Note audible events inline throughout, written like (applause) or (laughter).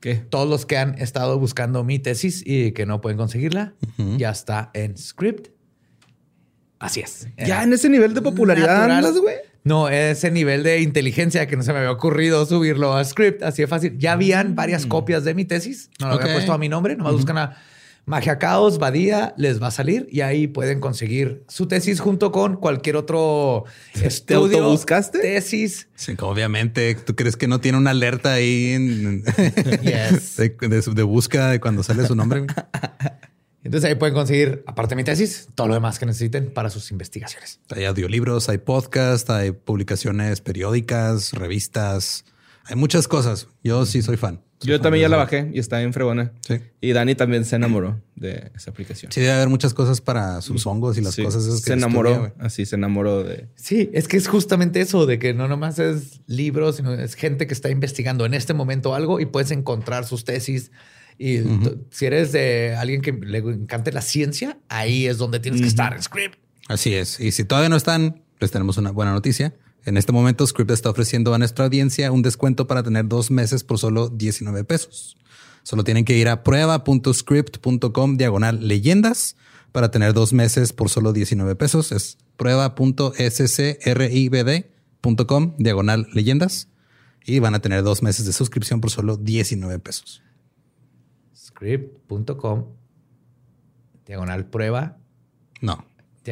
¿Qué? Todos los que han estado buscando mi tesis y que no pueden conseguirla, ya está en script. Así es. Ya en ese nivel de popularidad andas, güey. No, ese nivel de inteligencia que no se me había ocurrido subirlo a script, así de fácil. Ya habían varias copias de mi tesis, no lo Ok. había puesto a mi nombre, nomás buscan a Magia Caos, Badía, les va a salir y ahí pueden conseguir su tesis junto con cualquier otro estudio. autobuscaste? Tesis. Sí, obviamente, ¿tú crees que no tiene una alerta ahí en- (laughs) Yes. de, de, de búsqueda de cuando sale su nombre? (laughs) Entonces ahí pueden conseguir, aparte de mi tesis, todo lo demás que necesiten para sus investigaciones. Hay audiolibros, hay podcast, hay publicaciones periódicas, revistas, hay muchas cosas. Yo sí soy fan. Soy Yo fan también ya la bajé y está bien fregona. Sí. Y Dani también se enamoró de esa aplicación. Sí, debe haber muchas cosas para sus hongos y las Sí, cosas esas que se enamoró. estudia, así se enamoró de. Sí, es que es justamente eso de que no nomás es libros, sino es gente que está investigando en este momento algo y puedes encontrar sus tesis. Y si eres de alguien que le encante la ciencia, ahí es donde tienes que estar en script. Así es. Y si todavía no están, les tenemos una buena noticia. En este momento, Script está ofreciendo a nuestra audiencia un descuento para tener dos meses por solo 19 pesos. Solo tienen que ir a prueba.script.com diagonal leyendas para tener dos meses por solo 19 pesos. Es prueba.scribd.com diagonal leyendas y van a tener dos meses de suscripción por solo 19 pesos. Script.com, diagonal prueba. No.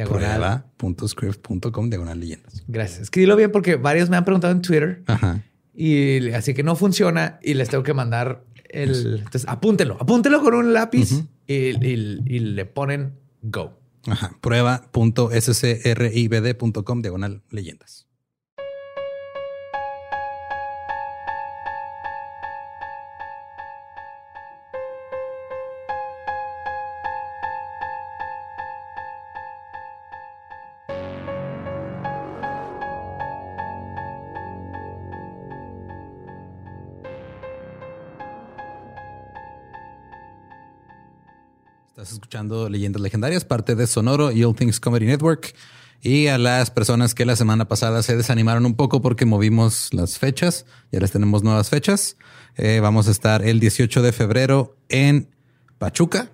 Diagonal. Prueba.script.com diagonal leyendas. Gracias. Es que dilo bien porque varios me han preguntado en Twitter Ajá. y así que no funciona y les tengo que mandar el. Entonces apúntelo, apúntelo con un lápiz y, y- y le ponen go. Ajá. Prueba.scribd.com diagonal leyendas. Estás escuchando Leyendas Legendarias, parte de Sonoro y All Things Comedy Network. Y a las personas que la semana pasada se desanimaron un poco porque movimos las fechas, ya les tenemos nuevas fechas. Eh, vamos a estar el 18 de febrero en Pachuca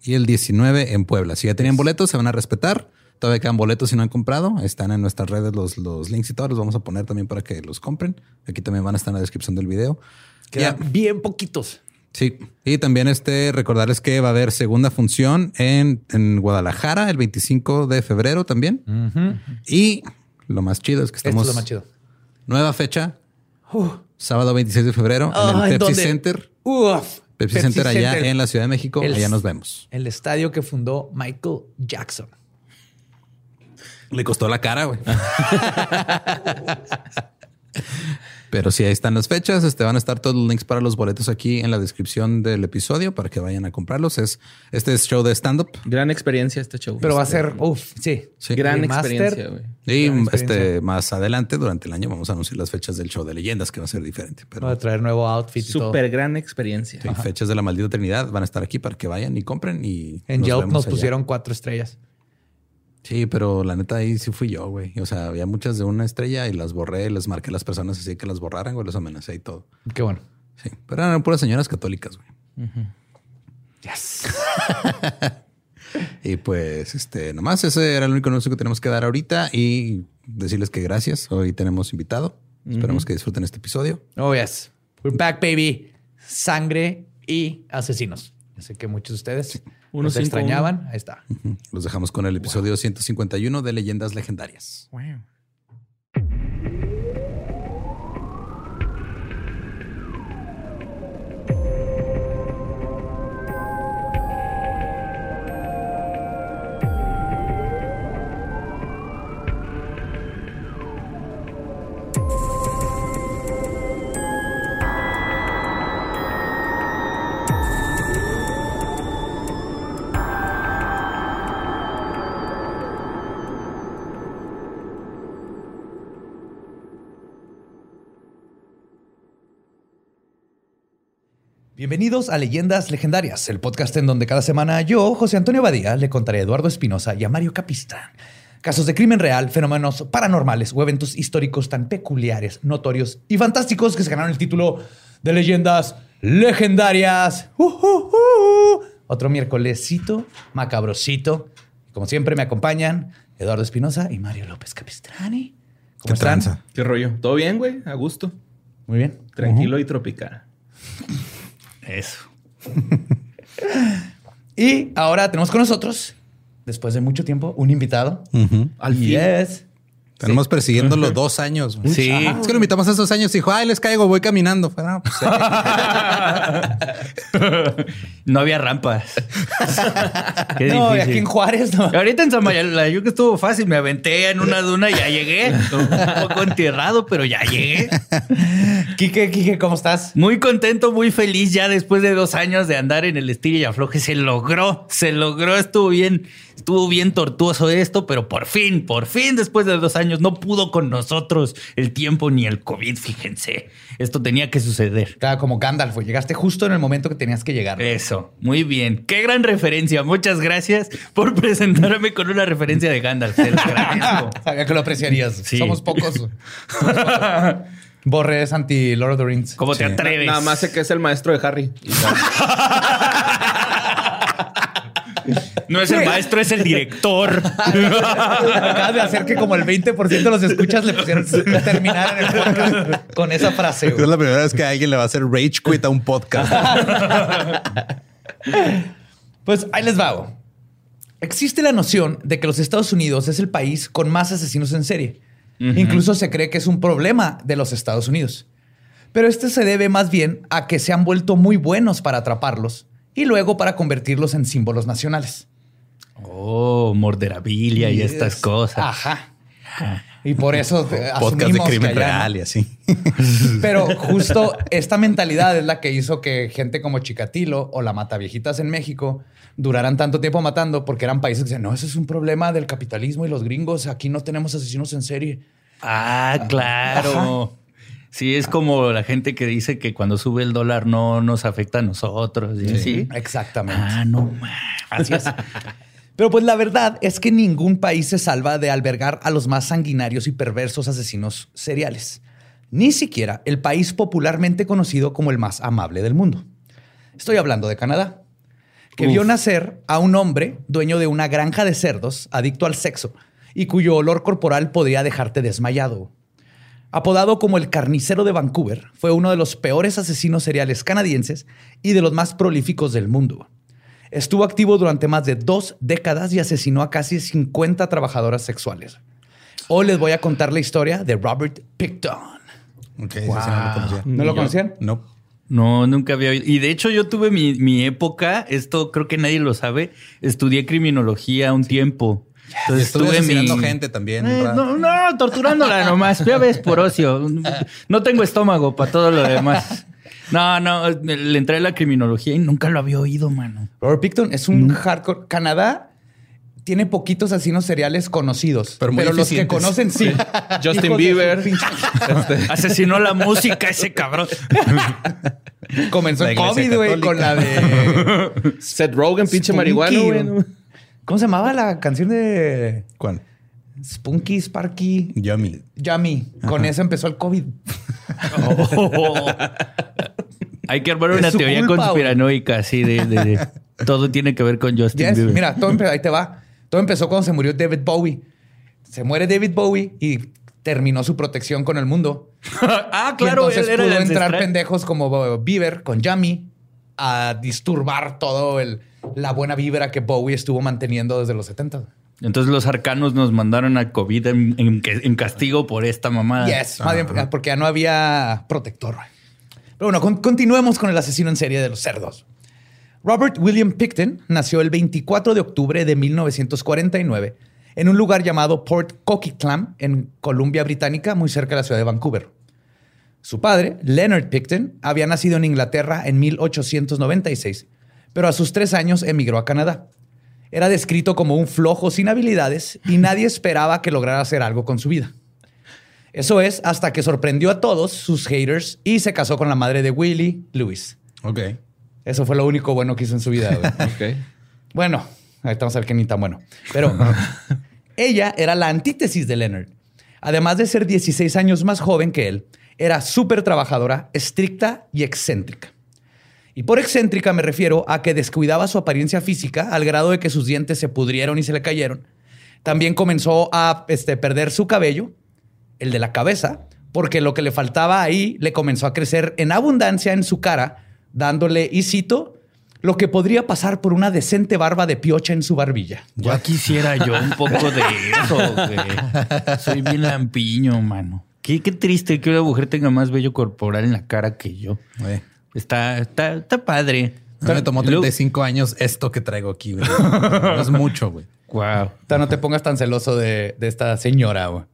y el 19 en Puebla. Si ya tenían boletos, se van a respetar. Todavía quedan boletos si no han comprado. Están en nuestras redes los, los links y todos los vamos a poner también para que los compren. Aquí también van a estar en la descripción del video. Quedan Ya. bien poquitos. Sí, y también este recordarles que va a haber segunda función en, en Guadalajara el 25 de febrero también. Y lo más chido es que Esto estamos es lo más chido. nueva fecha, sábado 26 de febrero Ah, en el ¿en Pepsi? Center. Uf. Pepsi, Center allá en la Ciudad de México. El- allá nos vemos. El estadio que fundó Michael Jackson. Le costó la cara, güey. (laughs) Pero sí, ahí están las fechas. Este van a estar todos los links para los boletos aquí en la descripción del episodio para que vayan a comprarlos. Es este es show de stand up. Gran experiencia este show. Pero va a ser, uff, sí. Sí. gran experiencia, güey. Y Gran experiencia. este más adelante durante el año vamos a anunciar las fechas del show de leyendas que va a ser diferente. Pero Va a traer nuevo outfit. Súper gran experiencia. sí, fechas de la maldita Trinidad van a estar aquí para que vayan y compren y En nos Yelp nos allá. pusieron cuatro estrellas. Sí, pero la neta ahí sí fui yo, güey. O sea, había muchas de una estrella y las borré, les marqué a las personas así que las borraran, güey, los amenacé y todo. Qué bueno. Sí, pero eran puras señoras católicas, güey. Yes. (laughs) Y pues, este, nomás ese era el único anuncio que tenemos que dar ahorita y decirles que gracias. Hoy tenemos invitado. Esperamos que disfruten este episodio. Oh, yes. We're back, baby. Sangre y asesinos. Sé que muchos de ustedes Uno nos extrañaban. Ahí está. Los dejamos con el episodio 151 de Leyendas Legendarias. Bienvenidos a Leyendas Legendarias, el podcast en donde cada semana yo, José Antonio Badía, le contaré a Eduardo Espinosa y a Mario Capistrán casos de crimen real, fenómenos paranormales o eventos históricos tan peculiares, notorios y fantásticos que se ganaron el título de Leyendas Legendarias. Uh, uh, uh. Otro miércolesito, macabrosito. Como siempre me acompañan Eduardo Espinosa y Mario López Capistrani. ¿Cómo ¿Qué están? tranza? ¿Qué rollo? ¿Todo bien, güey? A gusto. Muy bien. Tranquilo y tropical. Eso. (laughs) y ahora tenemos con nosotros, después de mucho tiempo, un invitado. Al fin. Tenemos persiguiéndolo dos años. güey. Sí. Es que lo invitamos hace dos años y dijo, ay, les caigo, voy caminando. Fue, "No, pues, eh". (laughs) No había rampas. (laughs) Qué No, y difícil. aquí en Juárez, no. Ahorita en Samayala, yo que estuvo fácil, me aventé en una duna y ya llegué. Un poco enterrado, pero ya llegué. (laughs) Quique, Quique, ¿cómo estás? Muy contento, muy feliz ya después de dos años de andar en el estilo y afloje. Se logró, se logró, estuvo bien, estuvo bien tortuoso esto, pero por fin, por fin, después de dos años, no pudo con nosotros el tiempo ni el COVID, fíjense. Esto tenía que suceder. Claro, como Gandalf, llegaste justo en el momento que tenías que llegar. Eso, muy bien. Qué gran referencia. Muchas gracias por (laughs) presentarme con una referencia de Gandalf. Te lo (laughs) agradezco. Sabía que lo apreciarías. Sí. Somos pocos. (laughs) Somos pocos. Borre es anti Lord of the Rings. ¿Cómo te atreves? Nada más sé que es el maestro de Harry. No es el maestro, es el director. (laughs) Acabas de hacer que como el 20% de los escuchas le pusieron terminar en el podcast con esa frase. Es la primera vez que alguien le va a hacer rage quit a un podcast. (laughs) Pues ahí les va. Existe la noción de que los Estados Unidos es el país con más asesinos en serie. Incluso se cree que es un problema de los Estados Unidos. Pero este se debe más bien a que se han vuelto muy buenos para atraparlos y luego para convertirlos en símbolos nacionales. Oh, morderabilia y estas Es- cosas. Ajá. Y por eso (laughs) podcast de crimen que real y así. (laughs) Pero justo esta mentalidad es la que hizo que gente como Chikatilo o la Mataviejitas en México duraran tanto tiempo matando porque eran países que decían, no, eso es un problema del capitalismo y los gringos, aquí no tenemos asesinos en serie. Ah, claro. Sí, es como la gente que dice que cuando sube el dólar no nos afecta a nosotros. ¿sí? ¿Sí? Exactamente. Ah, no. ma. Así es. (laughs) Pero pues la verdad es que ningún país se salva de albergar a los más sanguinarios y perversos asesinos seriales. Ni siquiera el país popularmente conocido como el más amable del mundo. Estoy hablando de Canadá, que vio nacer a un hombre dueño de una granja de cerdos, adicto al sexo, y cuyo olor corporal podría dejarte desmayado. Apodado como el carnicero de Vancouver, fue uno de los peores asesinos seriales canadienses y de los más prolíficos del mundo. Estuvo activo durante más de dos décadas y asesinó a casi 50 trabajadoras sexuales. Hoy les voy a contar la historia de Robert Picton. Ok, ese sí no lo conocía. ¿No lo conocían? No. No, nunca había oído. Y de hecho, yo tuve mi, mi época, esto creo que nadie lo sabe. Estudié criminología un tiempo. Entonces Estuve tuve mi. asesinando gente también. Eh, no, no, torturándola nomás. Ya ves, por ocio. (laughs) No tengo estómago para todo lo demás. No, no, le entré a la criminología y nunca lo había oído, mano. Robert Picton es un hardcore. Canadá tiene poquitos asesinos seriales conocidos, Pero los que conocen sí. (laughs) Justin Bieber. pinche- (laughs) Asesinó la música ese cabrón. (laughs) Comenzó iglesia COVID, güey, con la de Seth Rogen, pinche marihuana. ¿Cómo se llamaba la canción de ¿Cuál? Spunky, Sparky? Yummy. Yummy. Con eso empezó el COVID. Oh. Hay que armar una teoría culpa, conspiranoica así de, de- de- (laughs) todo tiene que ver con Justin Yes, Bieber. Mira, todo empe- ahí te va. Todo empezó cuando se murió David Bowie. Se muere David Bowie y terminó su protección con el mundo. (laughs) ah, Y claro, entonces él era el pudo entrar pendejos como Bieber con Yummy a disturbar todo el, la buena vibra que Bowie estuvo manteniendo desde los 70. Entonces los arcanos nos mandaron a COVID en, en- en castigo por esta mamada. Yes, más bien porque ya no había protector. Bueno, con- continuemos con el asesino en serie de los cerdos. Robert William Picton nació el 24 de octubre de 1949 en un lugar llamado Port Coquitlam, en Columbia Británica, muy cerca de la ciudad de Vancouver. Su padre, Leonard Picton, había nacido en Inglaterra en 1896, pero a sus tres años emigró a Canadá. Era descrito como un flojo sin habilidades y nadie esperaba que lograra hacer algo con su vida. Eso es hasta que sorprendió a todos sus haters y se casó con la madre de Willie, Lewis. Ok. Eso fue lo único bueno que hizo en su vida. güey. (laughs) Ok. bueno, ahorita vamos a ver que ni tan bueno. Pero (laughs) ella era la antítesis de Leonard. Además de ser 16 años más joven que él, era súper trabajadora, estricta y excéntrica. Y por excéntrica me refiero a que descuidaba su apariencia física al grado de que sus dientes se pudrieron y se le cayeron. También comenzó a este, perder su cabello, el de la cabeza, porque lo que le faltaba ahí le comenzó a crecer en abundancia en su cara, dándole, y cito, lo que podría pasar por una decente barba de piocha en su barbilla. Ya quisiera yo un poco de eso, güey. Soy bien lampiño, mano. Qué, qué triste que una mujer tenga más vello corporal en la cara que yo. Está, está, está padre. me tomó Y luego- 35 años esto que traigo aquí, güey. No (laughs) es mucho, güey. Wow. Ta, No te pongas tan celoso de, de esta señora. güey.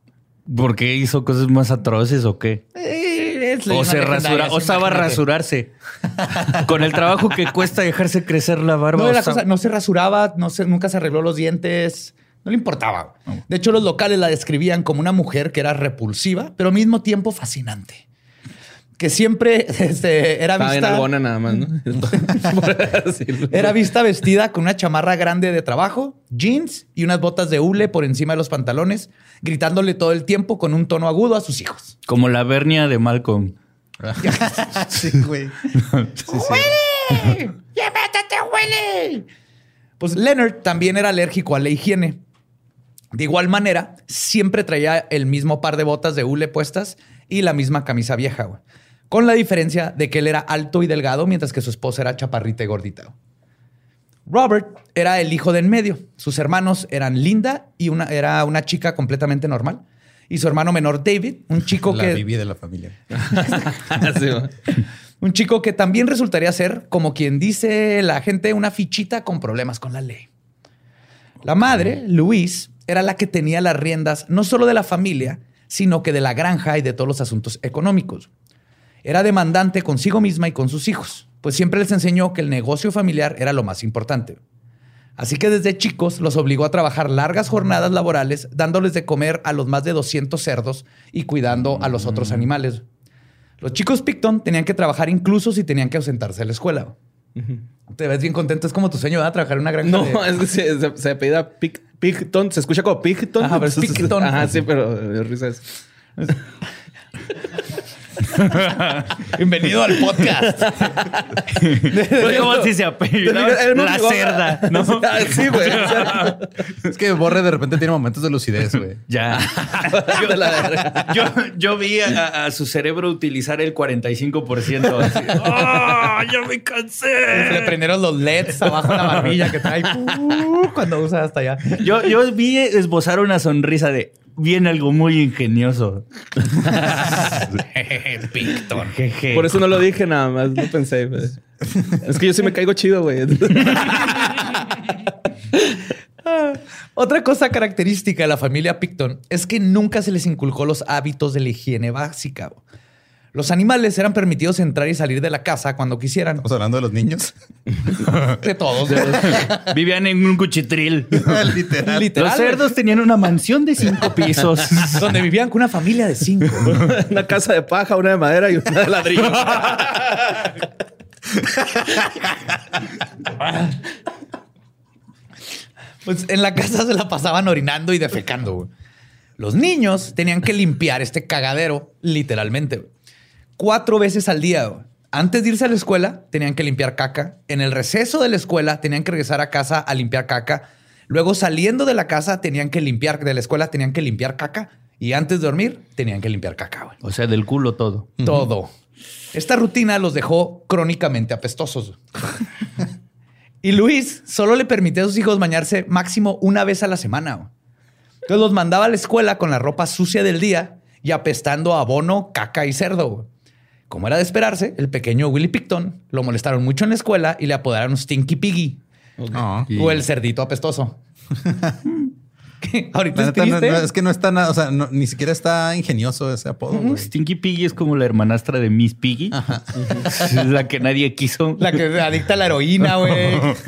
¿Por qué hizo cosas más atroces o qué? Eh, es O se rasura, osaba imagínate. rasurarse. (laughs) Con el trabajo que cuesta dejarse crecer la barba. No, la cosa, no se rasuraba, no se, nunca se arregló los dientes. No le importaba. De hecho, los locales la describían como una mujer que era repulsiva, pero al mismo tiempo fascinante. Que siempre (laughs) este, era Estaba vista, nada más, ¿no? (laughs) Era vista vestida con una chamarra grande de trabajo, jeans y unas botas de hule por encima de los pantalones, gritándole todo el tiempo con un tono agudo a sus hijos. Como la vernia de Malcolm. (laughs) Sí, güey. ¡Willy! ¡Ya métete, Willy! Pues Leonard también era alérgico a la higiene. De igual manera, siempre traía el mismo par de botas de hule puestas y la misma camisa vieja, güey. Con la diferencia de que él era alto y delgado, mientras que su esposa era chaparrita y gordita. Robert era el hijo de en medio. Sus hermanos eran Linda y una, era una chica completamente normal. Y su hermano menor David, un chico (laughs) La que Bibi de la familia. (laughs) (laughs) Un chico que también resultaría ser, como quien dice la gente, una fichita con problemas con la ley. La madre, Louise, era la que tenía las riendas no solo de la familia, sino que de la granja y de todos los asuntos económicos. Era demandante consigo misma y con sus hijos, pues siempre les enseñó que el negocio familiar era lo más importante. Así que desde chicos los obligó a trabajar largas jornadas laborales, dándoles de comer a los más de 200 cerdos y cuidando a los otros animales. Los chicos Picton tenían que trabajar incluso si tenían que ausentarse de la escuela. Te ves bien contento. Es como tu sueño, ¿verdad? Trabajar en una granja. No, de- es que se, se, se apellida Pic- Picton. Se escucha como Picton. Ajá, pero es (laughs) Picton. Ajá, sí, pero risa es. (laughs) (laughs) Bienvenido al podcast. (laughs) Fue como si se apellidaba la cerda, ¿no? Ah, sí, güey. exacto. Es que Borre de repente tiene momentos de lucidez, güey. Ya. (laughs) Yo, yo vi a, a su cerebro utilizar el 45%. Así. ¡Ah, ya me Se le cansé! prendieron los LEDs abajo de la barbilla que trae uh, cuando usa hasta allá. Yo, yo vi esbozar una sonrisa de viene algo muy ingenioso. (laughs) Picton. Jeje. Por eso no lo dije nada más. No pensé. Es que yo sí me caigo chido, güey. (laughs) Otra cosa característica de la familia Picton es que nunca se les inculcó los hábitos de la higiene básica. Los animales eran permitidos entrar y salir de la casa cuando quisieran. Estamos hablando de los niños. (laughs) De todos. (laughs) Vivían en un cuchitril. (laughs) Literal. Literal. Los cerdos tenían una mansión de cinco pisos. Donde vivían con una familia de cinco. una casa de paja, una de madera y una de ladrillo. Pues en la casa se la pasaban orinando y defecando. Los niños tenían que limpiar este cagadero, literalmente. Cuatro veces al día. güey. Antes de irse a la escuela, tenían que limpiar caca. En el receso de la escuela, tenían que regresar a casa a limpiar caca. Luego, saliendo de la casa, tenían que limpiar, de la escuela, tenían que limpiar caca. Y antes de dormir, tenían que limpiar caca. güey. O sea, del culo todo. Todo. Esta rutina los dejó crónicamente apestosos. (laughs) y Luis solo le permitía a sus hijos bañarse máximo una vez a la semana. güey. Entonces los mandaba a la escuela con la ropa sucia del día y apestando a abono, caca y cerdo. güey. Como era de esperarse, el pequeño Willy Picton lo molestaron mucho en la escuela y le apodaron Stinky Piggy No. o el cerdito apestoso. (laughs) Ahorita es neta, no- triste. no, es que no está nada, o sea, no- ni siquiera está ingenioso ese apodo. güey. Stinky Piggy es como la hermanastra de Miss Piggy. Es la que nadie quiso. La que adicta a la heroína, güey.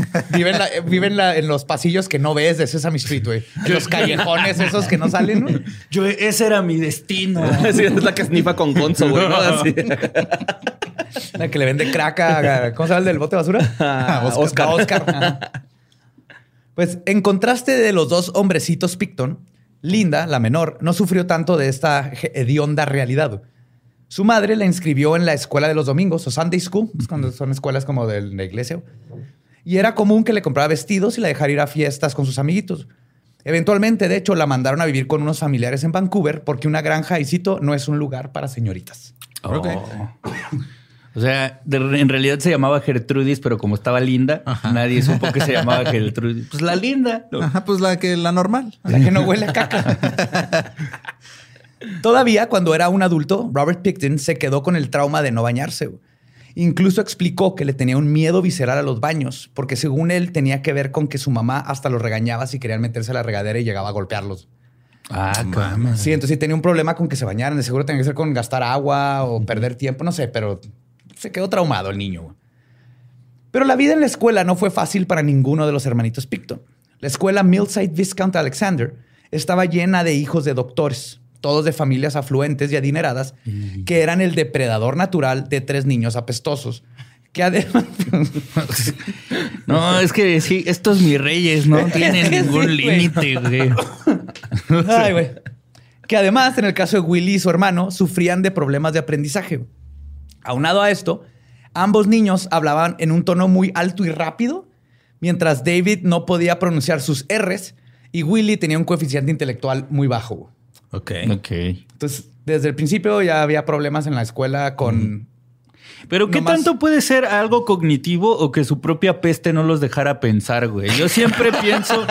(laughs) Vive, en, la- vive en la- en los pasillos que no ves de Sesame Street, güey. Los callejones esos que no salen, ¿no? Yo, ese era mi destino. (laughs) Sí, es la que snifa con Gonzo, güey. (laughs) La que le vende crack a... ¿Cómo se llama el del bote de basura? Ah, A Oscar. A Oscar. Pues en contraste de los dos hombrecitos Picton, Linda, la menor, no sufrió tanto de esta hedionda realidad. Su madre la inscribió en la escuela de los domingos o Sunday School, es cuando son escuelas como de la iglesia. Y era común que le comprara vestidos y la dejara ir a fiestas con sus amiguitos. Eventualmente, de hecho, la mandaron a vivir con unos familiares en Vancouver porque una granja, y cito, no es un lugar para señoritas. Ok. O sea, de- en realidad se llamaba Gertrudis, pero como estaba linda, nadie supo que se llamaba (laughs) Gertrudis. Pues la linda. ¿no? Ajá, pues la que la normal. La que no huele a caca. (laughs) Todavía cuando era un adulto, Robert Picton se quedó con el trauma de no bañarse. Incluso explicó que le tenía un miedo visceral a los baños, porque según él tenía que ver con que su mamá hasta los regañaba si querían meterse a la regadera y llegaba a golpearlos. Ah, Mames. Sí, entonces sí tenía un problema con que se bañaran. De seguro tenía que ser con gastar agua o perder tiempo, no sé, pero se quedó traumado el niño. Pero la vida en la escuela no fue fácil para ninguno de los hermanitos Picton. La escuela Millside Viscount Alexander estaba llena de hijos de doctores, todos de familias afluentes y adineradas, que eran el depredador natural de tres niños apestosos. Que además. (laughs) No, es que sí, estos mis reyes no (laughs) tienen ningún sí, límite, güey. Ay, güey. Que además, en el caso de Willy y su hermano, sufrían de problemas de aprendizaje. Aunado a esto, ambos niños hablaban en un tono muy alto y rápido, mientras David no podía pronunciar sus R's y Willy tenía un coeficiente intelectual muy bajo. Ok. Ok. Entonces, desde el principio ya había problemas en la escuela con... Pero ¿qué Nomás- tanto puede ser algo cognitivo o que su propia peste no los dejara pensar, güey? Yo siempre (laughs) pienso,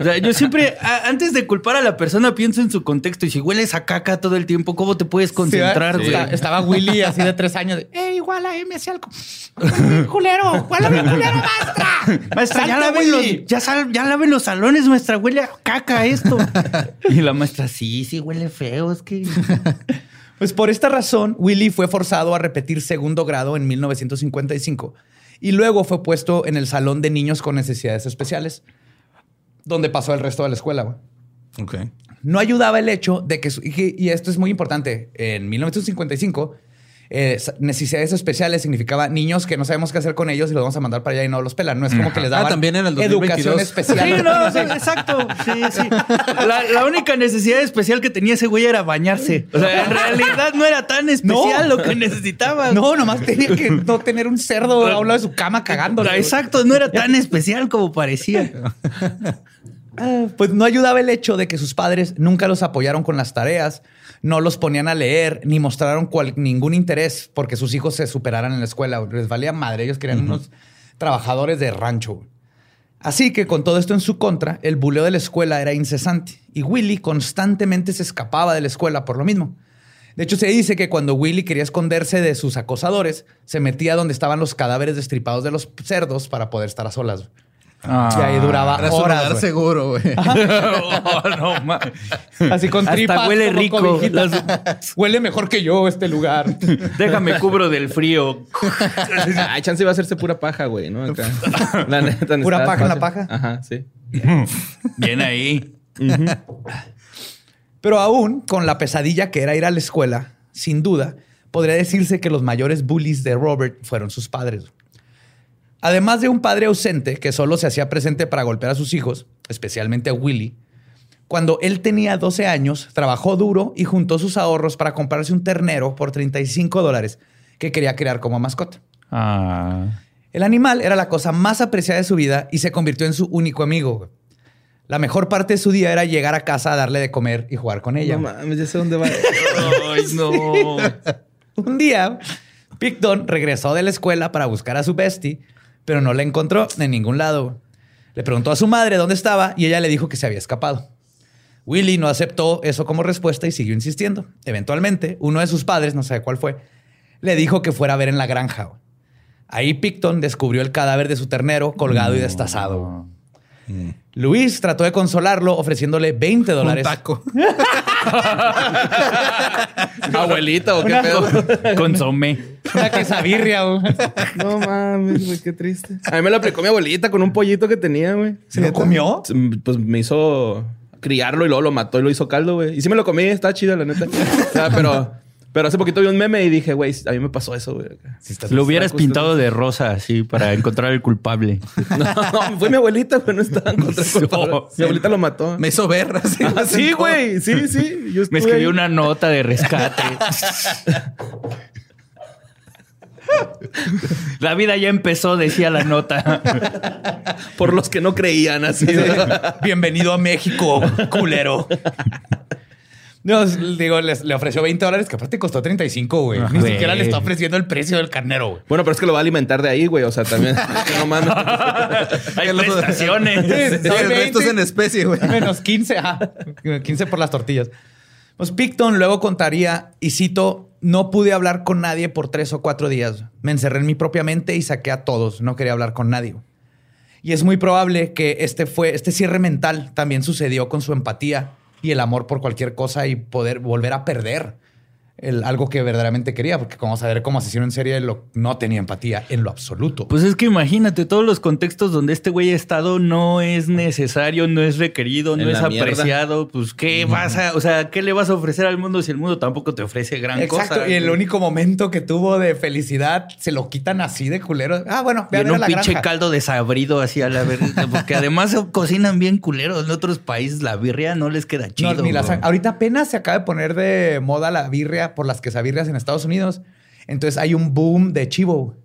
o sea, yo siempre, a- antes de culpar a la persona, pienso en su contexto. Y si hueles a caca todo el tiempo, ¿cómo te puedes concentrar, Sí, güey? está- Estaba Willy así de tres años. de, ¡Eh, igual a M algo! (laughs) ¡Culero! ¡Huele bien culero, maestra! Maestra, ya ¡Salte, laven, los, ya, sal- ya laven los salones, maestra. Huele a caca esto. (laughs) y la maestra, sí, sí, huele feo. Es que. Pues por esta razón, Willy fue forzado a repetir segundo grado en 1955 y luego fue puesto en el salón de niños con necesidades especiales, donde pasó el resto de la escuela. Ok. No ayudaba el hecho de que, su- y y esto es muy importante, en 1955, eh, necesidades especiales significaba niños que no sabemos qué hacer con ellos y los vamos a mandar para allá y no los pelan. No es como que les Ah, daban también en el educación 2022. especial. Sí, no, sí, (laughs) exacto. Sí, sí. La, la única necesidad especial que tenía ese güey era bañarse. O sea, en realidad no era tan especial No. lo que necesitaba. No, nomás tenía que no tener un cerdo a un lado de su cama cagándole. güey. Exacto, no era tan especial como parecía. (laughs) Ah, Pues no ayudaba el hecho de que sus padres nunca los apoyaron con las tareas, no los ponían a leer, ni mostraron cual- ningún interés porque sus hijos se superaran en la escuela. Les valía madre, ellos querían unos trabajadores de rancho. Así que con todo esto en su contra, el buleo de la escuela era incesante y Willy constantemente se escapaba de la escuela por lo mismo. De hecho, se dice que cuando Willy quería esconderse de sus acosadores, se metía donde estaban los cadáveres destripados de los cerdos para poder estar a solas. Y ahí duraba Era su horas. seguro, güey. (laughs) Oh, no, Así con Hasta tripas. huele como rico. cobijitas. Huele mejor que yo este lugar. Déjame cubro del frío. (laughs) Ay, chance va a hacerse pura paja, güey, ¿no? Acá. La neta, ¿Pura paja en la paja? Ajá, sí. Bien ahí. Pero aún con la pesadilla que era ir a la escuela, sin duda, podría decirse que los mayores bullies de Robert fueron sus padres. Además de un padre ausente que solo se hacía presente para golpear a sus hijos, especialmente a Willy, cuando él tenía 12 años, trabajó duro y juntó sus ahorros para comprarse un ternero por 35 dólares que quería crear como mascota. Ah. El animal era la cosa más apreciada de su vida y se convirtió en su único amigo. La mejor parte de su día era llegar a casa a darle de comer y jugar con ella. No mames, ya sé dónde va. (laughs) Ay, no. Un día, Picton regresó de la escuela para buscar a su bestie, pero no la encontró en ningún lado. Le preguntó a su madre dónde estaba y ella le dijo que se había escapado. Willy no aceptó eso como respuesta y siguió insistiendo. Eventualmente, uno de sus padres, no sé cuál fue, le dijo que fuera a ver en la granja. Ahí Picton descubrió el cadáver de su ternero colgado y destazado. Luis trató de consolarlo ofreciéndole 20 dólares. Un taco. (laughs) (laughs) Abuelita o qué pedo. (laughs) Consomé. Una quesabirria. güey. No mames, güey, qué triste. A mí me lo aplicó mi abuelita con un pollito que tenía, güey. ¿Se lo comió? Pues me hizo criarlo y luego lo mató y lo hizo caldo, güey. Y sí me lo comí, está chido, la neta. O sea, pero, pero hace poquito vi un meme y dije, güey, a mí me pasó eso, güey. Lo hubieras pintado de rosa así para (laughs) encontrar el culpable. No, (laughs) no, fue mi abuelita, güey, no estaba en contra del culpable. Mi abuelita lo mató. Me hizo ver (laughs) así. Ah, sí, güey. Sí, sí. Yo Me escribió una nota de rescate. La vida ya empezó, decía la nota. Por los que no creían así. Bienvenido a México, culero. No, digo, les- le ofreció 20 dólares, que aparte costó 35, güey. Ni Güey. siquiera le está ofreciendo el precio del carnero, güey. Bueno, pero es que lo va a alimentar de ahí, güey. O sea, también. (laughs) que no mames. Hay prestaciones. Sí, No, el resto es 20. en especie, güey. Menos 15, ajá. 15 por las tortillas. Pues Picton luego contaría, y cito, no pude hablar con nadie por tres o cuatro días. Me encerré en mi propia mente y saqué a todos. No quería hablar con nadie. Y es muy probable que este fue, este cierre mental también sucedió con su empatía y el amor por cualquier cosa y poder volver a perder el, algo que verdaderamente quería, porque como vamos a ver como asesino en serie lo, no tenía empatía en lo absoluto. Pues es que imagínate, todos los contextos donde este güey ha estado no es necesario, no es requerido, no es la mierda. apreciado. Pues, ¿qué vas a, o sea, qué le vas a ofrecer al mundo si el mundo tampoco te ofrece gran Exacto. cosa? y el único momento que tuvo de felicidad se lo quitan así de culero. Ah, bueno, Y ve a en ver a un la pinche granja. caldo desabrido así a la verdad. (laughs) Porque además cocinan bien culeros. En otros países la birria no les queda No, chido. ni la ahorita apenas se acaba de poner de moda la birria por las quesabirrias en Estados Unidos. Entonces hay un boom de chivo.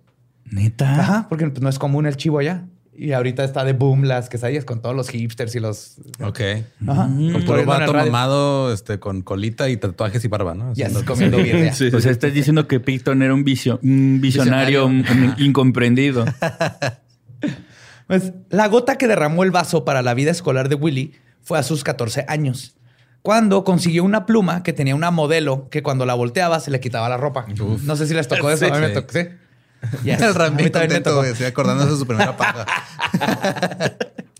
Neta. Ajá, porque pues, no es común el chivo allá. Y ahorita está de boom las quesadillas con todos los hipsters y los... Ok. Ajá. Con Por puro vato mamado, este, con colita y tatuajes y barba, ¿no? Ya estás comiendo. (laughs) Sí. O sea, estás diciendo que Picton era un, visio- un visionario, Visionario. un- (laughs) incomprendido. (laughs) Pues la gota que derramó el vaso para la vida escolar de Willy fue a sus 14 años, cuando consiguió una pluma que tenía una modelo que cuando la volteaba se le quitaba la ropa. No sé si les tocó eso. A mí me Sí. tocó, sí. (laughs) Yes. El A Ram mí bien también me sí, acordándose de su primera paja.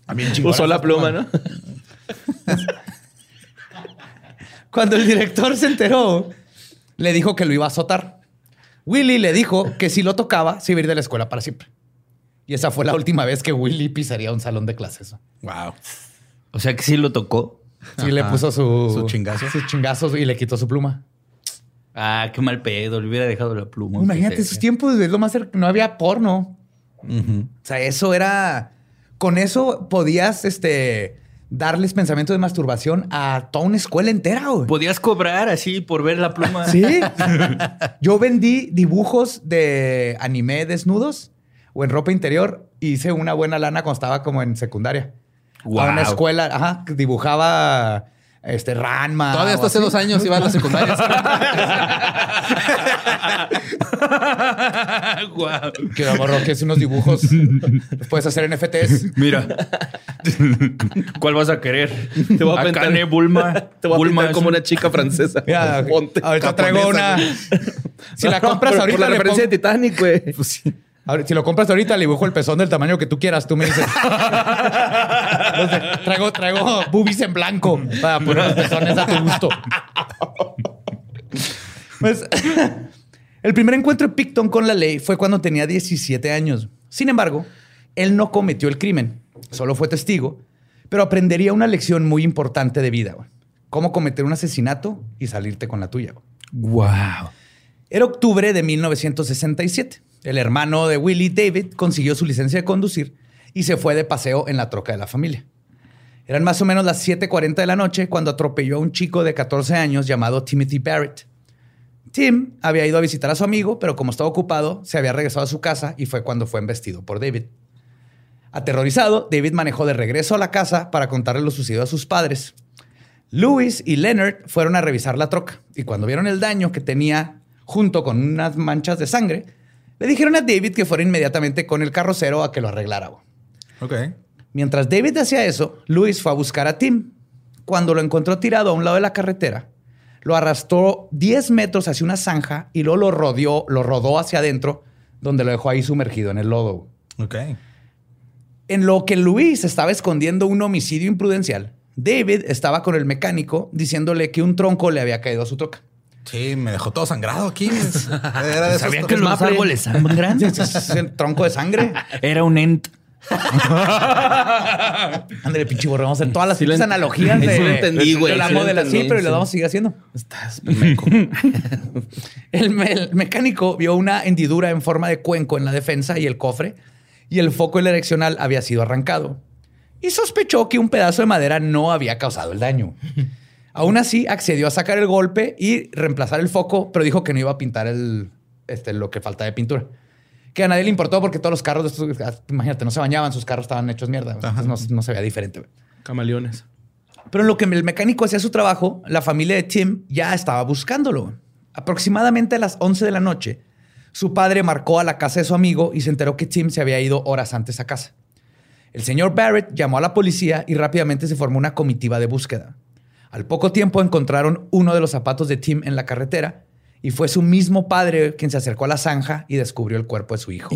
A mí Usó la pluma, ¿no? (laughs) Cuando el director se enteró, le dijo que lo iba a azotar. Willy le dijo que si lo tocaba, se iba a ir de la escuela para siempre. Y esa fue la última vez que Willy pisaría un salón de clases. wow. O sea que sí lo tocó. Sí, le puso su, Su chingazo. Sus chingazos y le quitó su pluma. Ah, qué mal pedo. Le hubiera dejado la pluma. Imagínate esos eh. tiempos, es lo más cerca- no había porno. O sea, eso era. Con eso podías este, darles pensamiento de masturbación a toda una escuela entera. güey. Podías cobrar así por ver la pluma. Sí. (laughs) Yo vendí dibujos de anime desnudos o en ropa interior. Hice una buena lana cuando estaba como en secundaria. A una escuela, ajá, que dibujaba este Ranma. Todavía hasta hace así. dos años iba a la secundaria. (laughs) Guau. Que morro, que es unos dibujos. Los puedes hacer NFTs. Mira. ¿Cuál vas a querer? Te voy a pintar- Akane Bulma. Te voy a Bulma pintar como un- una chica francesa. Mira, Ponte. ahorita traigo una. Si la compras ahorita, Por la le referencia pongo- de Titanic, güey. Ahora, si lo compras ahorita, le dibujo el pezón del tamaño que tú quieras. Tú me dices. (laughs) Entonces, traigo, traigo boobies en blanco para poner los pezones a tu gusto. Pues, (laughs) el primer encuentro de Picton con la ley fue cuando tenía 17 años. Sin embargo, él no cometió el crimen, solo fue testigo, pero aprendería una lección muy importante de vida. güey. Cómo cometer un asesinato y salirte con la tuya. güey. Wow. Era octubre de 1967. El hermano de Willie, David, consiguió su licencia de conducir y se fue de paseo en la troca de la familia. Eran más o menos las 7:40 de la noche cuando atropelló a un chico de 14 años llamado Timothy Barrett. Tim había ido a visitar a su amigo, pero como estaba ocupado, se había regresado a su casa y fue cuando fue embestido por David. Aterrorizado, David manejó de regreso a la casa para contarle lo sucedido a sus padres. Louis y Leonard fueron a revisar la troca y cuando vieron el daño que tenía junto con unas manchas de sangre, le dijeron a David que fuera inmediatamente con el carrocero a que lo arreglara. Ok. Mientras David hacía eso, Louis fue a buscar a Tim. Cuando lo encontró tirado a un lado de la carretera, lo arrastró 10 metros hacia una zanja y luego lo rodeó, lo rodó hacia adentro, donde lo dejó ahí sumergido en el lodo. Ok. En lo que Luis estaba escondiendo un homicidio imprudencial, David estaba con el mecánico diciéndole que un tronco le había caído a su troca. Sí, me dejó todo sangrado aquí. (laughs) Era de ¿Sabían que los árboles sangran? Es el tronco de sangre. (laughs) Era un ent. (laughs) Ándale, pinche borrego. Vamos a hacer todas las Sí analogías de, lo entendí, güey, sí pero lo vamos a seguir haciendo. Estás meco. El, me- el mecánico vio una hendidura en forma de cuenco en la defensa y el cofre, y el foco direccional había sido arrancado. Y sospechó que un pedazo de madera no había causado el daño. Aún así, accedió a sacar el golpe y reemplazar el foco, pero dijo que no iba a pintar el, este, lo que falta de pintura. Que a nadie le importó porque todos los carros, de estos, imagínate, no se bañaban, sus carros estaban hechos mierda. Entonces no, no se veía diferente. güey. Camaleones. Pero en lo que el mecánico hacía su trabajo, la familia de Tim ya estaba buscándolo. Aproximadamente a las 11 de la noche, su padre marcó a la casa de su amigo y se enteró que Tim se había ido horas antes a casa. El señor Barrett llamó a la policía y rápidamente se formó una comitiva de búsqueda. Al poco tiempo encontraron uno de los zapatos de Tim en la carretera y fue su mismo padre quien se acercó a la zanja y descubrió el cuerpo de su hijo.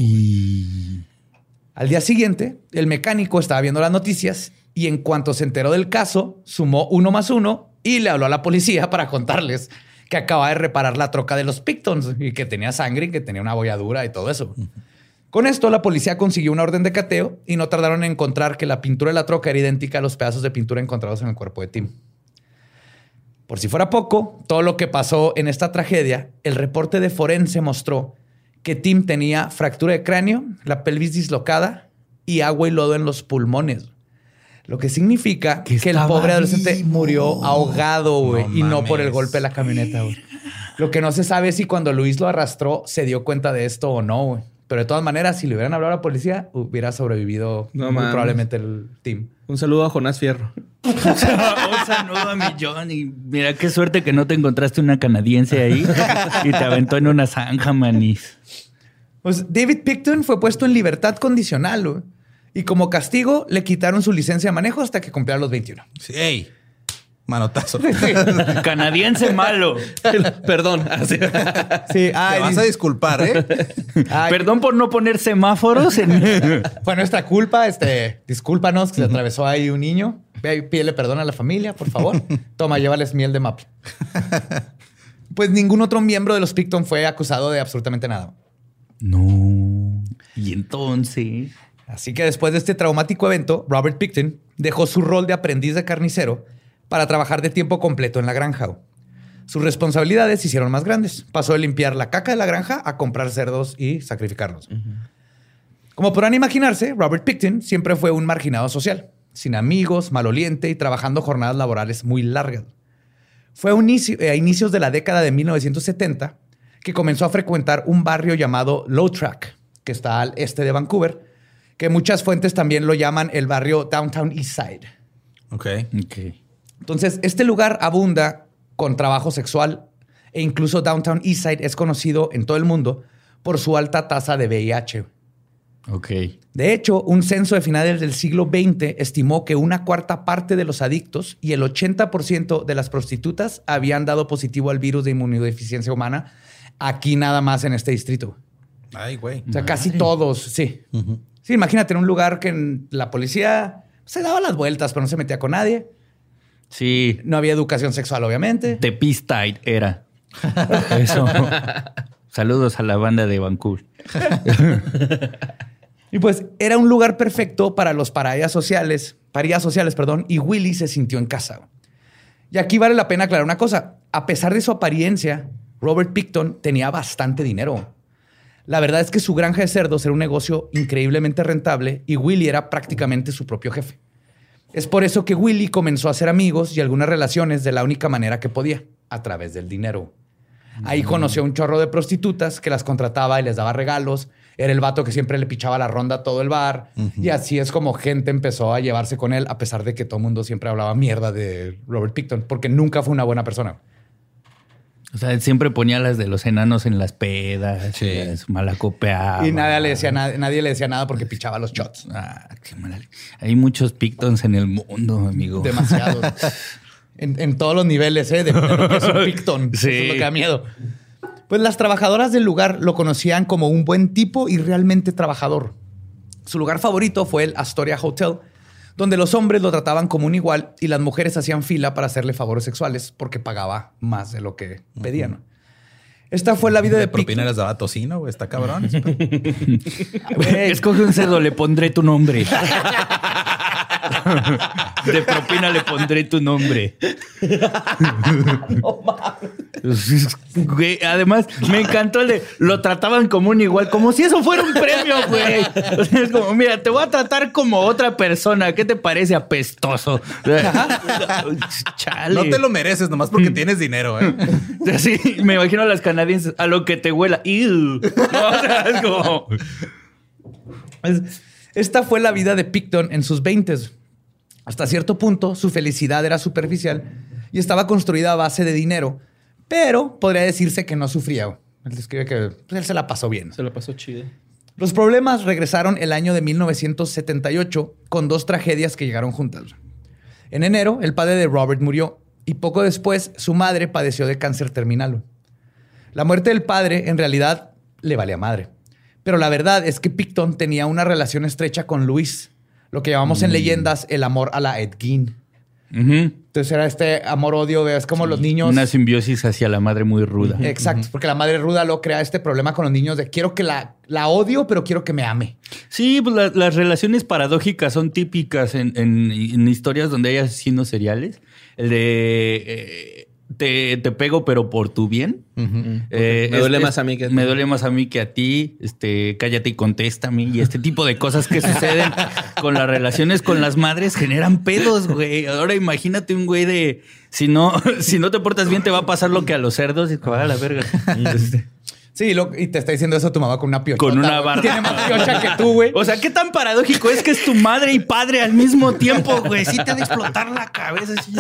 Al día siguiente, el mecánico estaba viendo las noticias y en cuanto se enteró del caso, sumó uno más uno y le habló a la policía (laughs) para contarles que acaba de reparar la troca de los Pictons y que tenía sangre y que tenía una abolladura y todo eso. Con esto, la policía consiguió una orden de cateo y no tardaron en encontrar que la pintura de la troca era idéntica a los pedazos de pintura encontrados en el cuerpo de Tim. Por si fuera poco, todo lo que pasó en esta tragedia, el reporte de forense mostró que Tim tenía fractura de cráneo, la pelvis dislocada y agua y lodo en los pulmones. Lo que significa Que que, el pobre adolescente vivo. murió ahogado, güey, No y no por el golpe de la camioneta, güey. Lo que no se sabe es si cuando Luis lo arrastró se dio cuenta de esto o no, güey. Pero de todas maneras, si le hubieran hablado a la policía, hubiera sobrevivido No muy probablemente el team. Un saludo a Jonás Fierro. Un saludo a mi Johnny. Mira qué suerte que no te encontraste una canadiense ahí y te aventó en una zanja, manis. Pues David Picton fue puesto en libertad condicional, güey. Y como castigo, le quitaron su licencia de manejo hasta que cumpliera los 21. Sí, Manotazo. (laughs) Canadiense malo. (laughs) Perdón. Así. Sí, Te vas a disculpar, ¿eh? Perdón por no poner semáforos en. (laughs) Fue nuestra culpa, este, discúlpanos que se atravesó ahí un niño. Ve pídele perdón a la familia, por favor. Toma, llévales miel de maple. Pues ningún otro miembro de los Picton fue acusado de absolutamente nada. No. Y entonces. Así que después de este traumático evento, Robert Picton dejó su rol de aprendiz de carnicero para trabajar de tiempo completo en la granja. Sus responsabilidades se hicieron más grandes. Pasó de limpiar la caca de la granja a comprar cerdos y sacrificarlos. Como podrán imaginarse, Robert Picton siempre fue un marginado social, sin amigos, maloliente y trabajando jornadas laborales muy largas. Fue a, inicio- a inicios de la década de 1970 que comenzó a frecuentar un barrio llamado Low Track, que está al este de Vancouver, que muchas fuentes también lo llaman el barrio Downtown East Side. Ok. Ok. Entonces, este lugar abunda con trabajo sexual e incluso Downtown Eastside es conocido en todo el mundo por su alta tasa de VIH. Ok. De hecho, un censo de finales del siglo XX estimó que una cuarta parte de los adictos y el 80% de las prostitutas habían dado positivo al virus de inmunodeficiencia humana aquí nada más en este distrito. Ay, güey. O sea, casi todos, sí. Sí, imagínate en un lugar que en la policía se daba las vueltas, pero no se metía con nadie. Sí. No había educación sexual, obviamente. The Peace Tide era. Eso. Saludos a la banda de Vancouver. Y pues era un lugar perfecto para los parillas sociales, parillas sociales, perdón, y Willy se sintió en casa. Y aquí vale la pena aclarar una cosa. A pesar de su apariencia, Robert Picton tenía bastante dinero. La verdad es que su granja de cerdos era un negocio increíblemente rentable y Willy era prácticamente su propio jefe. Es por eso que Willy comenzó a hacer amigos y algunas relaciones de la única manera que podía, a través del dinero. Ahí conoció a un chorro de prostitutas que las contrataba y les daba regalos. Era el vato que siempre le pichaba la ronda a todo el bar. Y así es como gente empezó a llevarse con él, a pesar de que todo el mundo siempre hablaba mierda de Robert Picton, porque nunca fue una buena persona. O sea, él siempre ponía las de los enanos en las pedas, Sí. malacopeaba. y nadie le, decía nada, nadie le decía nada porque pichaba los shots. Ah, qué Hay muchos Pictons en el mundo, amigo. Demasiado. (laughs) en, en todos los niveles, ¿eh? De, de lo que es un Picton. (laughs) Sí. Eso es lo que da miedo. Pues las trabajadoras del lugar lo conocían como un buen tipo y realmente trabajador. Su lugar favorito fue el Astoria Hotel, donde los hombres lo trataban como un igual y las mujeres hacían fila para hacerle favores sexuales porque pagaba más de lo que pedían. Esta fue la vida de De propina les daba tocino, güey. Está cabrón. (laughs) Escoge un cerdo, le pondré tu nombre. (laughs) De propina le pondré tu nombre. Güey, además, me encantó el de lo trataban como un igual, como si eso fuera un premio, güey. O sea, es como, mira, te voy a tratar como otra persona. ¿Qué te parece apestoso? Chale. No te lo mereces nomás porque tienes dinero, ¿eh? Sí, me imagino a las canadienses, a lo que te huela. Ew. No, o sea, es como. Es- Esta fue la vida de Picton en sus 20 Hasta cierto punto, su felicidad era superficial y estaba construida a base de dinero, pero podría decirse que no sufría. Él describe que pues, él se la pasó bien. Se la pasó chido. Los problemas regresaron el año de 1978 con dos tragedias que llegaron juntas. En enero, el padre de Robert murió y poco después su madre padeció de cáncer terminal. La muerte del padre en realidad le valía madre. Pero la verdad es que Picton tenía una relación estrecha con Luis, lo que llamamos en leyendas el amor a la Ed Gein. Entonces era este amor-odio, es como los niños... Una simbiosis hacia la madre muy ruda. Exacto, porque la madre ruda lo crea este problema con los niños de quiero que la, la odio, pero quiero que me ame. Sí, pues la- las relaciones paradójicas son típicas en, en- en historias donde hay asesinos seriales. El de eh, te, te pego, pero por tu bien. Eh, Me duele más a mí que a ti. Me duele más a mí que a ti. Este, cállate y contéstame. Y este tipo de cosas que suceden con las relaciones con las madres generan pedos, güey. Ahora imagínate un güey de si no, (laughs) si no te portas bien, te va a pasar lo que a los cerdos y a la verga. (laughs) Sí, lo- y te está diciendo eso tu mamá con una piocha. Con una barba. Tiene más piocha que tú, güey. O sea, qué tan paradójico es que es tu madre y padre al mismo tiempo, güey. Sí te ha de explotar la cabeza. Sí,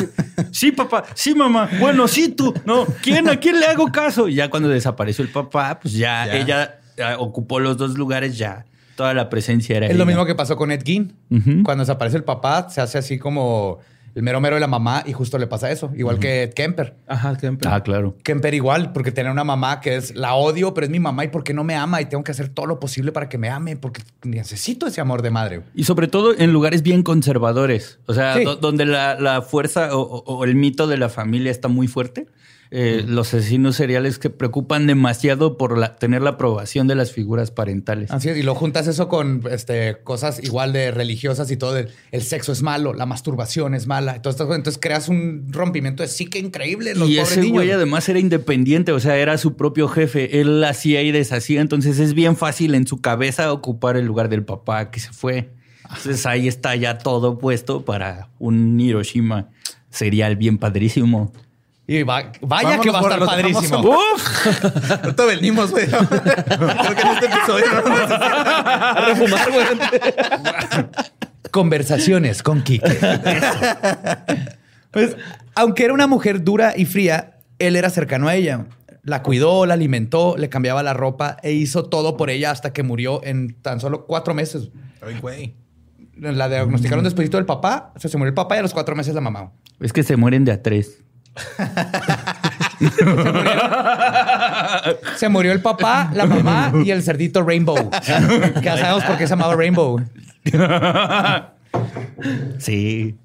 sí, papá. Sí, mamá. Bueno, sí, tú. No, ¿quién? ¿A quién le hago caso? Y ya cuando desapareció el papá, pues ya, Ya. ella ocupó los dos lugares, ya. Toda la presencia era Es lo mismo que pasó con Ed Gein. Cuando desaparece el papá, se hace así como el mero mero de la mamá y justo le pasa eso. Igual que Kemper. Ajá, siempre. Ah, claro. Kemper igual, porque tiene una mamá que es la odio, pero es mi mamá y porque no me ama y tengo que hacer todo lo posible para que me ame porque necesito ese amor de madre. Y sobre todo en lugares bien conservadores. O sea, Sí. donde la, la fuerza o, o- o el mito de la familia está muy fuerte. Eh, Los asesinos seriales que preocupan demasiado por la- tener la aprobación de las figuras parentales. Así es, y lo juntas eso con este, cosas igual de religiosas y todo. el sexo es malo, la masturbación es mala. Entonces, entonces creas un rompimiento de psique increíble. en Los y pobres ese niños. güey además era independiente, o sea, era su propio jefe. Él hacía y deshacía, entonces es bien fácil en su cabeza ocupar el lugar del papá que se fue. Entonces ahí está ya todo puesto para un Hiroshima serial bien padrísimo. Y va- vaya que va a estar padrísimo. ¡Uf! (laughs) Ahorita venimos, güey. Creo que en este episodio no vamos a refumar, güey. Conversaciones con Kike. pues, aunque era una mujer dura y fría, él era cercano a ella. La cuidó, la alimentó, le cambiaba la ropa e hizo todo por ella hasta que murió en tan solo cuatro meses. Ay, güey. La diagnosticaron después del papá, o sea, se murió el papá y a los cuatro meses la mamá. Es que se mueren de a tres. (laughs) Se murió el papá, la mamá y el cerdito Rainbow. Que ya sabemos por qué se llamaba Rainbow. Sí.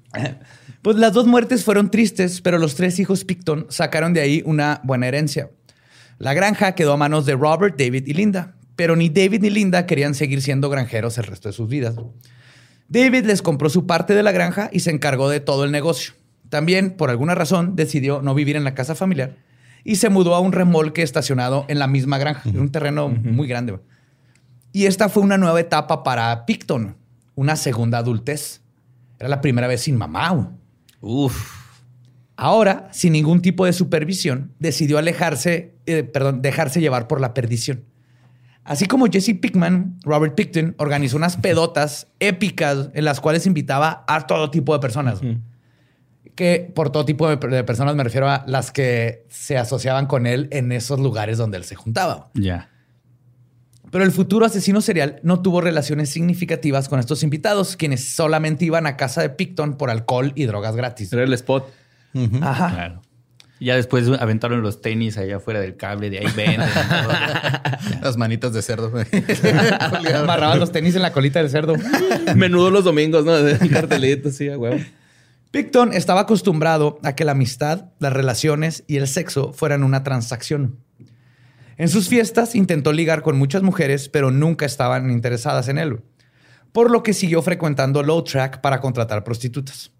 Pues las dos muertes fueron tristes, pero los tres hijos Picton sacaron de ahí una buena herencia. La granja quedó a manos de Robert, David y Linda, pero ni David ni Linda querían seguir siendo granjeros el resto de sus vidas. David les compró su parte de la granja y se encargó de todo el negocio. También, por alguna razón, decidió no vivir en la casa familiar y se mudó a un remolque estacionado en la misma granja, en un terreno muy grande. Y esta fue una nueva etapa para Picton, una segunda adultez. Era la primera vez sin mamá. Uf. Ahora, sin ningún tipo de supervisión, decidió alejarse, eh, perdón, dejarse llevar por la perdición. Así como Jesse Pickman, Robert Picton organizó unas pedotas épicas en las cuales invitaba a todo tipo de personas. Que por todo tipo de, de personas me refiero a las que se asociaban con él en esos lugares donde él se juntaba. Ya. Pero el futuro asesino serial no tuvo relaciones significativas con estos invitados, quienes solamente iban a casa de Picton por alcohol y drogas gratis. Era el spot. Ajá. Claro. Ya después aventaron los tenis allá afuera del cable, de ahí todo. (laughs) Las manitas de cerdo. (laughs) Amarraban los tenis en la colita del cerdo. Menudo los domingos, ¿no? (laughs) De cartelito, sí, a huevo. Picton estaba acostumbrado a que la amistad, las relaciones y el sexo fueran una transacción. En sus fiestas intentó ligar con muchas mujeres, pero nunca estaban interesadas en él, por lo que siguió frecuentando Low Track para contratar prostitutas.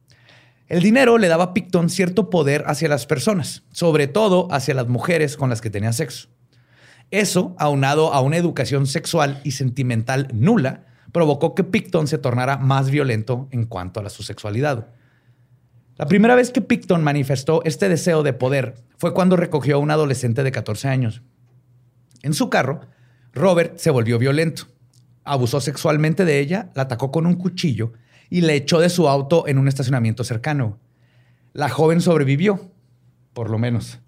El dinero le daba a Picton cierto poder hacia las personas, sobre todo hacia las mujeres con las que tenía sexo. Eso, aunado a una educación sexual y sentimental nula, provocó que Picton se tornara más violento en cuanto a su sexualidad. La primera vez que Picton manifestó este deseo de poder fue cuando recogió a un adolescente de 14 años. En su carro, Robert se volvió violento. Abusó sexualmente de ella, la atacó con un cuchillo y le echó de su auto en un estacionamiento cercano. La joven sobrevivió, por lo menos.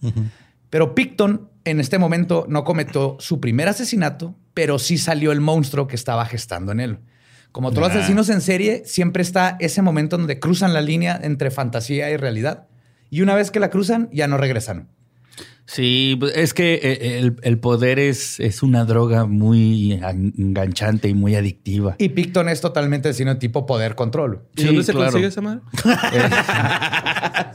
Pero Picton en este momento no cometió su primer asesinato, pero sí salió el monstruo que estaba gestando en él. Como todos los asesinos en serie, siempre está ese momento donde cruzan la línea entre fantasía y realidad. Y una vez que la cruzan, ya no regresan. Sí, pues, es que eh, el, el poder es, es una droga muy enganchante y muy adictiva. Y Picton es totalmente asesino tipo poder control. ¿Y Sí, dónde se claro. consigue esa madre? (laughs)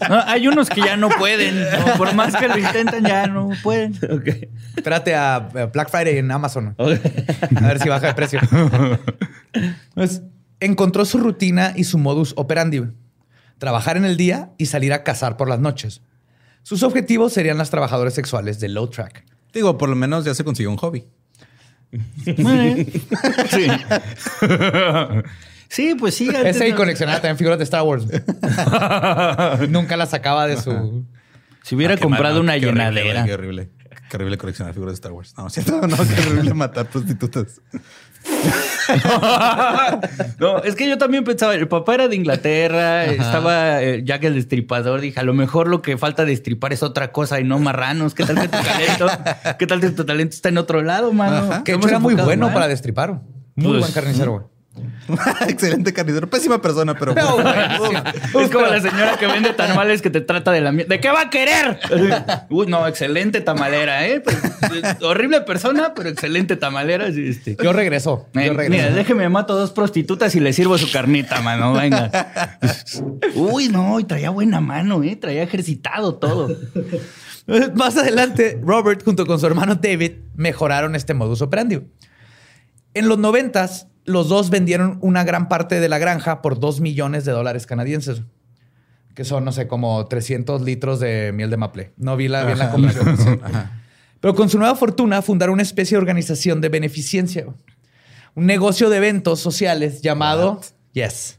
No, hay unos que ya no pueden. (laughs) ¿no? Por más que lo intentan, ya no pueden. ok. Espérate a Black Friday en Amazon. A ver si baja de precio. (laughs) Pues, encontró su rutina y su modus operandi. Trabajar en el día y salir a cazar por las noches. Sus objetivos serían las trabajadoras sexuales de Low Track. Digo, por lo menos ya se consiguió un hobby. (laughs) Sí. Sí, pues sí. antes Ese y no- coleccionaba también figuras de Star Wars. (laughs) Nunca las sacaba de su... Si hubiera Ah, comprado mal, una qué horrible, llenadera. güey, Qué horrible. Qué horrible coleccionar figuras de Star Wars. No, (laughs) ¿cierto? No, qué horrible matar prostitutas. (laughs) No, es que yo también pensaba, el papá era de Inglaterra, estaba eh, Jack el Destripador, dije, a lo mejor lo que falta destripar es otra cosa y no marranos. ¿Qué tal que tu talento? (laughs) ¿Qué tal que tu talento está en otro lado, mano? Que hecho era muy bueno mal. para destripar. Muy Pues, buen carnicero, güey. (laughs) Excelente carnicero. Pésima persona, pero... No, güey. Es como la señora que vende tamales que te trata de la mierda. ¿De qué va a querer? Uy, no, excelente tamalera, ¿eh? Pues, eh, horrible persona, pero excelente tamalera. sí, Este. Yo regreso. Eh, Yo mira, regreso. déjeme mato dos prostitutas y le sirvo su carnita, mano. Venga. Uy, no, y traía buena mano, ¿eh? Traía ejercitado todo. (laughs) Más adelante, Robert junto con su hermano David mejoraron este modus operandi. En los noventas, los dos vendieron una gran parte de la granja por 2 millones de dólares canadienses, que son, no sé, como 300 litros de miel de maple. No vi la, bien la conversión. (laughs) Pero con su nueva fortuna fundaron una especie de organización de beneficencia. Un negocio de eventos sociales llamado... Yes.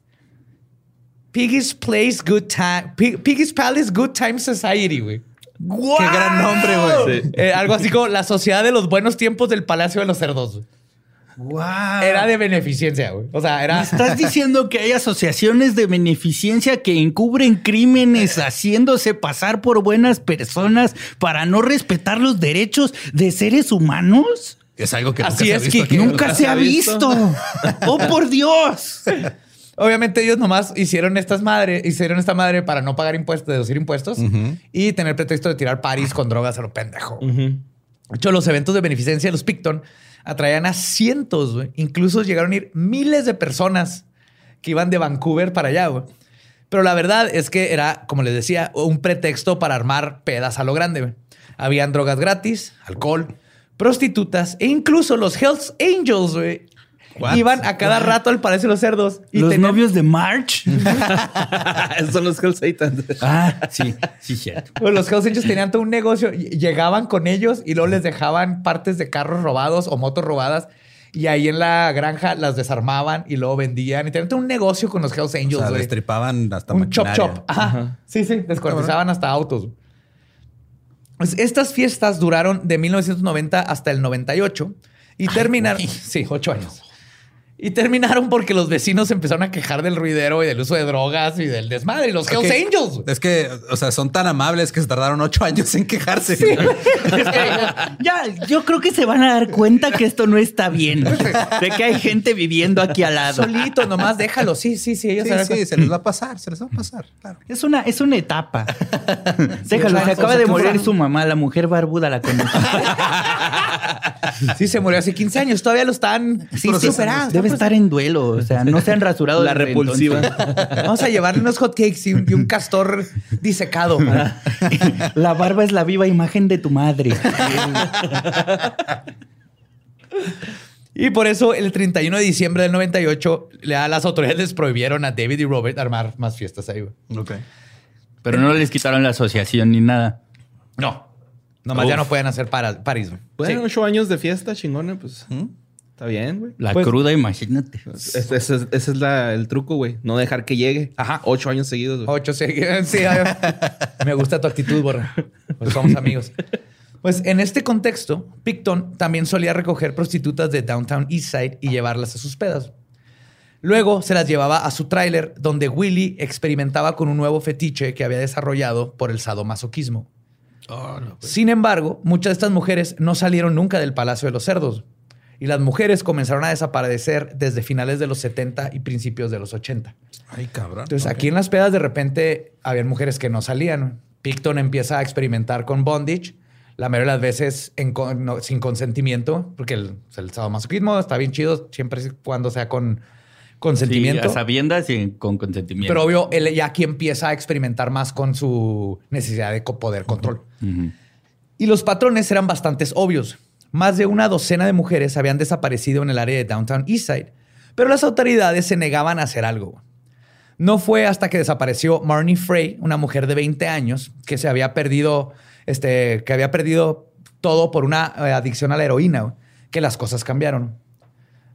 Piggy's Place Good Time... Pig- Piggy's Palace Good Time Society, güey. Qué gran nombre, güey. Sí. Eh, algo así como la sociedad de los buenos tiempos del Palacio de los Cerdos. güey. ¡Wow! Era de beneficencia, güey. O sea, era. ¿Estás diciendo que hay asociaciones de beneficencia que encubren crímenes haciéndose pasar por buenas personas para no respetar los derechos de seres humanos? Es algo que Así nunca es, se ha visto aquí. Nunca se ha visto. ¡Oh, por Dios! Obviamente, ellos nomás hicieron estas madres, hicieron esta madre para no pagar impuestos, deducir impuestos y tener pretexto de tirar paris con drogas a lo pendejo. De hecho, los eventos de beneficencia de los Picton atraían a cientos, güey. Incluso llegaron a ir miles de personas que iban de Vancouver para allá, güey. Pero la verdad es que era, como les decía, un pretexto para armar pedas a lo grande. güey. Habían drogas gratis, alcohol, prostitutas e incluso los Hells Angels, güey. Iban a cada rato al Palacio de los Cerdos. Y Los tenían- novios de March. Esos (laughs) (laughs) son los Hell Satans. ah, sí, sí, cierto. Los Hells Angels tenían todo un negocio. Llegaban con ellos y luego les dejaban partes de carros robados o motos robadas. Y ahí en la granja las desarmaban y luego vendían. Y tenían todo un negocio con los Hells O Angels. sea, güey. destripaban hasta un chop maquinaria. chop. Ajá. Sí, sí. Descuartizaban hasta autos. Pues estas fiestas duraron de 1990 hasta el 98 y terminaron. Sí, ocho años. Y terminaron porque los vecinos empezaron a quejar del ruidero y del uso de drogas y del desmadre. Y los Hells Ok. Angels. Es que, o sea, son tan amables que se tardaron ocho años en quejarse. (laughs) Es que ya, yo creo que se van a dar cuenta que esto no está bien. De que hay gente viviendo aquí al lado. Solitos, nomás déjalo. Sí, sí, sí. Ellos Sí, se sí, les va a pasar, se les va a pasar. Claro. Es una, es una etapa. Déjalo, se acaba de morir su mamá, la mujer barbuda la conoce. Sí, se murió hace 15 años. Todavía lo están Sí, sí, superando. Debe estar en duelo. O sea, no se han rasurado. La repulsiva. entonces. Vamos a llevarle unos hotcakes y un, y un castor disecado. (laughs) La barba es la viva imagen de tu madre. Y por eso el 31 de diciembre del 98 le- las autoridades les prohibieron a David y Robert armar más fiestas ahí. güey. Ok. Pero no les quitaron la asociación ni nada. No. Nomás ya Uf. no pueden hacer para París. Bueno, Sí. ocho años de fiesta chingona, pues. Está bien, güey. La Pues- cruda, imagínate. Ese, ese es- ese es la- el truco, güey. No dejar que llegue. Ajá. Ocho años seguidos, güey. Ocho, (laughs) sí. sí, me gusta tu actitud, Borra. Pues somos amigos. Pues en este contexto, Picton también solía recoger prostitutas de Downtown Eastside y llevarlas a sus pedas. Luego se las llevaba a su tráiler, donde Willy experimentaba con un nuevo fetiche que había desarrollado por el sadomasoquismo. Sin embargo, muchas de estas mujeres no salieron nunca del Palacio de los Cerdos. Y las mujeres comenzaron a desaparecer desde finales de los 70 y principios de los 80. Ay, cabrón. Entonces, aquí en las pedas de repente habían mujeres que no salían. Picton empieza a experimentar con bondage, la mayoría de las veces en con- no- sin consentimiento, porque el, el sadomasoquismo está bien chido siempre y cuando sea con Sí, consentimiento. a sabiendas y con consentimiento. pero obvio, él ya aquí empieza a experimentar más con su necesidad de poder control. Ujú. Y los patrones eran bastante obvios. Más de una docena de mujeres habían desaparecido en el área de Downtown Eastside, pero las autoridades se negaban a hacer algo. No fue hasta que desapareció Marnie Frey, una mujer de 20 años, que se había perdido, este, que había perdido todo por una eh, adicción a la heroína, que las cosas cambiaron.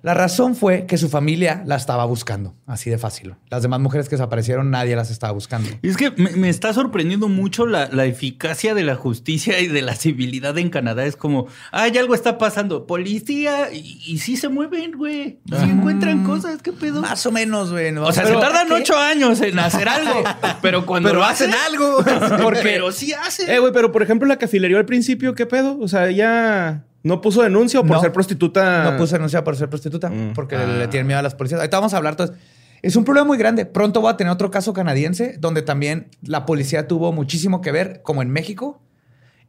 La razón fue que su familia la estaba buscando, así de fácil. Las demás mujeres que desaparecieron, nadie las estaba buscando. Y es que me, me está sorprendiendo mucho la, la eficacia de la justicia y de la civilidad en Canadá. Es como, ay, algo está pasando. Policía, y, y sí se mueven, güey. Sí encuentran cosas, ¿qué pedo? Más o menos, güey. ¿no? O sea, Pero- se tardan ¿qué? ocho años en hacer algo. (laughs) Pero cuando Pero lo hacen algo. (laughs) Porque- Pero (laughs) sí hacen. Eh, güey, pero por ejemplo, la cafilería al principio, ¿qué pedo? O sea, ella no puso denuncia por No. ser prostituta. No puse denuncia por ser prostituta Mm. porque le tienen miedo a las policías. Ahorita vamos a hablar. Entonces, es un problema muy grande. Pronto voy a tener otro caso canadiense donde también la policía tuvo muchísimo que ver, como en México.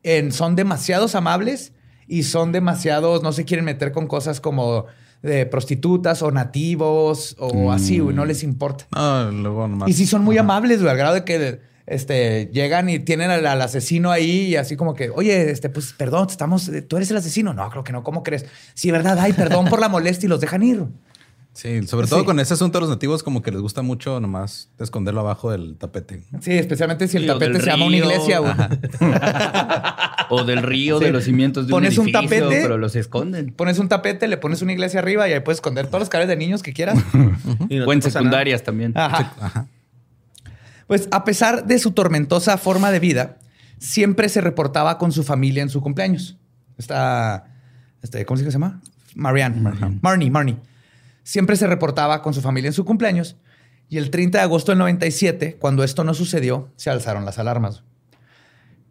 En, son demasiados amables y son demasiados, no se quieren meter con cosas como de prostitutas o nativos o así, güey, no les importa. No, luego nomás. Y sí son muy amables, güey, al grado de que este, llegan y tienen al, al asesino ahí y así como que, oye, este, pues perdón, estamos, tú eres el asesino. No, creo que no, ¿cómo crees? Sí, verdad, ay, perdón por la molestia y los dejan ir. Sí, sobre todo Sí. con ese asunto de los nativos, como que les gusta mucho nomás esconderlo abajo del tapete. Sí, especialmente si el Sí, tapete se llama una iglesia. (laughs) O del río, Sí. de los cimientos de Pones un un edificio, tapete. pero los esconden. Pones un tapete, le pones una iglesia arriba y ahí puedes esconder todos los cables de niños que quieras. (laughs) Y no o en secundarias también. Ajá. Ajá. Pues a pesar de su tormentosa forma de vida, siempre se reportaba con su familia en su cumpleaños. Esta, este, ¿cómo se llama? Marianne. Marnie, Marnie. Siempre se reportaba con su familia en su cumpleaños. Y el 30 de agosto del 97, cuando esto no sucedió, se alzaron las alarmas.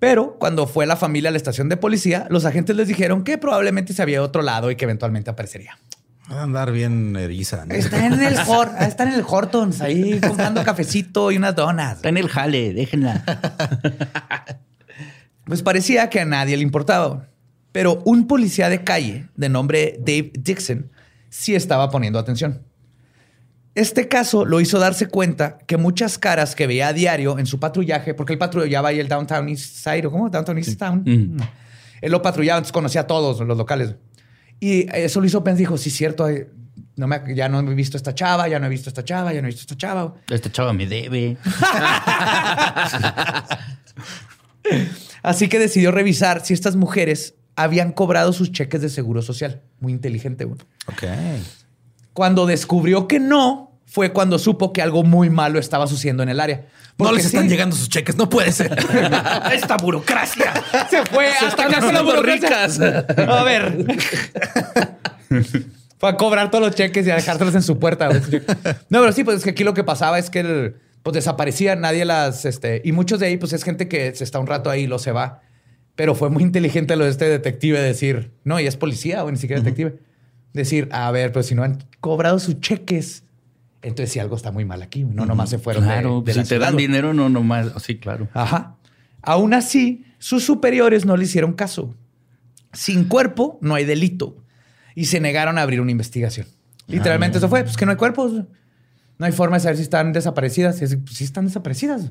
Pero cuando fue la familia a la estación de policía, los agentes les dijeron que probablemente se había otro lado y que eventualmente aparecería. Va a andar bien eriza. ¿no? Está en el, (laughs) está en el Hortons, ahí comprando cafecito y unas donas. Está en el jale, déjenla. (laughs) Pues parecía que a nadie le importaba. Pero un policía de calle de nombre Dave Dixon sí estaba poniendo atención. Este caso lo hizo darse cuenta que muchas caras que veía a diario en su patrullaje, porque él patrullaba ahí el Downtown East Side, ¿o cómo? Downtown East Town. Mm. Él lo patrullaba, entonces conocía a todos los locales. Y eso lo hizo pensar, dijo, sí, cierto, hay- no me, ya no he visto esta chava, ya no he visto esta chava, ya no he visto esta chava. Esta chava me debe. (laughs) Así que decidió revisar si estas mujeres habían cobrado sus cheques de seguro social. Muy inteligente, güey. Ok. Cuando descubrió que no, fue cuando supo que algo muy malo estaba sucediendo en el área. No les están sí, llegando sus cheques, no puede ser. (laughs) Esta burocracia. Se fue hasta la burocracia. ricas. A ver. (laughs) Fue a cobrar todos los cheques y a dejárselos en su puerta. No, pero sí, pues es que aquí lo que pasaba es que el- pues desaparecían, nadie las, este, y muchos de ahí, pues es gente que se está un rato ahí y lo se va. Pero fue muy inteligente lo de este detective decir, no, y es policía o ni siquiera detective. Decir, a ver, pero si no han cobrado sus cheques, entonces sí algo está muy mal aquí. No, nomás se fueron Claro, de, si la te ciudad, dan dinero, no nomás. Sí, claro. Ajá. Aún así, sus superiores no le hicieron caso. Sin cuerpo no hay delito. Y se negaron a abrir una investigación. Literalmente eso fue, pues que no hay cuerpos. No hay forma de saber si están desaparecidas. Y así, pues, sí están desaparecidas.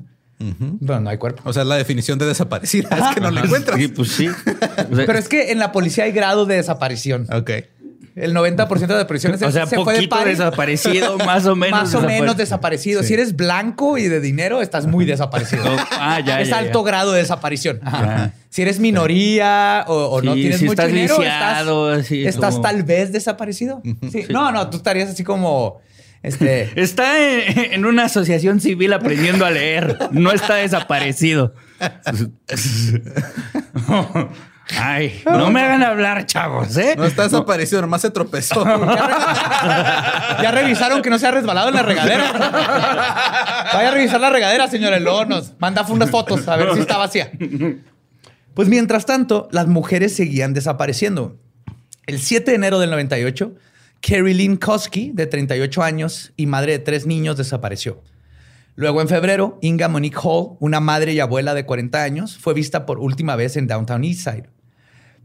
Pero no hay cuerpo. O sea, la definición de desaparecida es que no la encuentras. Sí, pues sí. O sea, Pero es que en la policía hay grado de desaparición. Ok. El 90% de desapariciones o sea, se fue de poquito party, desaparecido, (laughs) más o menos. Más o menos desapare- desaparecido. Si eres blanco y de dinero, estás muy desaparecido. Ah, ya, es ya, alto ya. grado de desaparición. Ajá. Si eres minoría o, o no Sí, tienes si mucho estás dinero, lisiado, estás, así estás como- tal vez desaparecido. Sí. No, no, tú estarías así como este. (laughs) Está en, en una asociación civil aprendiendo a leer. No está desaparecido. (laughs) Ay, no me hagan hablar, chavos, ¿eh? No está desaparecido, nomás se tropezó. (laughs) ya revisaron que no se ha resbalado en la regadera. Vaya a revisar la regadera, señor Luego nos manda unas fotos a ver si está vacía. Pues mientras tanto, las mujeres seguían desapareciendo. El 7 de enero del 98, Carrie Lynn Koski, de 38 años y madre de tres niños, desapareció. Luego, en febrero, Inga Monique Hall, una madre y abuela de 40 años, fue vista por última vez en Downtown Eastside.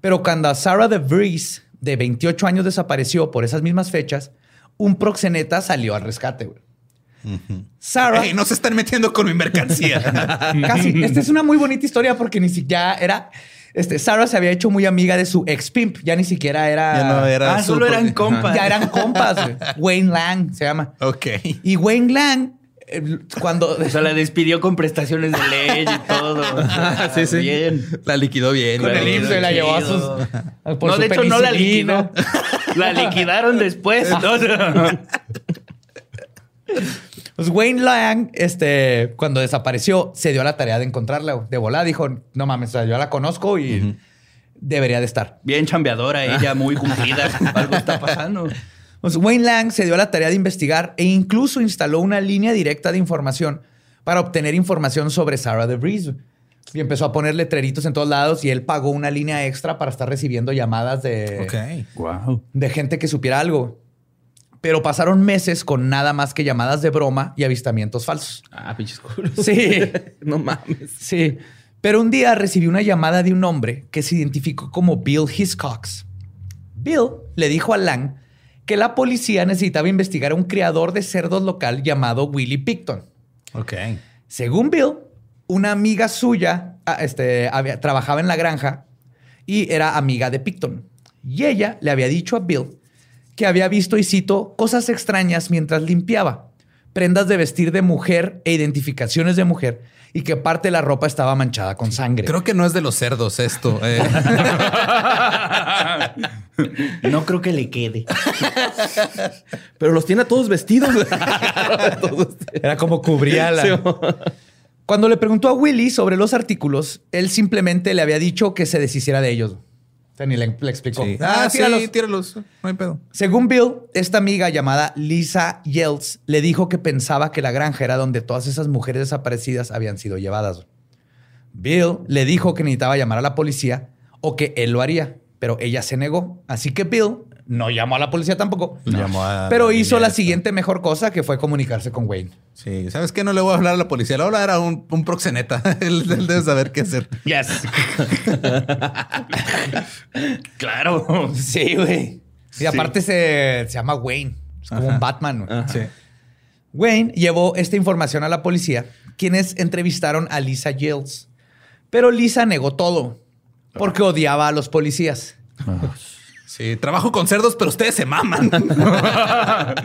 Pero cuando Sarah DeVries, de 28 años, desapareció por esas mismas fechas, un proxeneta salió al rescate. güey. Sarah, Ey, no se están metiendo con mi mercancía. (laughs) casi. Esta es una muy bonita historia porque ni siquiera era. Este, Sarah se había hecho muy amiga de su ex pimp. Ya ni siquiera era. Ya no era Ah, solo eran compas. Ya eran compas. (laughs) Wayne Lang se llama. Ok. Y Wayne Lang, cuando. (laughs) O sea, la despidió con prestaciones de ley y todo. (laughs) sí, sí. Bien. La liquidó bien. Con el. IMSS se la llevó a sus. Por no, su de hecho, no la liquidó. (laughs) La liquidaron después. No, Pues Wayne Lang, este, cuando desapareció, se dio a la tarea de encontrarla. De volada dijo: No mames, o sea, yo la conozco y debería de estar. Bien chambeadora ella, muy cumplida. Algo está pasando. Pues Wayne Lang se dio a la tarea de investigar e incluso instaló una línea directa de información para obtener información sobre Sarah DeVries. Y empezó a poner letreritos en todos lados y él pagó una línea extra para estar recibiendo llamadas de, Ok. Wow. de gente que supiera algo. Pero pasaron meses con nada más que llamadas de broma y avistamientos falsos. Ah, pinches culos. Sí. (laughs) no mames. Sí. Pero un día recibí una llamada de un hombre que se identificó como Bill Hiscox. Bill le dijo a Lang que la policía necesitaba investigar a un criador de cerdos local llamado Willie Picton. Ok. Según Bill, una amiga suya ah, este, había- trabajaba en la granja y era amiga de Picton. Y ella le había dicho a Bill que había visto, y cito, cosas extrañas mientras limpiaba, prendas de vestir de mujer e identificaciones de mujer, y que parte de la ropa estaba manchada con sangre. Creo que no es de los cerdos esto. eh. (laughs) No creo que le quede. Pero los tiene a todos vestidos. (laughs) Era como cubría la... Cuando le preguntó a Willy sobre los artículos, él simplemente le había dicho que se deshiciera de ellos. O sea, ni le, le explicó. Sí. Ah, Ah, sí, tíralos. tíralos. No hay pedo. Según Bill, esta amiga llamada Lisa Yelts le dijo que pensaba que la granja era donde todas esas mujeres desaparecidas habían sido llevadas. Bill le dijo que necesitaba llamar a la policía o que él lo haría, pero ella se negó. Así que Bill no llamó a la policía tampoco, Llamó a pero hizo la siguiente mejor cosa que fue comunicarse con Wayne. Sí, ¿sabes qué? No le voy a hablar a la policía, le voy a hablar a un, un proxeneta. (laughs) él, él debe saber qué hacer. Yes. (laughs) claro. Sí, güey. Y aparte se, se llama Wayne. Es como un Batman. güey. Sí. Wayne llevó esta información a la policía, quienes entrevistaron a Lisa Yields. Pero Lisa negó todo porque odiaba a los policías. Sí, trabajo con cerdos, pero ustedes se maman. (laughs)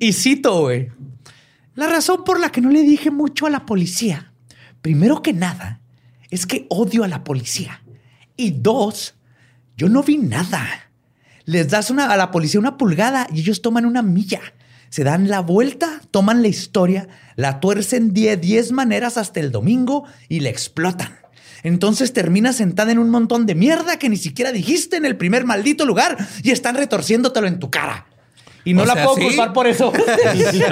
Y, cito, güey. La razón por la que no le dije mucho a la policía, primero que nada, es que odio a la policía. Y dos, yo no vi nada. Les das a la policía una pulgada y ellos toman una milla. Se dan la vuelta, toman la historia, la tuercen de 10 maneras hasta el domingo y la explotan. Entonces terminas sentada en un montón de mierda que ni siquiera dijiste en el primer maldito lugar y están retorciéndotelo en tu cara. Y no O la sea, puedo ¿sí? culpar por eso.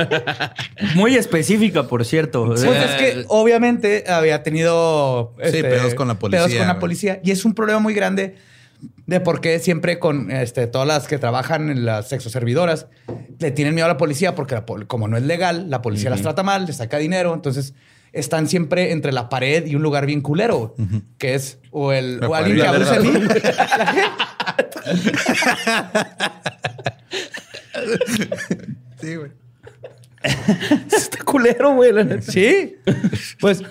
(laughs) Muy específica, por cierto. Pues es que obviamente había tenido este, pedos con la policía, pedos con la policía. Y es un problema muy grande de por qué siempre con este, todas las que trabajan en las sexoservidoras le tienen miedo a la policía porque la como no es legal, la policía las trata mal, les saca dinero. Entonces están siempre entre la pared y un lugar bien culero, que es o, el, La o alguien que abuse de mí. (laughs) Sí, güey. Está culero, güey. la neta. Sí. Pues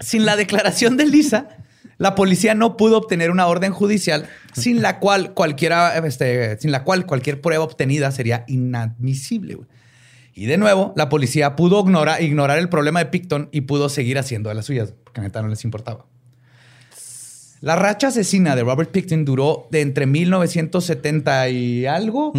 sin la declaración de Lisa, la policía no pudo obtener una orden judicial sin la cual cualquiera, este, sin la cual cualquier prueba obtenida sería inadmisible. güey. Y de nuevo, la policía pudo ignorar, ignorar el problema de Picton y pudo seguir haciendo de las suyas, porque neta no les importaba. La racha asesina de Robert Picton duró de entre 1970 y algo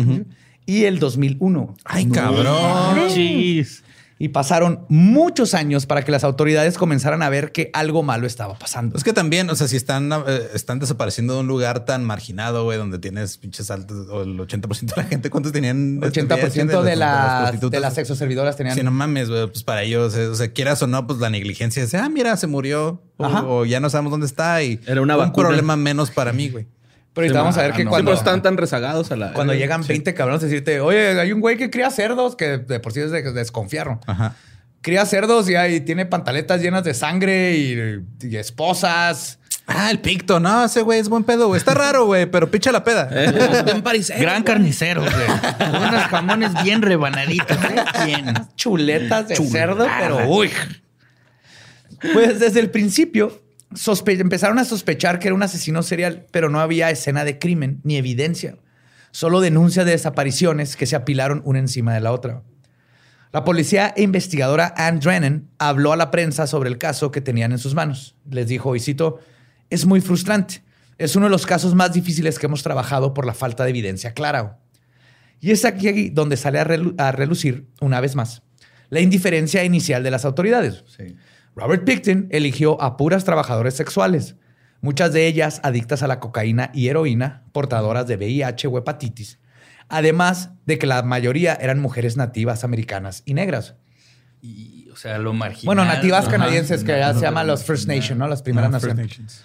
y el 2001. Ay, cabrón. Chis. Y pasaron muchos años para que las autoridades comenzaran a ver que algo malo estaba pasando. Es que también, o sea, si están, eh, están desapareciendo de un lugar tan marginado, güey, donde tienes pinches altos, o el 80% de la gente, ¿cuántos tenían? 80% de, las las, prostitutas? de las sexoservidoras tenían. Si no mames, güey, pues para ellos, eh, o sea, quieras o no, pues la negligencia es, ah, mira, se murió, o, ya no sabemos dónde está y Era una un vacuna. problema menos para mí, güey. Pero ahorita vamos a ver que no, cuando, están tan rezagados a la. cuando llegan 20 cabrones a decirte, oye, hay un güey que cría cerdos que de por sí es de desconfiaron. Ajá. Cría cerdos y ahí tiene pantaletas llenas de sangre y, y esposas. Ah, el picto, no, ese güey es buen pedo, güey. Está raro, güey, pero picha la peda. Parisero, Gran güey. carnicero, güey. Unos jamones bien rebanaditos. ¿eh? Bien. chuletas de Chulada. cerdo, pero uy. Pues desde el principio empezaron a sospechar que era un asesino serial, pero no había escena de crimen ni evidencia. Solo denuncias de desapariciones que se apilaron una encima de la otra. La policía e investigadora Anne Drennan habló a la prensa sobre el caso que tenían en sus manos. Les dijo, y cito, es muy frustrante. Es uno de los casos más difíciles que hemos trabajado por la falta de evidencia clara. Y es aquí donde sale a, relu- a relucir, una vez más, la indiferencia inicial de las autoridades. Robert Picton eligió a puras trabajadoras sexuales, muchas de ellas adictas a la cocaína y heroína, portadoras de VIH o hepatitis, además de que la mayoría eran mujeres nativas americanas y negras. Y, o sea, lo marginal. Bueno, nativas canadienses que ya se llaman los First Nation, ¿no? Las primeras naciones.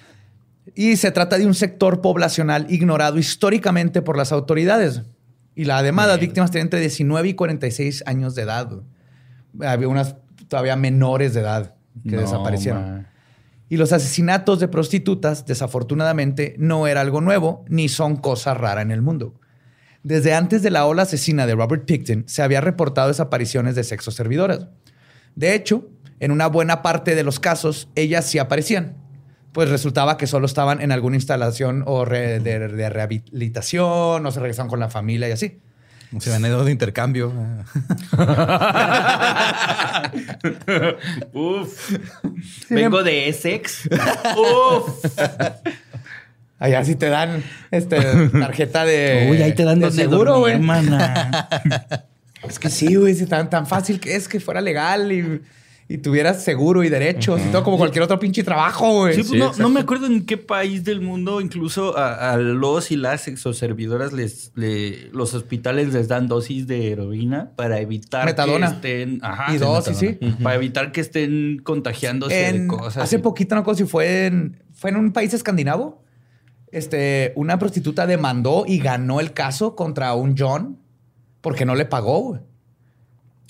Y se trata de un sector poblacional ignorado históricamente por las autoridades. Y la, además, las víctimas tienen entre 19 y 46 años de edad. Había unas todavía menores de edad que No, desaparecieron. Y los asesinatos de prostitutas, desafortunadamente, no era algo nuevo ni son cosa rara en el mundo. Desde antes de la ola asesina de Robert Picton, se había reportado desapariciones de sexo servidoras. De hecho, en una buena parte de los casos, ellas sí aparecían. Pues resultaba que solo estaban en alguna instalación o re- de, de rehabilitación, o se regresaban con la familia y así. Se habían ido de intercambio. (laughs) Uf. Vengo de Essex. (laughs) Uf. Allá sí te dan este, tarjeta de, Uy, ahí te dan de seguro, güey. (laughs) Es que sí, güey, si tan, tan fácil que es que fuera legal y, y tuvieras seguro y derechos y todo como cualquier otro pinche trabajo, güey. Sí, pues Sí, no, no me acuerdo en qué país del mundo, incluso a, a los y las exoservidoras, les, le- los hospitales les dan dosis de heroína para evitar Metadona. que estén. Ajá, Y dosis, metadona. sí. Para evitar que estén contagiándose En- de cosas. hace y- poquito, no si fue en, fue en un país escandinavo. Este, una prostituta demandó y ganó el caso contra un John porque no le pagó, güey.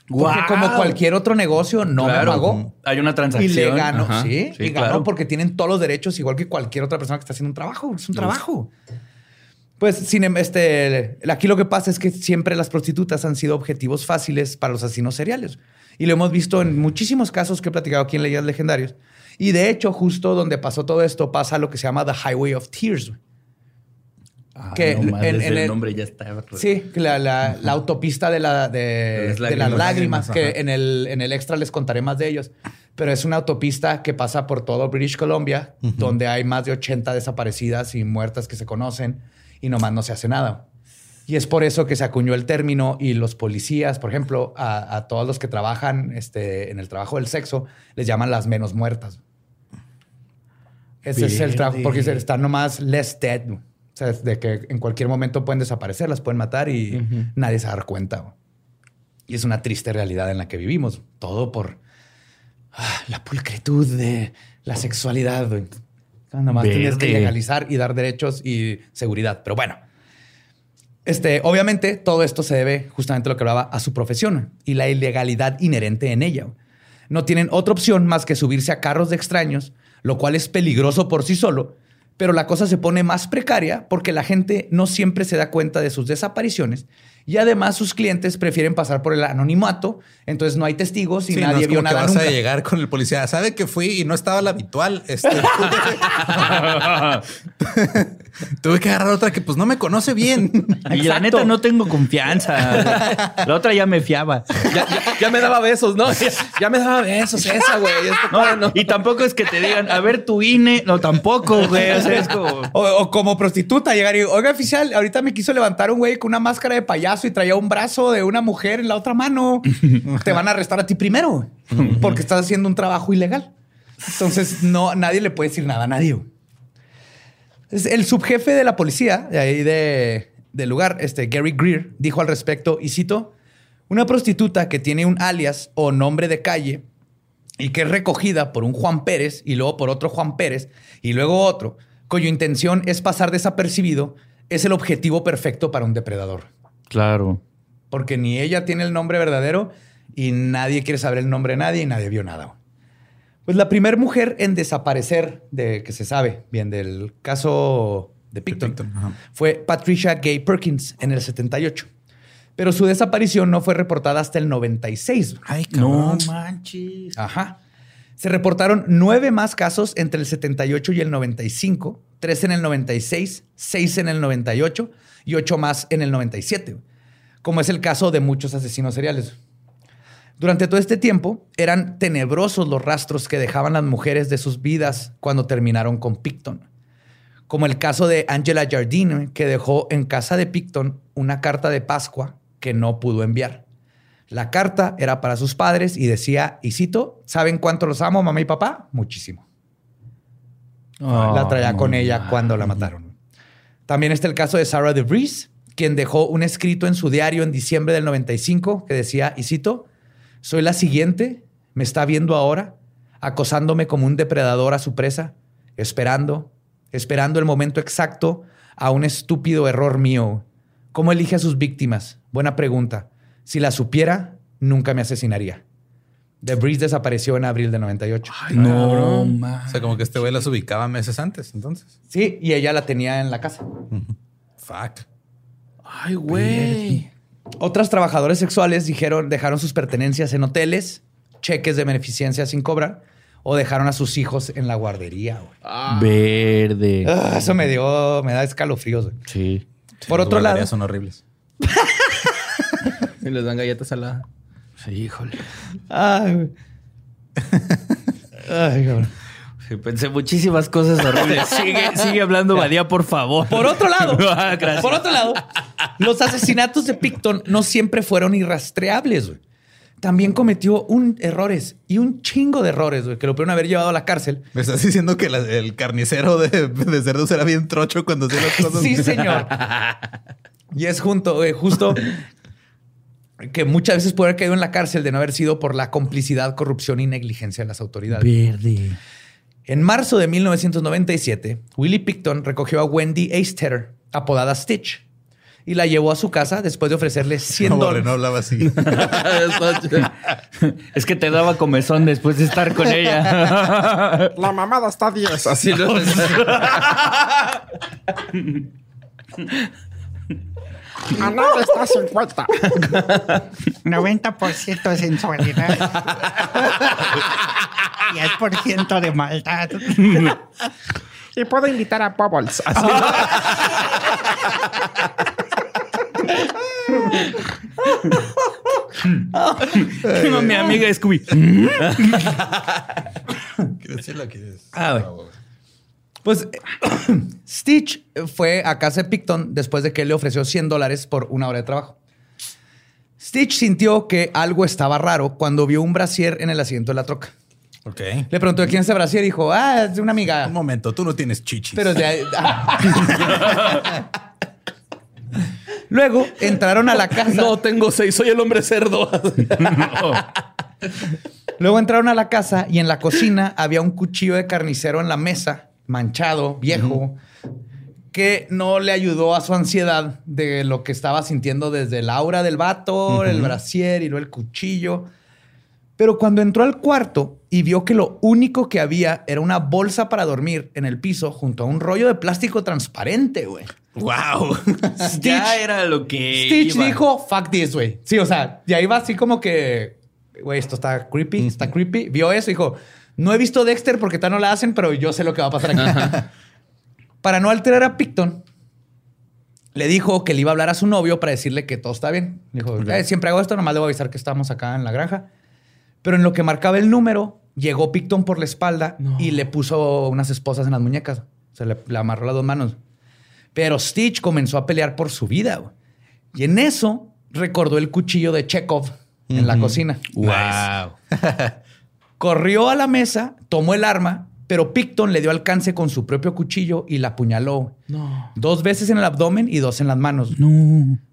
Porque como cualquier otro negocio, no Claro. me pagó. Hay una Y transacción. le ganó, Ajá. sí, Sí, y ganó claro. porque tienen todos los derechos, igual que cualquier otra persona que está haciendo un trabajo. Es un trabajo. Pues sin em- este, aquí lo que pasa es que siempre las prostitutas han sido objetivos fáciles para los asesinos seriales. Y lo hemos visto en muchísimos casos que he platicado aquí en Leyendas Legendarias. Y de hecho, justo donde pasó todo esto, pasa lo que se llama The Highway of Tears. Ah, que no en- en el el- nombre ya está. Sí, la, la- la autopista de, la, de, las de las lágrimas. lágrimas, que Ajá. en el, en el extra les contaré más de ellos. Pero es una autopista que pasa por todo British Columbia, donde hay más de 80 desaparecidas y muertas que se conocen y nomás no se hace nada. Y es por eso que se acuñó el término y los policías, por ejemplo, a, a todos los que trabajan este, en el trabajo del sexo, les llaman las menos muertas. Ese es el trabajo, porque están nomás less dead. O sea, de que en cualquier momento pueden desaparecer, las pueden matar y nadie se va a dar cuenta. Y es una triste realidad en la que vivimos. Todo por ah, la pulcritud de la sexualidad. güey. Nomás tienes que legalizar y dar derechos y seguridad. Pero bueno, este, obviamente todo esto se debe justamente a lo que hablaba a su profesión y la ilegalidad inherente en ella. No tienen otra opción más que subirse a carros de extraños, lo cual es peligroso por sí solo, pero la cosa se pone más precaria porque la gente no siempre se da cuenta de sus desapariciones y además sus clientes prefieren pasar por el anonimato, entonces no hay testigos y Sí, no nadie es vio como que nada vas nunca. a llegar con el policía. Sabe que fui y no estaba la habitual. Este, (laughs) (laughs) tuve que agarrar otra que pues no me conoce bien. (laughs) Y la neta no tengo confianza. La otra ya me fiaba. Ya, ya- ya me daba besos, ¿no? Ya, (laughs) ya me daba besos esa, güey. Esto, No, no. Y tampoco es que te digan, a ver tu INE. No, tampoco, güey. O sea, es como. O, o como prostituta, llegar y, oiga, oficial, ahorita me quiso levantar un güey con una máscara de payaso y traía un brazo de una mujer en la otra mano. (laughs) Te van a arrestar a ti primero, porque estás haciendo un trabajo ilegal. Entonces, no, nadie le puede decir nada a nadie. güey. El subjefe de la policía de ahí de, del lugar, este Gary Greer, dijo al respecto, y cito, una prostituta que tiene un alias o nombre de calle y que es recogida por un Juan Pérez y luego por otro Juan Pérez y luego otro, cuya intención es pasar desapercibido, es el objetivo perfecto para un depredador. Claro. Porque ni ella tiene el nombre verdadero y nadie quiere saber el nombre de nadie y nadie vio nada. Pues la primera mujer en desaparecer, de que se sabe bien del caso de Picton, fue Patricia Gay Perkins en el 78. Pero su desaparición no fue reportada hasta el 96. Ay, No cabrón. manches. Ajá. Se reportaron nueve más casos entre el 78 y el 95, tres en el 96, seis en el 98 y ocho más en el 97, como es el caso de muchos asesinos seriales. Durante todo este tiempo eran tenebrosos los rastros que dejaban las mujeres de sus vidas cuando terminaron con Picton, como el caso de Angela Jardine, que dejó en casa de Picton una carta de Pascua que no pudo enviar. La carta era para sus padres y decía, y cito, ¿saben cuánto los amo, mamá y papá? Muchísimo. la traía con ella cuando la mataron. También está el caso de Sarah DeVries, quien dejó un escrito en su diario en diciembre del 95 que decía, y cito, soy la siguiente, me está viendo ahora, acosándome como un depredador a su presa, esperando, esperando el momento exacto a un estúpido error mío. ¿Cómo elige a sus víctimas? Buena pregunta. Si la supiera, nunca me asesinaría. DeVries desapareció en abril de 98. No, O man. sea, como que este güey las ubicaba meses antes, entonces. Sí, y ella la tenía en la casa. Fuck. Ay, güey. Otras trabajadoras sexuales dijeron, dejaron sus pertenencias en hoteles, cheques de beneficencia sin cobrar, o dejaron a sus hijos en la guardería. güey. Verde. Ah, eso me dio, me da escalofríos. güey. Sí. Por Las otro lado, guarderías son horribles. (laughs) Y les dan galletas saladas. Sí, híjole. Ay, güey. Ay, cabrón. Sí, pensé muchísimas cosas horribles. (laughs) Sigue, sigue hablando, Badía, por favor. Por otro lado, (laughs) Ah, por otro lado, los asesinatos de Picton no siempre fueron irrastreables. güey. También cometió un errores y un chingo de errores güey, que lo pudieron haber llevado a la cárcel. Me estás diciendo que la- el carnicero de, de cerdos era bien trocho cuando hacía las cosas. Sí, señor. (laughs) Y es junto, eh, justo que muchas veces puede haber caído en la cárcel de no haber sido por la complicidad, corrupción y negligencia de las autoridades. Verde. En marzo de 1997, Willie Picton recogió a Wendy Eistetter, apodada Stitch, y la llevó a su casa después de ofrecerle 100 No, Borre, dólares. no hablaba así. (laughs) Es que te daba comezón después de estar con ella. (laughs) La mamada está 10. Así no (laughs) Anal (laughs) está 50. 90% de sensualidad. (laughs) 10% de maldad. (laughs) Y puedo invitar a Bubbles. Así. A mi amiga Scooby. Ah, güey. Pues (coughs) Stitch fue a casa de Picton después de que él le ofreció 100 dólares por una hora de trabajo. Stitch sintió que algo estaba raro cuando vio un brasier en el asiento de la troca. Ok. Le preguntó de quién es ese brasier y dijo, ah, es de una amiga. Un momento, tú no tienes chichis. Pero es de ahí- Luego entraron a la casa. No tengo seis, soy el hombre cerdo. (laughs) Luego entraron a la casa y en la cocina había un cuchillo de carnicero en la mesa, manchado, viejo, que no le ayudó a su ansiedad de lo que estaba sintiendo desde el aura del vato, el brasier y luego el cuchillo. Pero cuando entró al cuarto y vio que lo único que había era una bolsa para dormir en el piso junto a un rollo de plástico transparente, güey. Wow. (laughs) ya era lo que. Stitch iba. dijo, fuck this, güey. Sí, o sea, y ahí va así como que, güey, esto está creepy, está creepy. Vio eso y dijo, no he visto Dexter porque tal no la hacen, pero yo sé lo que va a pasar aquí. Para no alterar a Picton, le dijo que le iba a hablar a su novio para decirle que todo está bien. Dijo, "Eh, siempre hago esto, nomás le voy a avisar que estamos acá en la granja. Pero en lo que marcaba el número, llegó Picton por la espalda y le puso unas esposas en las muñecas. O sea, le, le amarró las dos manos. Pero Stitch comenzó a pelear por su vida. güey. Y en eso recordó el cuchillo de Chekhov en la cocina. Wow. (laughs) Corrió a la mesa, tomó el arma, pero Picton le dio alcance con su propio cuchillo y la apuñaló. Dos veces en el abdomen y dos en las manos.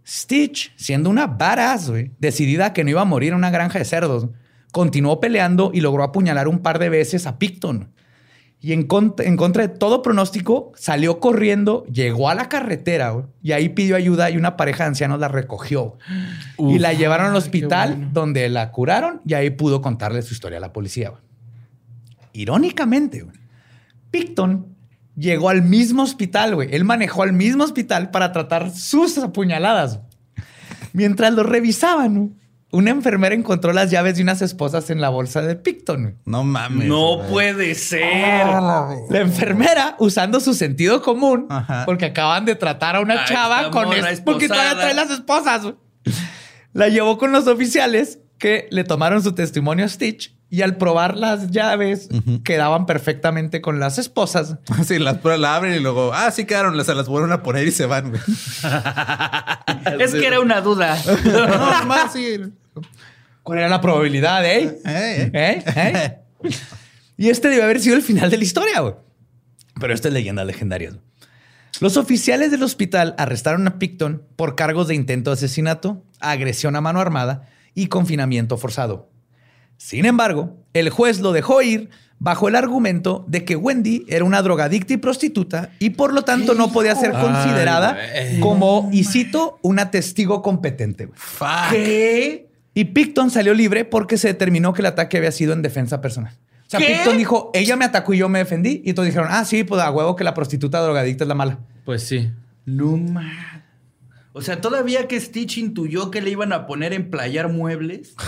Stitch, siendo una badass, decidida a que no iba a morir en una granja de cerdos, continuó peleando y logró apuñalar un par de veces a Picton. Y en, cont- en contra de todo pronóstico, salió corriendo, llegó a la carretera güey, y ahí pidió ayuda y una pareja de ancianos la recogió. y la llevaron al hospital donde la curaron y ahí pudo contarle su historia a la policía. güey. Irónicamente, güey, Picton llegó al mismo hospital, güey. Él manejó al mismo hospital para tratar sus apuñaladas. Mientras lo revisaban, una enfermera encontró las llaves de unas esposas en la bolsa de Picton. No mames. No güey. puede ser. La enfermera, usando su sentido común, Ajá. porque acaban de tratar a una chava con es- porque todavía trae las esposas. La llevó con los oficiales que le tomaron su testimonio a Stitch y al probar las llaves quedaban perfectamente con las esposas. (laughs) Sí, las la abren y luego, ah, sí quedaron, se las vuelven a poner y se van. (laughs) Es que era una duda. (laughs) no, más sí. ¿Cuál era la probabilidad, eh? Eh, eh. ¿Eh? ¿Eh? (laughs) Y este debe haber sido el final de la historia, güey. Pero esta es leyenda legendaria. Los oficiales del hospital arrestaron a Picton por cargos de intento de asesinato, agresión a mano armada y confinamiento forzado. Sin embargo, el juez lo dejó ir bajo el argumento de que Wendy era una drogadicta y prostituta y por lo tanto no podía ser considerada como, y cito, una testigo competente. güey. ¿Qué? Y Picton salió libre porque se determinó que el ataque había sido en defensa personal. O sea, ¿Qué? Picton dijo, ella me atacó y yo me defendí. Y todos dijeron, ah, sí, pues a huevo que la prostituta drogadicta es la mala. Pues sí. No ma- O sea, todavía que Stitch intuyó que le iban a poner en playar muebles. (laughs)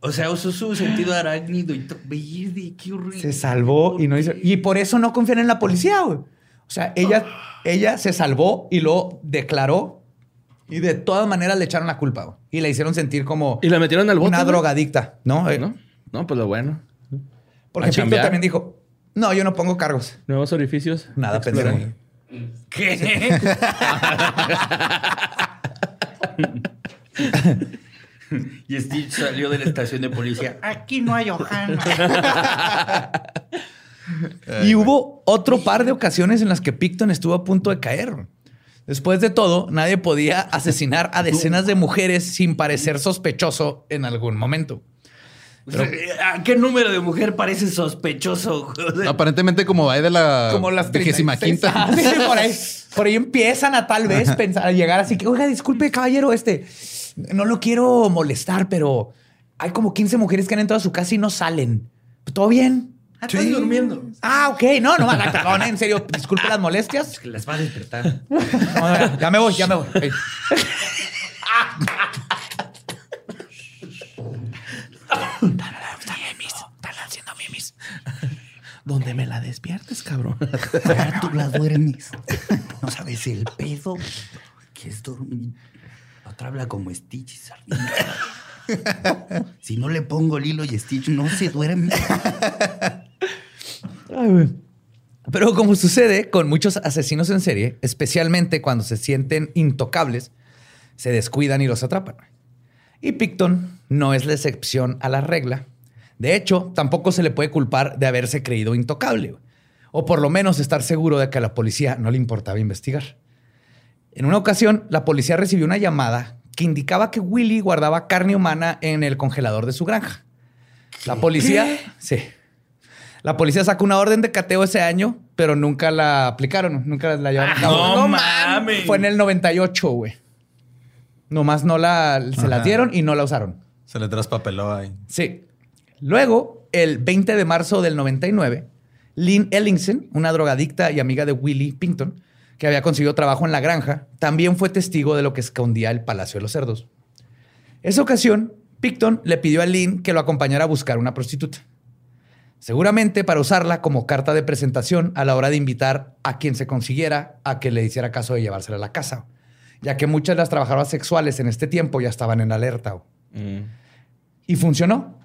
o sea, usó su sentido arácnido y todo. Verde, qué horrible. Se salvó y no hizo... Y por eso no confían en la policía, güey. O sea, ella, ella se salvó y lo declaró y de todas maneras le echaron la culpa. güey. Y la hicieron sentir como Y la metieron al bote. una güey? drogadicta, ¿no? Eh, ¿No? No, pues lo bueno. Porque chambear. también dijo, no, yo no pongo cargos. Nuevos orificios. Nada, pendejo. ¿Qué? (laughs) y Stitch salió de la estación de policía. Aquí no hay hojano. (laughs) Y hubo otro par de ocasiones en las que Picton estuvo a punto de caer. Después de todo, nadie podía asesinar a decenas de mujeres sin parecer sospechoso en algún momento. ¿A qué número de mujer parece sospechoso? (laughs) Aparentemente como va de la Como las 35 quinta. quinta. Ah, sí, por ahí. Por ahí empiezan a tal vez pensar, a llegar así que, oiga, disculpe, caballero, este, no lo quiero molestar, pero hay como 15 mujeres que han entrado a su casa y no salen. ¿Todo bien? Ah, están durmiendo. Ah, ok. No, no, perdón, en serio, disculpe las molestias. Que las va a despertar. (laughs) No, ya, ya me voy, ya me voy. Ey. ¿Dónde me la despiertes, cabrón. Ahora tú la duermes. No sabes el pedo que es dormir. La otra habla como Stitch y Sardina. Si no le pongo Lilo y Stitch, no se duerme. Pero como sucede con muchos asesinos en serie, especialmente cuando se sienten intocables, se descuidan y los atrapan. Y Picton no es la excepción a la regla. De hecho, tampoco se le puede culpar de haberse creído intocable, o por lo menos estar seguro de que a la policía no le importaba investigar. En una ocasión, la policía recibió una llamada que indicaba que Willy guardaba carne humana en el congelador de su granja. La policía, sí. La policía sacó una orden de cateo ese año, pero nunca la aplicaron, nunca la llevaron a cabo. Ah, no mames. Fue en el 98, güey. Nomás no la, se la dieron y no la usaron. Se le traspapeló ahí. Sí. Luego, el 20 de marzo del 99, Lynn Ellingson, una drogadicta y amiga de Willie Pinkton, que había conseguido trabajo en la granja, también fue testigo de lo que escondía el Palacio de los Cerdos. Esa ocasión, Picton le pidió a Lynn que lo acompañara a buscar una prostituta. Seguramente para usarla como carta de presentación a la hora de invitar a quien se consiguiera a que le hiciera caso de llevársela a la casa, ya que muchas de las trabajadoras sexuales en este tiempo ya estaban en alerta. Mm. Y funcionó.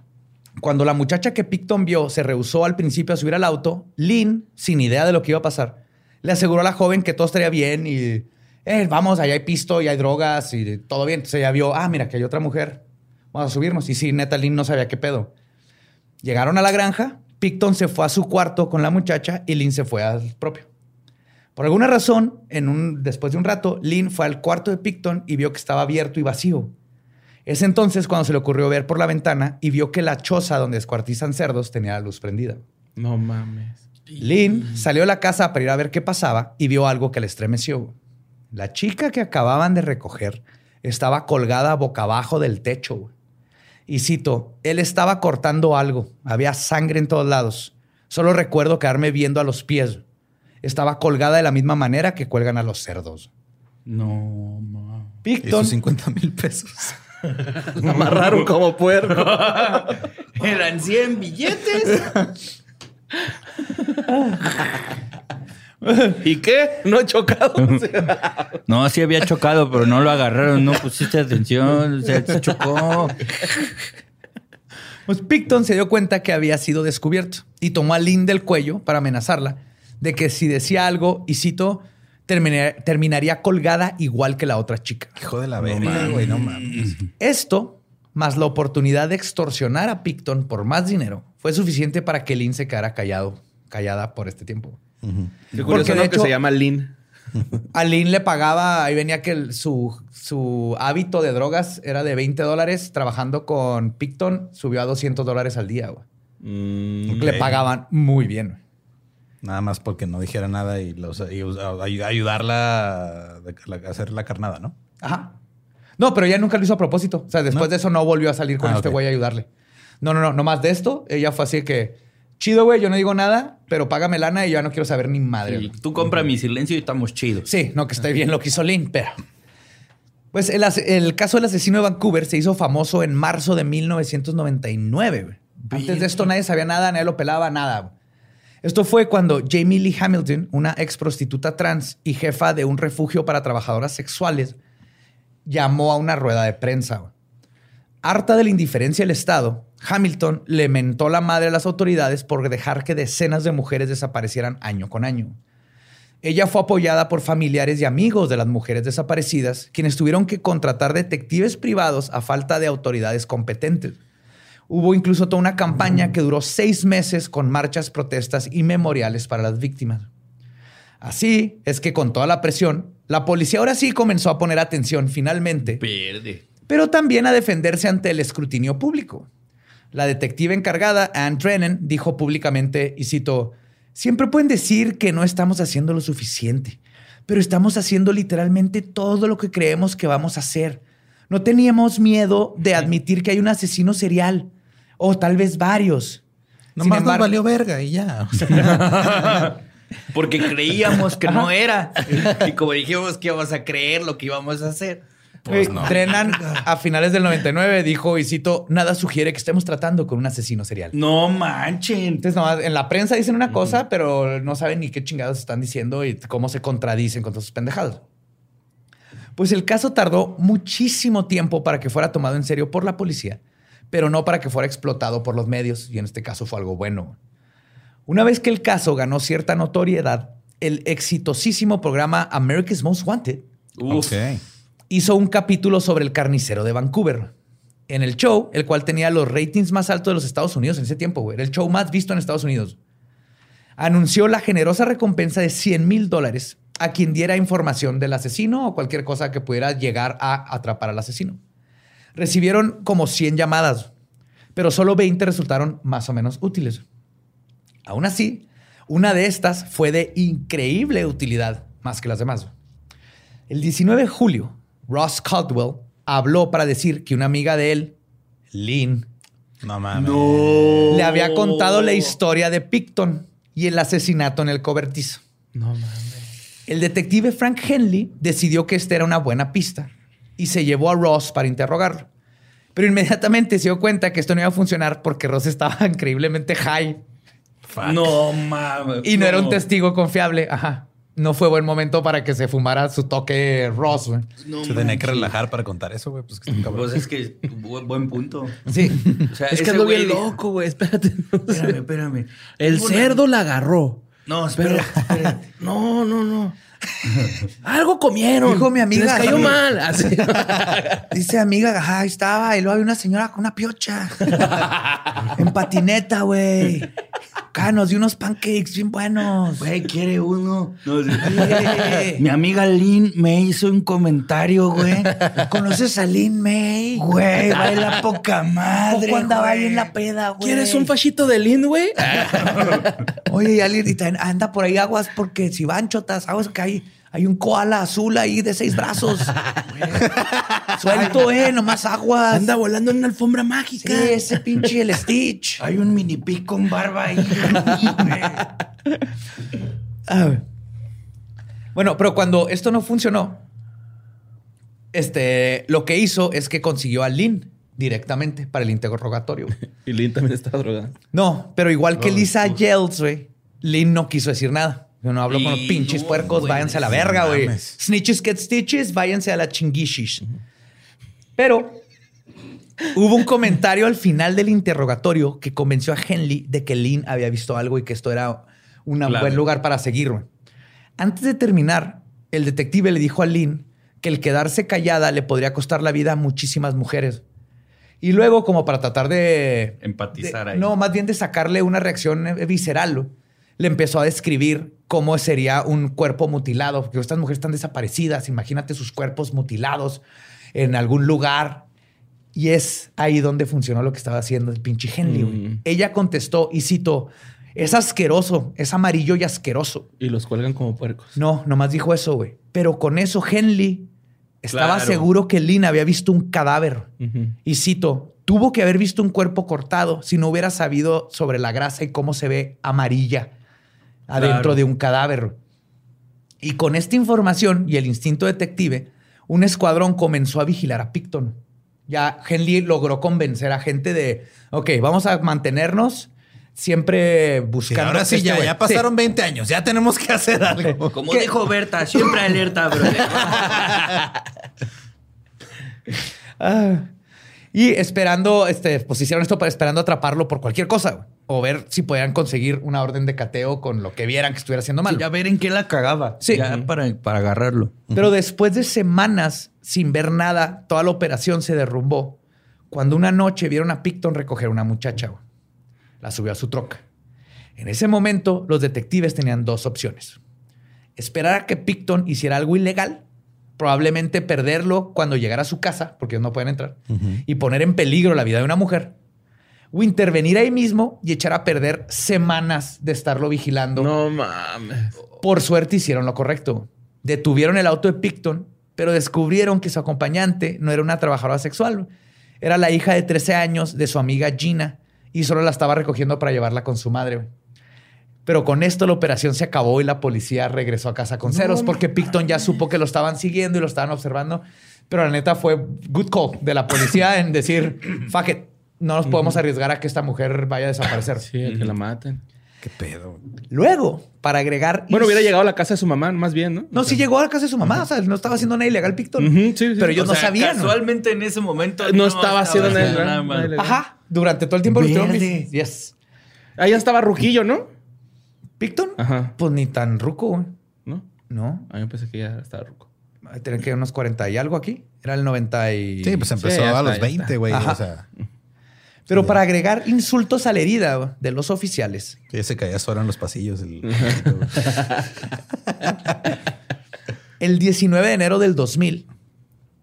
Cuando la muchacha que Picton vio se rehusó al principio a subir al auto, Lynn, sin idea de lo que iba a pasar, le aseguró a la joven que todo estaría bien y, eh, vamos, allá hay pisto y hay drogas y todo bien. Entonces ella vio, ah, mira, que hay otra mujer. Vamos a subirnos. Y sí, neta, Lynn no sabía qué pedo. Llegaron a la granja, Picton se fue a su cuarto con la muchacha y Lynn se fue al propio. Por alguna razón, en un, después de un rato, Lynn fue al cuarto de Picton y vio que estaba abierto y vacío. Es entonces cuando se le ocurrió ver por la ventana y vio que la choza donde descuartizan cerdos tenía la luz prendida. No mames. Lynn salió de la casa para ir a ver qué pasaba y vio algo que le estremeció. La chica que acababan de recoger estaba colgada boca abajo del techo. Y cito, él estaba cortando algo, había sangre en todos lados. Solo recuerdo quedarme viendo a los pies. Estaba colgada de la misma manera que cuelgan a los cerdos. No, ma. Picton 50 mil pesos. (laughs) Me amarraron como puerco. (laughs) Eran 100 billetes. (laughs) (laughs) ¿Y qué? No he chocado. (laughs) (laughs) No, sí había chocado, pero no lo agarraron. No pusiste atención. O sea, se chocó. Pues Picton se dio cuenta que había sido descubierto y tomó a Lynn del cuello para amenazarla de que si decía algo, y cito, termina- terminaría colgada igual que la otra chica. Hijo de la verga, güey, no mames. Esto, más la oportunidad de extorsionar a Picton por más dinero, fue suficiente para que Lynn se quedara callado, callada por este tiempo. Qué Porque curioso, hecho- Que se llama Lynn. (laughs) A Lynn le pagaba, ahí venía que el- su, su hábito de drogas era de 20 dólares, trabajando con Picton subió a 200 dólares al día. güey. Mm. Le pagaban muy bien. Nada más porque no dijera nada y, los, ayudarla a, hacer la carnada, ¿no? Ajá. No, pero ella nunca lo hizo a propósito. O sea, después ¿No? de eso no volvió a salir con Ah, este güey a ayudarle. No, no, no. No más de esto. Ella fue así que, chido, güey, yo no digo nada, pero págame lana y yo ya no quiero saber ni madre. Sí, tú compra mi silencio y estamos chidos. Sí, no, que esté bien lo que hizo Lynn, pero... Pues el, caso del asesino de Vancouver se hizo famoso en marzo de 1999. güey. Antes de esto nadie sabía nada, nadie lo pelaba, nada. güey. Esto fue cuando Jamie Lee Hamilton, una ex prostituta trans y jefa de un refugio para trabajadoras sexuales, llamó a una rueda de prensa. Harta de la indiferencia del Estado, Hamilton le mentó la madre a las autoridades por dejar que decenas de mujeres desaparecieran año con año. Ella fue apoyada por familiares y amigos de las mujeres desaparecidas, quienes tuvieron que contratar detectives privados a falta de autoridades competentes. Hubo incluso toda una campaña que duró seis meses con marchas, protestas y memoriales para las víctimas. Así es que con toda la presión, la policía ahora sí comenzó a poner atención finalmente Pierde. Pero también a defenderse ante el escrutinio público. La detective encargada, Anne Drennan, dijo públicamente, y cito, siempre pueden decir que no estamos haciendo lo suficiente, pero estamos haciendo literalmente todo lo que creemos que vamos a hacer. No teníamos miedo de admitir que hay un asesino serial, o tal vez varios. Sin Nomás nos valió verga y ya. O sea, (laughs) Porque creíamos que no era. Y como dijimos que íbamos a creer lo que íbamos a hacer. Güey, Drenan (laughs) a finales del 99 dijo, y cito, nada sugiere que estemos tratando con un asesino serial. No manchen. Entonces, nomás en la prensa dicen una cosa, pero no saben ni qué chingados están diciendo y cómo se contradicen con todos sus pendejados. Pues el caso tardó muchísimo tiempo para que fuera tomado en serio por la policía, pero no para que fuera explotado por los medios, y en este caso fue algo bueno. Una vez que el caso ganó cierta notoriedad, el exitosísimo programa America's Most Wanted Uf. Hizo un capítulo sobre el carnicero de Vancouver. En el show, el cual tenía los ratings más altos de los Estados Unidos en ese tiempo, güey. Era el show más visto en Estados Unidos. Anunció la generosa recompensa de 100 mil dólares a quien diera información del asesino o cualquier cosa que pudiera llegar a atrapar al asesino. Recibieron como 100 llamadas, pero solo 20 resultaron más o menos útiles. Aún así, una de estas fue de increíble utilidad más que las demás. El 19 de julio, Ross Caldwell habló para decir que una amiga de él, Lynn, No mames. le había contado la historia de Picton y el asesinato en el cobertizo. No mames. El detective Frank Henley decidió que esta era una buena pista y se llevó a Ross para interrogarlo. Pero inmediatamente se dio cuenta que esto no iba a funcionar porque Ross estaba (laughs) increíblemente high No mames. y no, era un testigo confiable. Ajá. No fue buen momento para que se fumara su toque Ross. güey. No Se tenía que relajar para contar eso, güey. Pues que. Pues es que bu- buen punto. Sí. O sea, Es que ando bien loco, güey. Espérate. no. Espérame, espérame. El cerdo la agarró. No, Pero, espera. espera. (laughs) no, no, no. Algo comieron. Dijo mi amiga. Les cayó mal. Así. (laughs) Dice amiga, ajá, ahí estaba. Y luego había una señora con una piocha. (laughs) en patineta, güey. Acá nos dio unos pancakes bien buenos. Güey, quiere uno. No, sí. Sí. Mi amiga Lynn me hizo un comentario, güey. ¿Conoces a Lynn May? Güey, baila poca madre. Poco andaba güey. ahí en la peda, güey. ¿Quieres un fachito de Lin, güey? (laughs) Oye, y y anda por ahí aguas porque si van chotas, aguas que hay, hay un koala azul ahí de seis brazos. (laughs) Suelto, eh, nomás aguas. Anda volando en una alfombra Sí, mágica. ese pinche el Stitch. (laughs) Hay un mini pic con barba ahí. (laughs) Ah, Bueno, pero cuando esto no funcionó, este, lo que hizo es que consiguió a Lynn directamente para el interrogatorio. Y Lin también está drogada. No, pero igual que Lisa Yells, güey, Lynn no quiso decir nada. Yo no hablo con los pinches no, puercos, güey, váyanse a la verga, güey. Snitches get stitches, váyanse a la chinguishis. Pero hubo un comentario al final del interrogatorio que convenció a Henley de que Lynn había visto algo y que esto era un buen lugar para seguir. güey. Antes de terminar, el detective le dijo a Lynn que el quedarse callada le podría costar la vida a muchísimas mujeres. Y luego, como para tratar de... Empatizar de- ahí. No, más bien de sacarle una reacción eh, visceral, le empezó a describir cómo sería un cuerpo mutilado, porque estas mujeres están desaparecidas, imagínate sus cuerpos mutilados en algún lugar. Y es ahí donde funcionó lo que estaba haciendo el pinche Henley. Mm. Ella contestó, y cito, es asqueroso, es amarillo y asqueroso. Y los cuelgan como puercos. No, nomás dijo eso, güey. Pero con eso Henley estaba Claro. seguro que Lynn había visto un cadáver. Y cito, tuvo que haber visto un cuerpo cortado si no hubiera sabido sobre la grasa y cómo se ve amarilla adentro Claro. de un cadáver. Y con esta información y el instinto detective, un escuadrón comenzó a vigilar a Picton. Ya Henley logró convencer a gente de, ok, vamos a mantenernos siempre Sí, buscando. ahora sí, este ya, güey". ya pasaron 20 años. Ya tenemos que hacer algo. Como ¿Qué? dijo Berta, siempre alerta, bro. (laughs) Ah. Y esperando, este, pues hicieron esto para esperando atraparlo por cualquier cosa güey. o ver si podían conseguir una orden de cateo con lo que vieran que estuviera haciendo mal. ya ver en qué la cagaba. Sí. Ya para, para agarrarlo. Pero después de semanas sin ver nada, toda la operación se derrumbó. Cuando una noche vieron a Picton recoger a una muchacha, güey. la subió a su troca. En ese momento, los detectives tenían dos opciones: esperar a que Picton hiciera algo ilegal, probablemente perderlo cuando llegara a su casa, porque ellos no pueden entrar, y poner en peligro la vida de una mujer, o intervenir ahí mismo y echar a perder semanas de estarlo vigilando. No mames. Por suerte hicieron lo correcto. Detuvieron el auto de Picton, pero descubrieron que su acompañante no era una trabajadora sexual. Era la hija de 13 años de su amiga Gina y solo la estaba recogiendo para llevarla con su madre. Pero con esto la operación se acabó y la policía regresó a casa con ceros porque Picton ya supo que lo estaban siguiendo y lo estaban observando. Pero la neta fue good call de la policía en decir, (clears throat) fuck it, no nos podemos arriesgar a que esta mujer vaya a desaparecer. Sí, a que la maten. Qué pedo. Luego, para agregar... Bueno, hubiera llegado a la casa de su mamá, más bien, ¿no? No, sí llegó a la casa de su mamá. O sea, no estaba haciendo nada ilegal Picton. Sí, sí. Pero ellos no sea, sabían. ¿no? Casualmente en ese momento No estaba haciendo nada-. Ajá. Durante todo el tiempo lo estuvieron Verde. vis- Yes. Ah, ya estaba Ruquillo, ¿no? ¿Picton? Ajá. Pues ni tan ruco, güey. ¿No? No. A mí me pensé que ya estaba Ruco. Tienen que unos 40 y algo aquí. Era el 90 y... Sí, pues empezó a está, los ya 20, está. güey. O sea, Pero para agregar insultos a la herida de los oficiales, que se caía solo en los pasillos. el- (laughs) (laughs) el 19 de enero del 2000,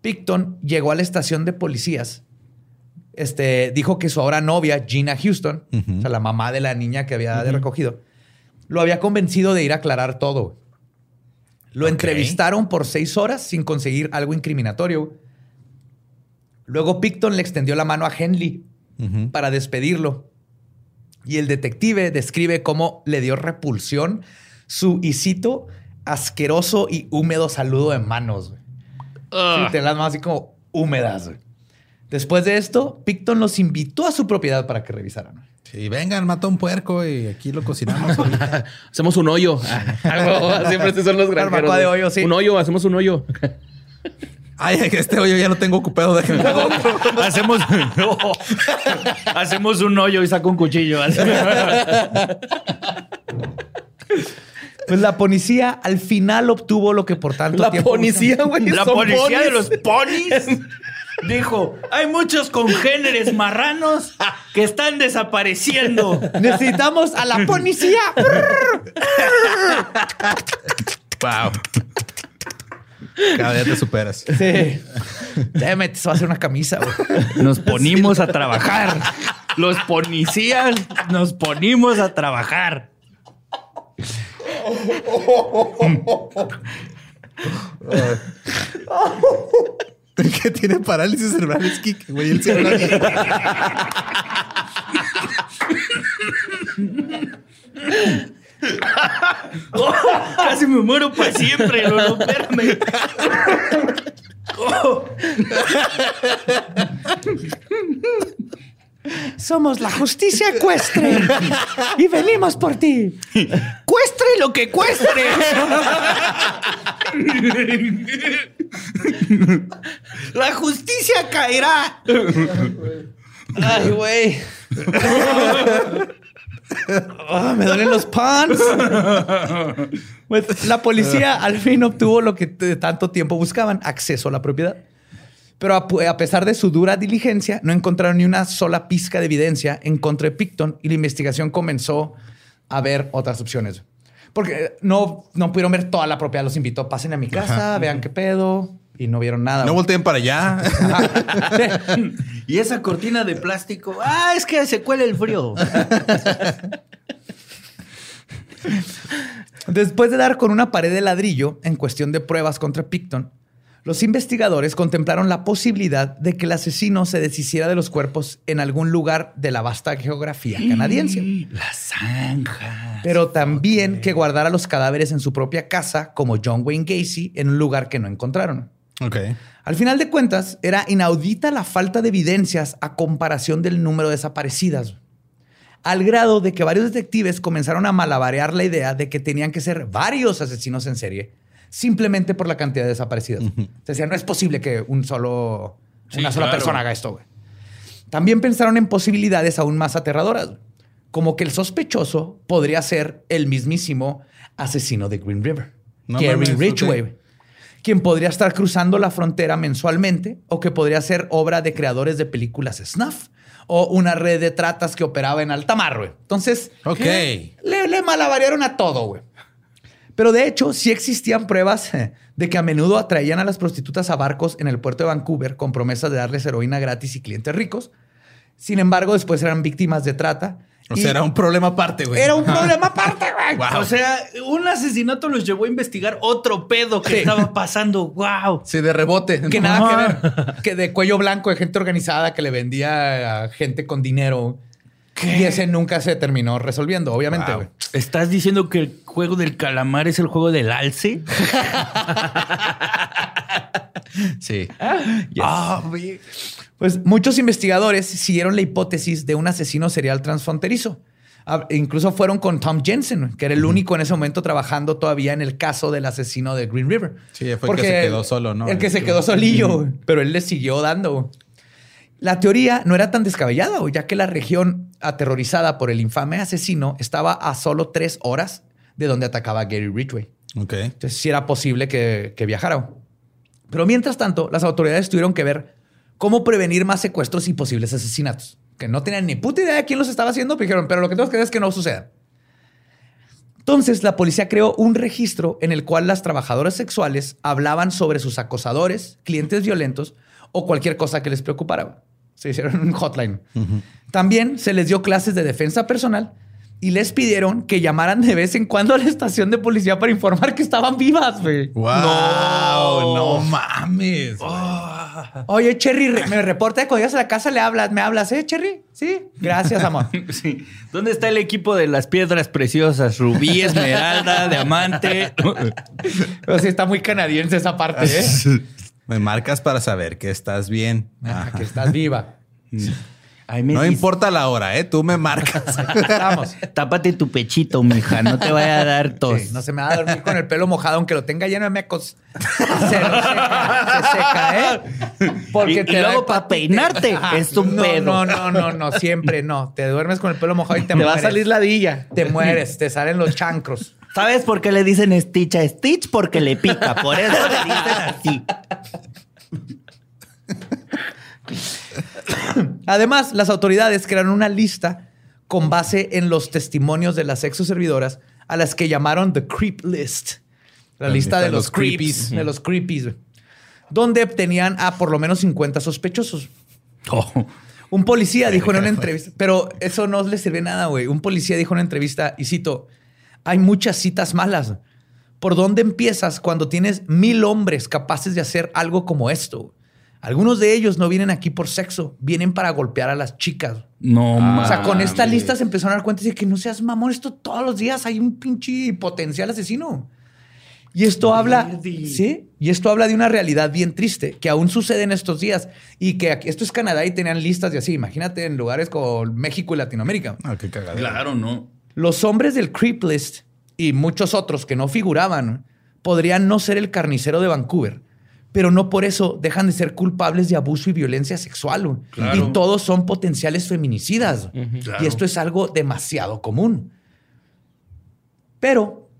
Picton llegó a la estación de policías. Este, dijo que su ahora novia, Gina Houston, o sea, la mamá de la niña que había recogido, lo había convencido de ir a aclarar todo. Lo entrevistaron por seis horas sin conseguir algo incriminatorio. Luego Picton le extendió la mano a Henley para despedirlo. Y el detective describe cómo le dio repulsión su, y cito, asqueroso y húmedo saludo de manos. Sí, te las manos así como húmedas. Después de esto, Picton los invitó a su propiedad para que revisaran. Sí, vengan, mata un puerco y aquí lo cocinamos. ahorita. (laughs) Hacemos un hoyo. (laughs) Ah, Siempre estos son los granjeros. De hoyo, sí. Un hoyo, hacemos un hoyo. (laughs) Ay, este hoyo ya lo tengo ocupado. Déjenme hago otro. Hacemos, hacemos un hoyo y saco un cuchillo. Pues la policía al final obtuvo lo que por tanto La tiempo policía, buscaban. güey. La son policía ponis. de los ponis dijo: Hay muchos congéneres marranos que están desapareciendo. Necesitamos a la policía. Wow. Cada día te superas. Sí. It, eso va a ser una camisa. güey. Nos ponimos a trabajar. Los policías nos ponimos a trabajar. (laughs) que tiene parálisis cerebral es Kike, güey. Él se habla bien. Casi me muero para siempre, Lolo. Espérame. Somos la justicia ecuestre y venimos por ti. Cuestre lo que cuestre. La justicia caerá. Ay, güey. Ah, me duelen los pants. Pues, la policía al fin obtuvo lo que de tanto tiempo buscaban, acceso a la propiedad. Pero a, pesar de su dura diligencia, no encontraron ni una sola pizca de evidencia en contra de Picton y la investigación comenzó a ver otras opciones. Porque no, no pudieron ver toda la propiedad. Los invitó, pasen a mi casa, vean qué pedo. Y no vieron nada. No volteen para allá. (laughs) Y esa cortina de plástico. Ah, es que se cuela el frío. (laughs) Después de dar con una pared de ladrillo en cuestión de pruebas contra Picton, los investigadores contemplaron la posibilidad de que el asesino se deshiciera de los cuerpos en algún lugar de la vasta geografía canadiense, La zanja. pero también que guardara los cadáveres en su propia casa, como John Wayne Gacy, en un lugar que no encontraron. ok. Al final de cuentas, era inaudita la falta de evidencias a comparación del número de desaparecidas. Al grado de que varios detectives comenzaron a malabarear la idea de que tenían que ser varios asesinos en serie simplemente por la cantidad de desaparecidas. Se decía, no es posible que un solo, Sí, una sola claro. persona haga esto. güey. También pensaron en posibilidades aún más aterradoras, como que el sospechoso podría ser el mismísimo asesino de Green River, No Gary Ridgway, ok. quien podría estar cruzando la frontera mensualmente o que podría ser obra de creadores de películas snuff o una red de tratas que operaba en alta mar. güey. Entonces, le, le malabarearon a todo, güey. Pero de hecho, sí existían pruebas eh, de que a menudo atraían a las prostitutas a barcos en el puerto de Vancouver con promesas de darles heroína gratis y clientes ricos. Sin embargo, después eran víctimas de trata. O sea, era un problema aparte, güey. era un problema aparte, güey. (laughs) Wow. O sea, un asesinato los llevó a investigar otro pedo que Sí. estaba pasando. ¡Wow! Sí, de rebote. Que nada que ver. Que de cuello blanco, de gente organizada que le vendía a gente con dinero. Y ese nunca se terminó resolviendo, obviamente. Wow. ¿Estás diciendo que el juego del calamar es el juego del alce? (laughs) Sí. Ah, güey. Pues muchos investigadores siguieron la hipótesis de un asesino serial transfronterizo. Ah, Incluso fueron con Tom Jensen, que era el único en ese momento trabajando todavía en el caso del asesino de Green River. Sí, fue el que se quedó solo, ¿no? El que se quedó solillo, güey. pero él le siguió dando. La teoría no era tan descabellada, ya que la región aterrorizada por el infame asesino estaba a solo tres horas de donde atacaba Gary Ridgway. Entonces sí era posible que, que viajara. Pero mientras tanto, las autoridades tuvieron que ver cómo prevenir más secuestros y posibles asesinatos. Que no tenían ni puta idea de quién los estaba haciendo, pero dijeron, pero lo que tenemos que hacer es que no suceda. Entonces, la policía creó un registro en el cual las trabajadoras sexuales hablaban sobre sus acosadores, clientes violentos o cualquier cosa que les preocupara. Se hicieron un hotline. También se les dio clases de defensa personal y les pidieron que llamaran de vez en cuando a la estación de policía para informar que estaban vivas. güey. Wow. No, no mames. Oye, Cherry, me reporta que cuando llegas a la casa le hablas, me hablas, ¿eh, Cherry? Sí, gracias, amor. (laughs) Sí. ¿Dónde está el equipo de las piedras preciosas? Rubí, esmeralda, diamante. (laughs) Pero sí está muy canadiense esa parte, ¿eh? (laughs) Me marcas para saber que estás bien. Ajá. que estás viva. (laughs) Ay, No dice, importa la hora, ¿eh? Tú me marcas. (laughs) Vamos. Tápate tu pechito, mija. No te vaya a dar (laughs) tos. Sí, no se me va a dormir con el pelo mojado, aunque lo tenga lleno de mecos. Se, seca, se seca, ¿eh? Y- y da luego pa' hepatitis. peinarte, es un no, pedo. No, no, no, no, siempre no. Te duermes con el pelo mojado y te, Te va mueres. a salir ladilla. Te mueres, te salen los chancros. ¿Sabes por qué le dicen Stitch a Stitch? Porque le pica. Por eso le dicen así. Además, las autoridades crearon una lista con base en los testimonios de las exoservidoras a las que llamaron The Creep List. La, lista, de los, creeps, de los creepies, donde obtenían a por lo menos 50 sospechosos. Oh. Un policía dijo en una entrevista, pero eso no le sirve nada, güey. Un policía dijo en una entrevista, y cito, hay muchas citas malas. ¿Por dónde empiezas cuando tienes mil hombres capaces de hacer algo como esto? Algunos de ellos no vienen aquí por sexo, vienen para golpear a las chicas. No, O sea, con mames. esta lista se empezaron a dar cuenta de que no seas mamón, esto todos los días hay un pinche potencial asesino. Y esto habla, sí, y esto habla de una realidad bien triste que aún sucede en estos días y que aquí- esto es Canadá y tenían listas de así. Imagínate en lugares como México y Latinoamérica. Ah, qué cagadero. Claro, no. Los hombres del Creep List y muchos otros que no figuraban podrían no ser el carnicero de Vancouver, pero no por eso dejan de ser culpables de abuso y violencia sexual. Claro. Y todos son potenciales feminicidas. Claro. Y esto es algo demasiado común. Pero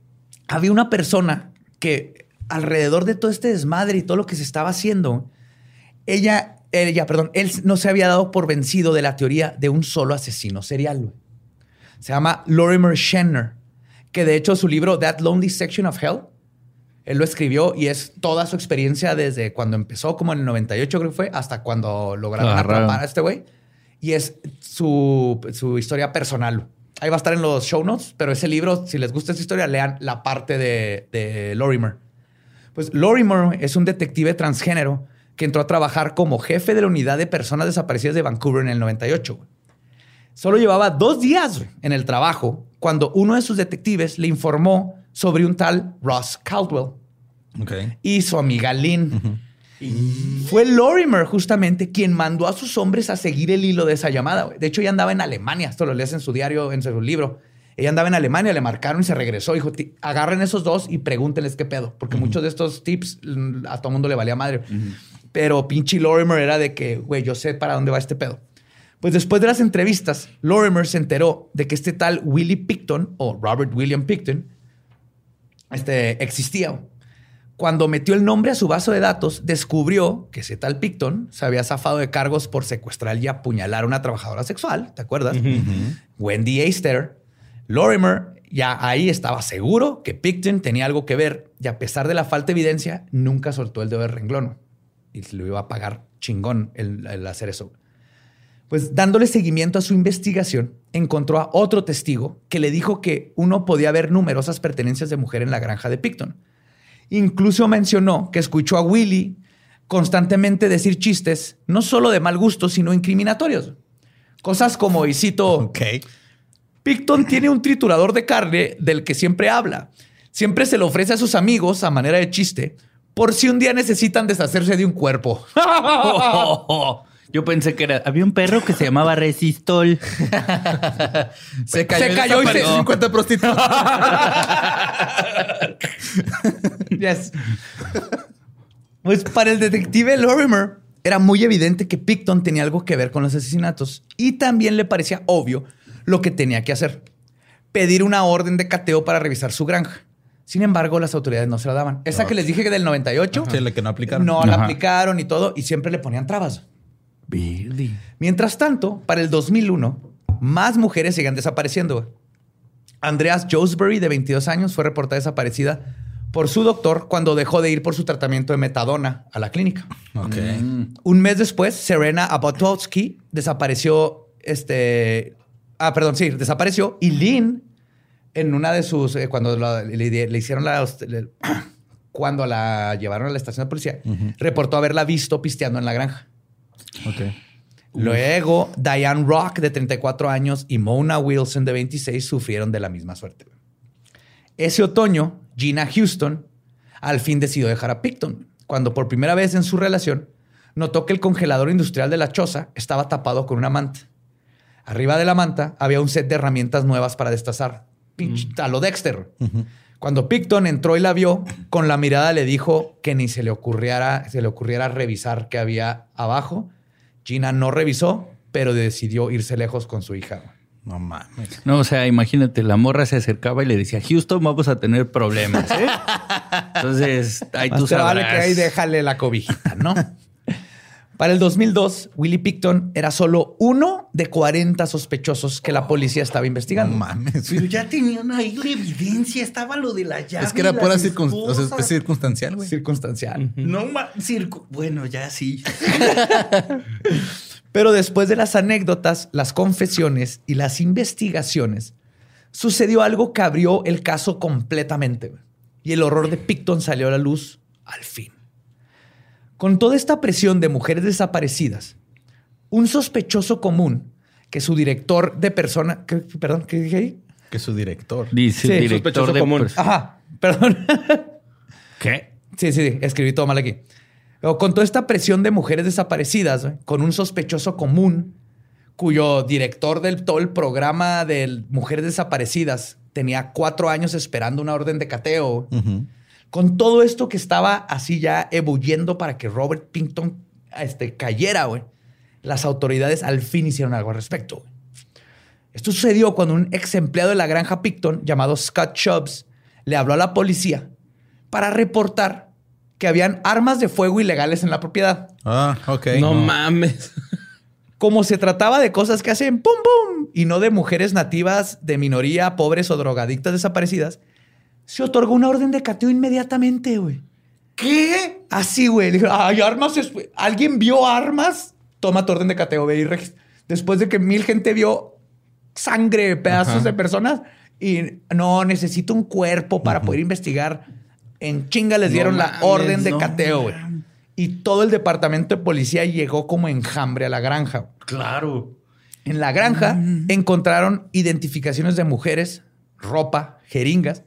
había una persona que alrededor de todo este desmadre y todo lo que se estaba haciendo, ella, ella, perdón, él no se había dado por vencido de la teoría de un solo asesino serial. Se llama Lorimer Schenner, que de hecho su libro That Lonely Section of Hell, él lo escribió y es toda su experiencia desde cuando empezó, como en el 98 creo que fue, hasta cuando lograron Agarraron. atrapar a este güey. Y es su, su historia personal. Ahí va a estar en los show notes, pero ese libro, si les gusta esa historia, lean la parte de, de Lorimer. Pues Lorimer es un detective transgénero que entró a trabajar como jefe de la unidad de personas desaparecidas de Vancouver en el 98. güey. Solo llevaba dos días güey, en el trabajo cuando uno de sus detectives le informó sobre un tal Ross Caldwell y su amiga Lynn. Fue Lorimer justamente quien mandó a sus hombres a seguir el hilo de esa llamada. De hecho, ella andaba en Alemania. Esto lo lees en su diario, en su libro. Ella andaba en Alemania, le marcaron y se regresó. Dijo, "Ti- agarren esos dos y pregúntenles qué pedo. Porque muchos de estos tips mm, a todo mundo le valía madre. Pero pinche Lorimer era de que, güey, yo sé para dónde va este pedo. Pues después de las entrevistas, Lorimer se enteró de que este tal Willie Picton o Robert William Picton este, existía. Cuando metió el nombre a su base de datos, descubrió que ese tal Picton se había zafado de cargos por secuestrar y apuñalar a una trabajadora sexual, ¿te acuerdas? Wendy Eister. Lorimer ya ahí estaba seguro que Picton tenía algo que ver y a pesar de la falta de evidencia, nunca soltó el dedo de renglón. Y se lo iba a pagar chingón el, el hacer eso. Pues dándole seguimiento a su investigación, encontró a otro testigo que le dijo que uno podía ver numerosas pertenencias de mujer en la granja de Picton. Incluso mencionó que escuchó a Willy constantemente decir chistes, no solo de mal gusto, sino incriminatorios. Cosas como, y cito. Picton tiene un triturador de carne del que siempre habla. Siempre se lo ofrece a sus amigos a manera de chiste por si un día necesitan deshacerse de un cuerpo. (laughs) (laughs) Yo pensé que era. Había un perro que se llamaba Resistol. (laughs) Se cayó, Se y cayó y se- desapareció 50 prostitutas. (laughs) Yes. Pues para el detective Lorimer era muy evidente que Picton tenía algo que ver con los asesinatos y también le parecía obvio lo que tenía que hacer. Pedir una orden de cateo para revisar su granja. Sin embargo, las autoridades no se la daban. Esa que les dije que del 98, Sí, la que no aplicaron. no la Ajá. aplicaron y todo, y siempre le ponían trabas. Mientras tanto, para el 2001, más mujeres siguen desapareciendo. Andreas Josbury, de 22 años, fue reportada desaparecida por su doctor cuando dejó de ir por su tratamiento de metadona a la clínica. Ok. Un mes después, Serena Abotowski desapareció, este, ah, perdón, sí, desapareció y Lynn, en una de sus, eh, cuando la- le, le hicieron la, le- (clears throat) cuando la llevaron a la estación de policía, reportó haberla visto pisteando en la granja. Ok. Luego, Diane Rock, de 34 años, y Mona Wilson, de 26, sufrieron de la misma suerte. Ese otoño, Gina Houston al fin decidió dejar a Picton, cuando por primera vez en su relación notó que el congelador industrial de la choza estaba tapado con una manta. Arriba de la manta había un set de herramientas nuevas para destazar. Pinche, A lo Dexter. Cuando Picton entró y la vio, con la mirada le dijo que ni se le ocurriera, se le ocurriera revisar qué había abajo. Gina no revisó, pero decidió irse lejos con su hija. No mames. No, o sea, imagínate, la morra se acercaba y le decía, Houston, vamos a tener problemas, ¿eh? (laughs) Entonces, ahí Más tú te vale sabrás. que ahí déjale la cobijita, ¿no? Para el 2002, Willie Picton era solo uno de 40 sospechosos que la policía estaba No investigando. mames. Pero ya tenían ahí la evidencia, estaba lo de la llave. Es que era pura circun- o sea, esposas. es circunstancial, güey. Circunstancial. No ma- circo. Bueno, ya sí. (laughs) Pero después de las anécdotas, las confesiones y las investigaciones, sucedió algo que abrió el caso completamente. Y el horror de Picton salió a la luz al fin. Con toda esta presión de mujeres desaparecidas, un sospechoso común que su director de persona... ¿qué- perdón, ¿qué dije ahí? Que su director. Dice Sí, el director sospechoso de común. Ajá, perdón. (laughs) ¿Qué? Sí, sí, sí, escribí todo mal aquí. Pero con toda esta presión de mujeres desaparecidas, güey, con un sospechoso común, cuyo director del todo el programa de mujeres desaparecidas tenía cuatro años esperando una orden de cateo. Con todo esto que estaba así ya ebulliendo para que Robert Pinton este, cayera, güey, las autoridades al fin hicieron algo al respecto. güey. Esto sucedió cuando un ex empleado de la granja Picton, llamado Scott Chubbs, le habló a la policía para reportar que habían armas de fuego ilegales en la propiedad. Ah, ok. no, mames. Como se trataba de cosas que hacen pum pum y no de mujeres nativas de minoría, pobres o drogadictas desaparecidas, se otorgó una orden de cateo inmediatamente, güey. ¿Qué? Así, güey. Le hay armas. ¿Alguien vio armas? Toma tu orden de cateo, ve y regis- Después de que mil gente vio sangre, pedazos Ajá. de personas y no necesito un cuerpo para poder investigar. En chinga les No dieron la mames, orden de no cateo, güey. Y todo el departamento de policía llegó como enjambre a la granja. Claro. En la granja encontraron identificaciones de mujeres, ropa, jeringas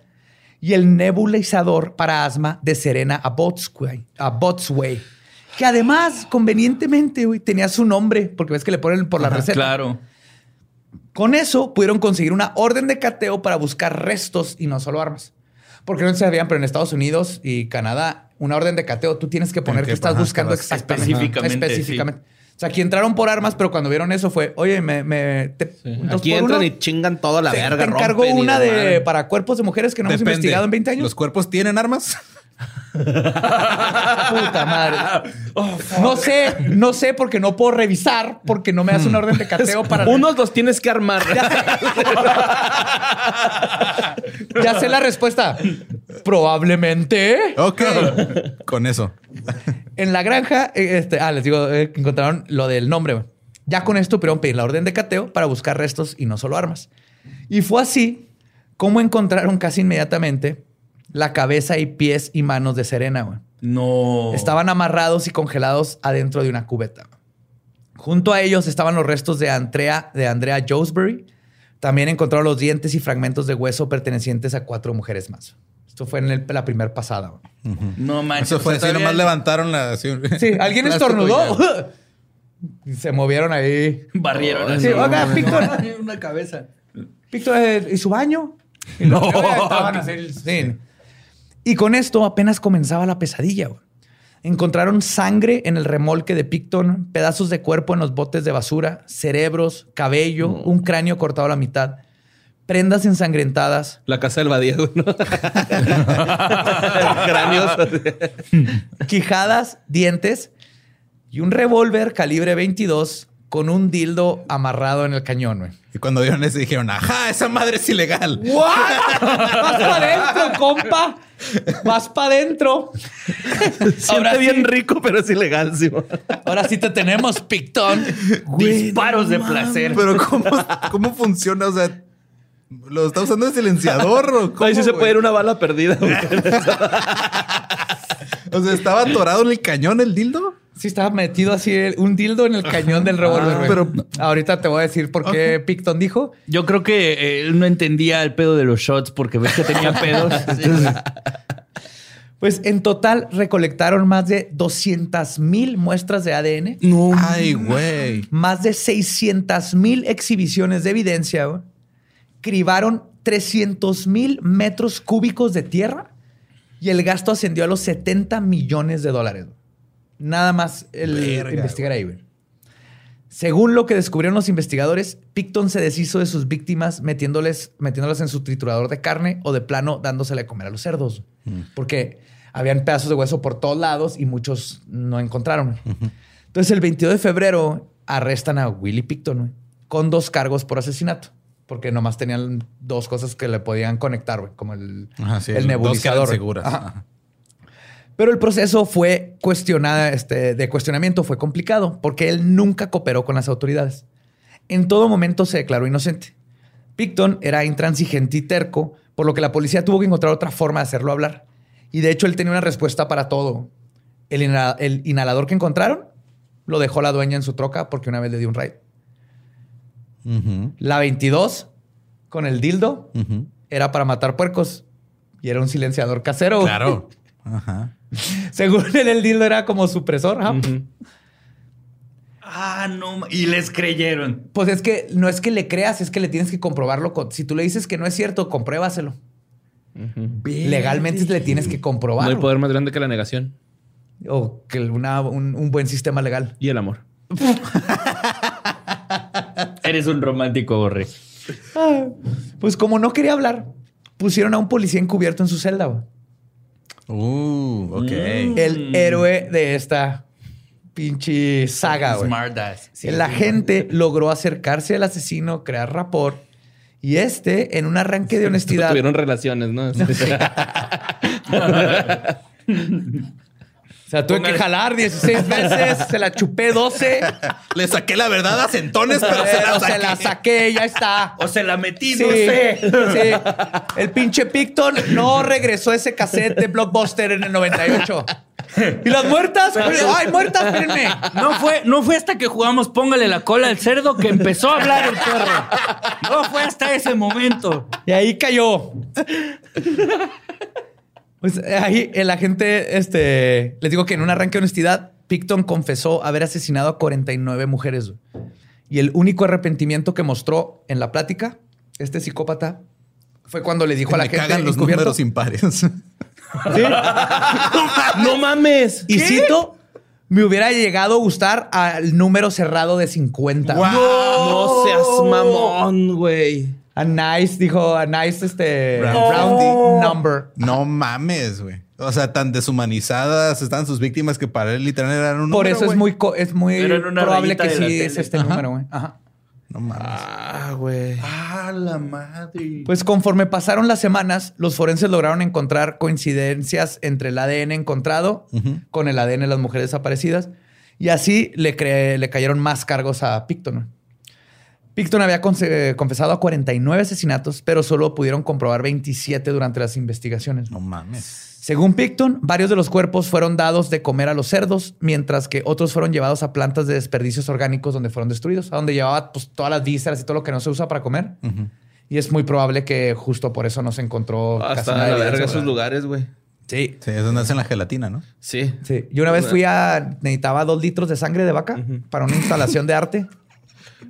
y el nebulizador para asma de Serena Abotsway, Abotsway, que además, convenientemente, güey, tenía su nombre, porque ves que le ponen por la receta. Claro. Con eso pudieron conseguir una orden de cateo para buscar restos y no solo armas. Porque no se sabían, pero en Estados Unidos y Canadá, una orden de cateo, tú tienes que poner que- que estás buscando exactamente. específicamente, sea, aquí entraron por armas, pero cuando vieron eso fue, oye, me... me te- dos Aquí entran uno, y chingan toda la te, verga. te y una de para cuerpos de mujeres que no hemos Depende. investigado en 20 años. ¿Los cuerpos tienen armas? Puta madre. no sé, no sé porque no puedo revisar, porque no me das una orden de cateo para... Unos los tienes que armar. Ya sé la respuesta. Probablemente. Ok. Con eso. En la granja, eh, este, ah, les digo, eh, encontraron lo del nombre. Ya con esto pudieron pedir la orden de cateo para buscar restos y no solo armas. Y fue así como encontraron casi inmediatamente la cabeza y pies y manos de Serena. güey. No. Estaban amarrados y congelados adentro de una cubeta. Junto a ellos estaban los restos de Andrea, de Andrea Josbury. También encontraron los dientes y fragmentos de hueso pertenecientes a cuatro mujeres más. Esto fue en el- la primera pasada. güey. No manches. Eso fue o sea, así, nomás levantaron la... así, Sí, alguien estornudó. se movieron ahí. Barrieron Sí, así. oiga, Víctor. (laughs) Una cabeza. Víctor, eh, ¿y su baño? Y los No. estaban así, sí. Y con esto apenas comenzaba la pesadilla. güey. Encontraron sangre en el remolque de Picton, pedazos de cuerpo en los botes de basura, cerebros, cabello, un cráneo cortado a la mitad, prendas ensangrentadas, La casa del güey. ¿no? (laughs) Cráneos. quijadas, dientes y un revólver calibre 22 con un dildo amarrado en el cañón. güey. Y cuando vieron eso dijeron, ajá, esa madre es ilegal. ¿What? (laughs) Vas para adentro, compa. Vas para adentro. Siente bien rico, pero es ilegal, sí. güey. Ahora sí te tenemos, Pictón. Disparos de placer. Pero ¿cómo, cómo funciona? O sea, ¿lo está usando de silenciador o cómo, Ahí sí se puede ir una bala perdida. güey. (laughs) O sea, ¿estaba atorado en el cañón el dildo? Sí, estaba metido así el- un dildo en el cañón del revólver. güey. pero- ahorita te voy a decir por qué Picton dijo. Yo creo que eh, él no entendía el pedo de los shots porque ves que tenía pedos. (laughs) Entonces, Pues en total recolectaron más de 200 mil muestras de ADN, no. Ay, güey. más de 600 mil exhibiciones de evidencia, güey. cribaron 300 mil metros cúbicos de tierra y el gasto ascendió a los 70 millones de dólares. Nada más el Verga, investigar ahí. güey. Según lo que descubrieron los investigadores, Picton se deshizo de sus víctimas metiéndoles, metiéndolas en su triturador de carne o de plano dándosele a comer a los cerdos. Porque habían pedazos de hueso por todos lados y muchos no encontraron. Entonces, el 22 de febrero arrestan a Willie Picton con dos cargos por asesinato. Porque nomás tenían dos cosas que le podían conectar, güey, como el, Ajá, sí, el nebulizador. quedan seguras. Ajá. Ajá. Pero el proceso fue cuestionada, este, de cuestionamiento fue complicado porque él nunca cooperó con las autoridades. En todo momento se declaró inocente. Picton era intransigente y terco, por lo que la policía tuvo que encontrar otra forma de hacerlo hablar. Y de hecho él tenía una respuesta para todo. El, inhala- el inhalador que encontraron lo dejó la dueña en su troca porque una vez le dio un raid. La 22 con el dildo era para matar puercos y era un silenciador casero. Claro. (laughs) Ajá. (laughs) Según él, el dildo era como supresor. ajá. Ujú. Ah, no. Y les creyeron. Pues es que no es que le creas, es que le tienes que comprobarlo. con- Si tú le dices que no es cierto, compruébaselo. Legalmente le tienes que No comprobar. hay poder más grande que la negación O que una- un, un buen sistema legal. y el amor. (laughs) Eres un romántico, Borre. Pues como no quería hablar, pusieron a un policía encubierto en su celda. Uh, ok. El héroe de esta pinche saga. güey. Smartass. Sí, el sí. agente logró acercarse al asesino, crear rapport. Y este, en un arranque de honestidad, Tuvieron relaciones, ¿no? (laughs) (laughs) (laughs) O sea, tuve que jalar 16 veces, se la chupé 12, (laughs) Le saqué la verdad a centones, pero se la se saqué. la saqué, ya está. O se la metí, Sí, no sé. sí. El pinche Picton no regresó ese cassette de Blockbuster en el 98. ¿Y las muertas? ¡Ay, muertas! Espérenme. No fue, no fue hasta que jugamos Póngale la cola al cerdo que empezó a hablar el perro. No fue hasta ese momento. Y ahí cayó. Pues eh, ahí el agente, este, les digo que en un arranque de honestidad, Picton confesó haber asesinado a 49 mujeres. Y el único arrepentimiento que mostró en la plática, este psicópata, fue cuando le dijo a la Me gente cagan los números impares. (laughs) ¿Sí? (laughs) ¡No mames! Y cito, me hubiera llegado a gustar al número cerrado de 50. No seas mamón, güey. A nice, dijo, a nice, este, Round- rounding number. no mames, güey. O sea, tan deshumanizadas están sus víctimas que para él literal eran un Por número, eso es muy, co- es muy probable que sí tele. es este Ajá. número, güey. Ajá. No mames. Ah, güey. Ah, la madre. Pues conforme pasaron las semanas, los forenses lograron encontrar coincidencias entre el ADN encontrado con el ADN de las mujeres desaparecidas. Y así le, cre- le cayeron más cargos a Picton. Picton había conse- confesado a 49 asesinatos, pero solo pudieron comprobar 27 durante las investigaciones. No mames. Según Picton, varios de los cuerpos fueron dados de comer a los cerdos, mientras que otros fueron llevados a plantas de desperdicios orgánicos donde fueron destruidos, a donde llevaba pues, todas las vísceras y todo lo que no se usa para comer. Y es muy probable que justo por eso no se encontró casi Hasta la verga esos lugares, güey. Sí. Sí, es donde hacen la gelatina, ¿no? Sí. Sí. Yo una vez fui a... Necesitaba dos litros de sangre de vaca para una instalación de arte.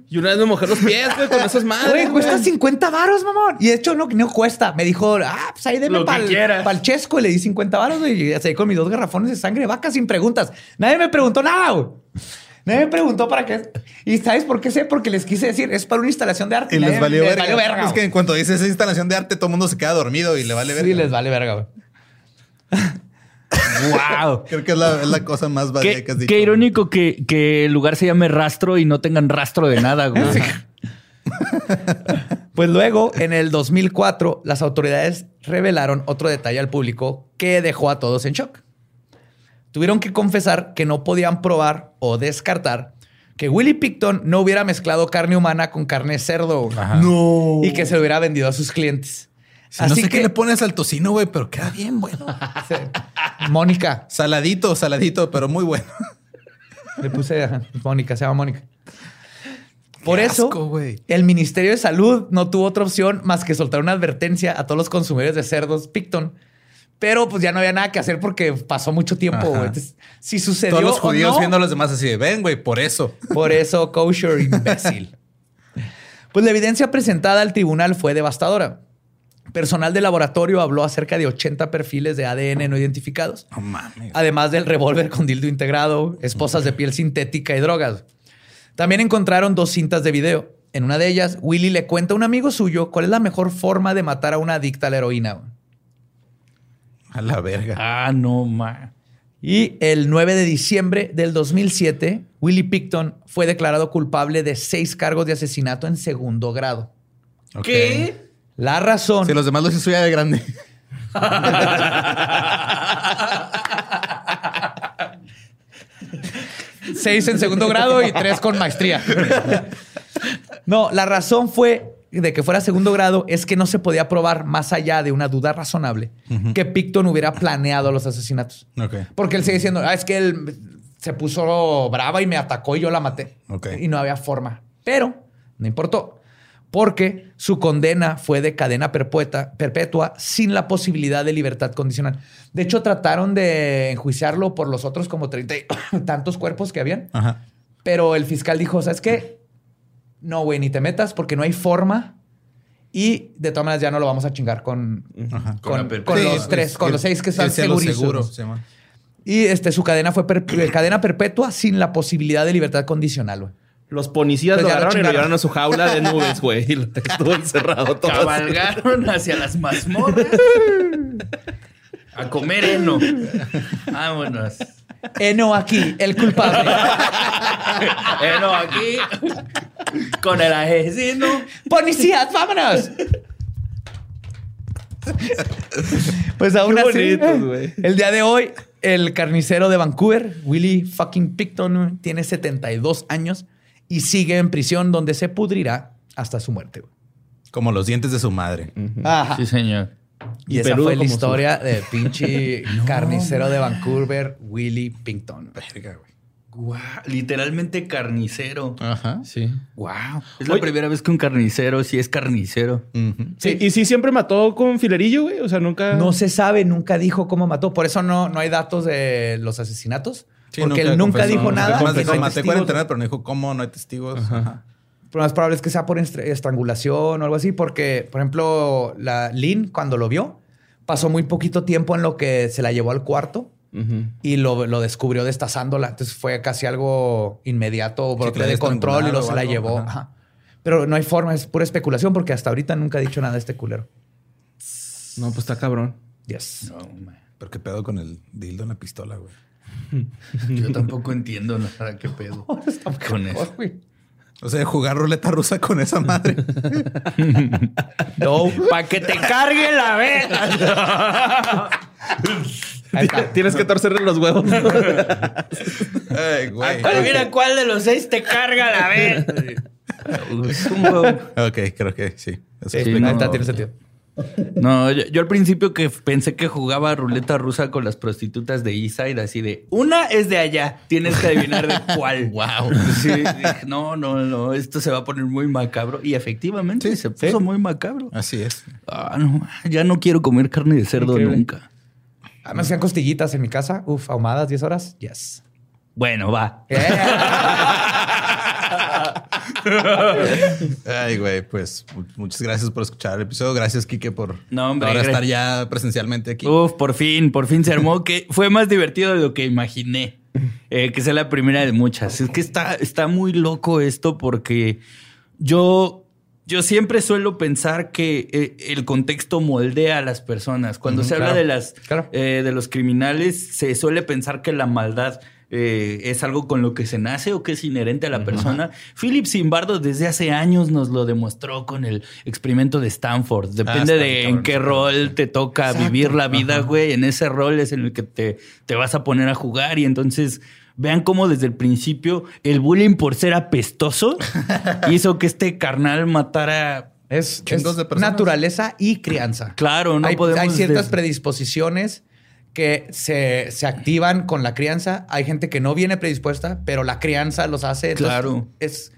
Y una vez me mojé los pies, güey, con esas madres. Güey, cuesta güey. 50 varos, mamón. Y de hecho no, no cuesta. Me dijo, ah, pues ahí deme quieras. pa'l chesco. Y le di 50 varos, güey. Y así con mis dos garrafones de sangre de vaca sin preguntas. Nadie me preguntó nada, güey. Nadie me preguntó para qué. ¿Y sabes por qué sé? Porque les quise decir, es para una instalación de arte. Y les Nadie- valió verga. verga, es que en cuanto dices esa instalación de arte, todo el mundo se queda dormido y le vale verga. Sí, les vale verga, güey. ¡Wow! (laughs) Creo que es la, es la cosa más válida Qué, que has dicho. qué irónico que, que el lugar se llame rastro y no tengan rastro de nada, güey. (laughs) Pues luego, en el 2004, las autoridades revelaron otro detalle al público que dejó a todos en shock. Tuvieron que confesar que no podían probar o descartar que Willie Picton no hubiera mezclado carne humana con carne cerdo. No. y que se lo hubiera vendido a sus clientes. No sé que, qué le pones al tocino, güey, pero queda bien bueno. Mónica, saladito, saladito, pero muy bueno. le puse a Mónica, se llama Mónica. Por Qué eso, asco, el Ministerio de Salud no tuvo otra opción más que soltar una advertencia a todos los consumidores de cerdos Picton. Pero pues ya no había nada que hacer porque pasó mucho tiempo. Güey. Entonces, si sucedió Todos los judíos no, viendo a los demás así de, ven, güey, por eso. Por eso, kosher, imbécil. (laughs) pues la evidencia presentada al tribunal fue devastadora. Personal de laboratorio habló acerca de 80 perfiles de ADN no identificados. No mames. Además del revólver con dildo integrado, esposas de piel sintética y drogas. También encontraron dos cintas de video. En una de ellas, Willy le cuenta a un amigo suyo cuál es la mejor forma de matar a una adicta a la heroína. A la verga. Ah, no, ma. Y el 9 de diciembre del 2007, Willie Picton fue declarado culpable de seis cargos de asesinato en segundo grado. Ok. La razón... Si los demás los hizo ya de grande. Seis en segundo grado y tres con maestría. No, la razón fue de que fuera segundo grado es que no se podía probar más allá de una duda razonable que Picton hubiera planeado los asesinatos. Porque él sigue diciendo, ah, es que él se puso brava y me atacó y yo la maté. Y no había forma. Pero no importó. Porque su condena fue de cadena perpetua, perpetua sin la posibilidad de libertad condicional. De hecho, trataron de enjuiciarlo por los otros como treinta y (coughs) tantos cuerpos que habían. Ajá. Pero el fiscal dijo, ¿sabes qué? No, güey, ni te metas porque no hay forma. Y de todas maneras ya no lo vamos a chingar con, Ajá. con, Sí, los tres, es- con los seis que están segurísimos. seguro, se. Y este, su cadena fue per- (coughs) cadena perpetua sin la posibilidad de libertad condicional, güey. Los policías Pues lo lo y lo llevaron a su jaula de nubes, güey. Y lo estuvo encerrado todo. Cabalgaron hacia las mazmorras a comer heno. Vámonos. Eno aquí, el culpable. (laughs) Heno aquí con el asesino. ¡Policías, vámonos! pues aún Qué así, bonitos, el día de hoy, el carnicero de Vancouver, Willie fucking Picton, tiene 72 años y sigue en prisión donde se pudrirá hasta su muerte. Como los dientes de su madre. Ajá. Sí, señor. Y esa fue la como su- historia de pinche (laughs) (laughs) carnicero de Vancouver, Willie Picton. Verga, güey. Literalmente carnicero. Ajá. Sí. Wow. Es la Oye. primera vez que un carnicero sí es carnicero. Ujú. Sí. Y sí siempre mató con filerillo, güey. O sea, nunca. No se sabe, nunca dijo cómo mató. Por eso no, no hay datos de los asesinatos. Sí, porque él nunca confesó. dijo nada. Nada más porque dijo, no maté testigos. 49, pero no dijo cómo, no hay testigos. Ajá. Lo más probable es que sea por estra- estrangulación o algo así, porque, por ejemplo, la Lynn, cuando lo vio, pasó muy poquito tiempo en lo que se la llevó al cuarto y lo, lo descubrió destazándola. Entonces fue casi algo inmediato, brote la de control y lo se la llevó. Ajá. Ajá. Pero no hay forma, es pura especulación, porque hasta ahorita nunca ha dicho nada de este culero. No, pues está cabrón. Yes. No, man. Pero qué pedo con el dildo en la pistola, güey. (laughs) Yo tampoco entiendo nada. ¿Qué pedo? (laughs) Con eso. O sea, jugar ruleta rusa con esa madre. (laughs) No. Para que te cargue la está. Tienes que torcerle los huevos. Ay, güey. Mira cuál de los seis te carga la vez. Es un huevo. Ok, creo que sí. Eso Sí, explica. ahí está, no. tiene sentido. No, yo, yo al principio que pensé que jugaba ruleta rusa con las prostitutas de Eastside, así de una es de allá, tienes que adivinar de cuál. (laughs) Wow. Sí, dije, no, no, no, esto se va a poner muy macabro. Y efectivamente se puso muy macabro. Así es. Ah, no, ya no quiero comer carne de cerdo Increíble. nunca. Ah, me hacían costillitas en mi casa. Uf, ahumadas 10 horas. Yes. Bueno, va. (laughs) (laughs) Ay, güey, pues mu- muchas gracias por escuchar el episodio. Gracias, Kike, por No, hombre, ahora estar ya presencialmente aquí. Uf, por fin, por fin se armó, que fue más divertido de lo que imaginé. Eh, que sea la primera de muchas. Es que está, está muy loco esto porque yo, yo siempre suelo pensar que eh, el contexto moldea a las personas. Cuando se habla claro, de las claro. eh, de los criminales, se suele pensar que la maldad eh, es algo con lo que se nace o que es inherente a la persona. Philip Zimbardo desde hace años nos lo demostró con el experimento de Stanford. Depende está de en qué rol te toca vivir la vida, güey. En ese rol es en el que te, te vas a poner a jugar y entonces... Vean cómo desde el principio el bullying por ser apestoso (laughs) hizo que este carnal matara. Es, es de personas. naturaleza y crianza. Claro, no hay, podemos. hay ciertas des- predisposiciones que se, se activan con la crianza. Hay gente que no viene predispuesta, pero la crianza los hace. Entonces, Claro. Es,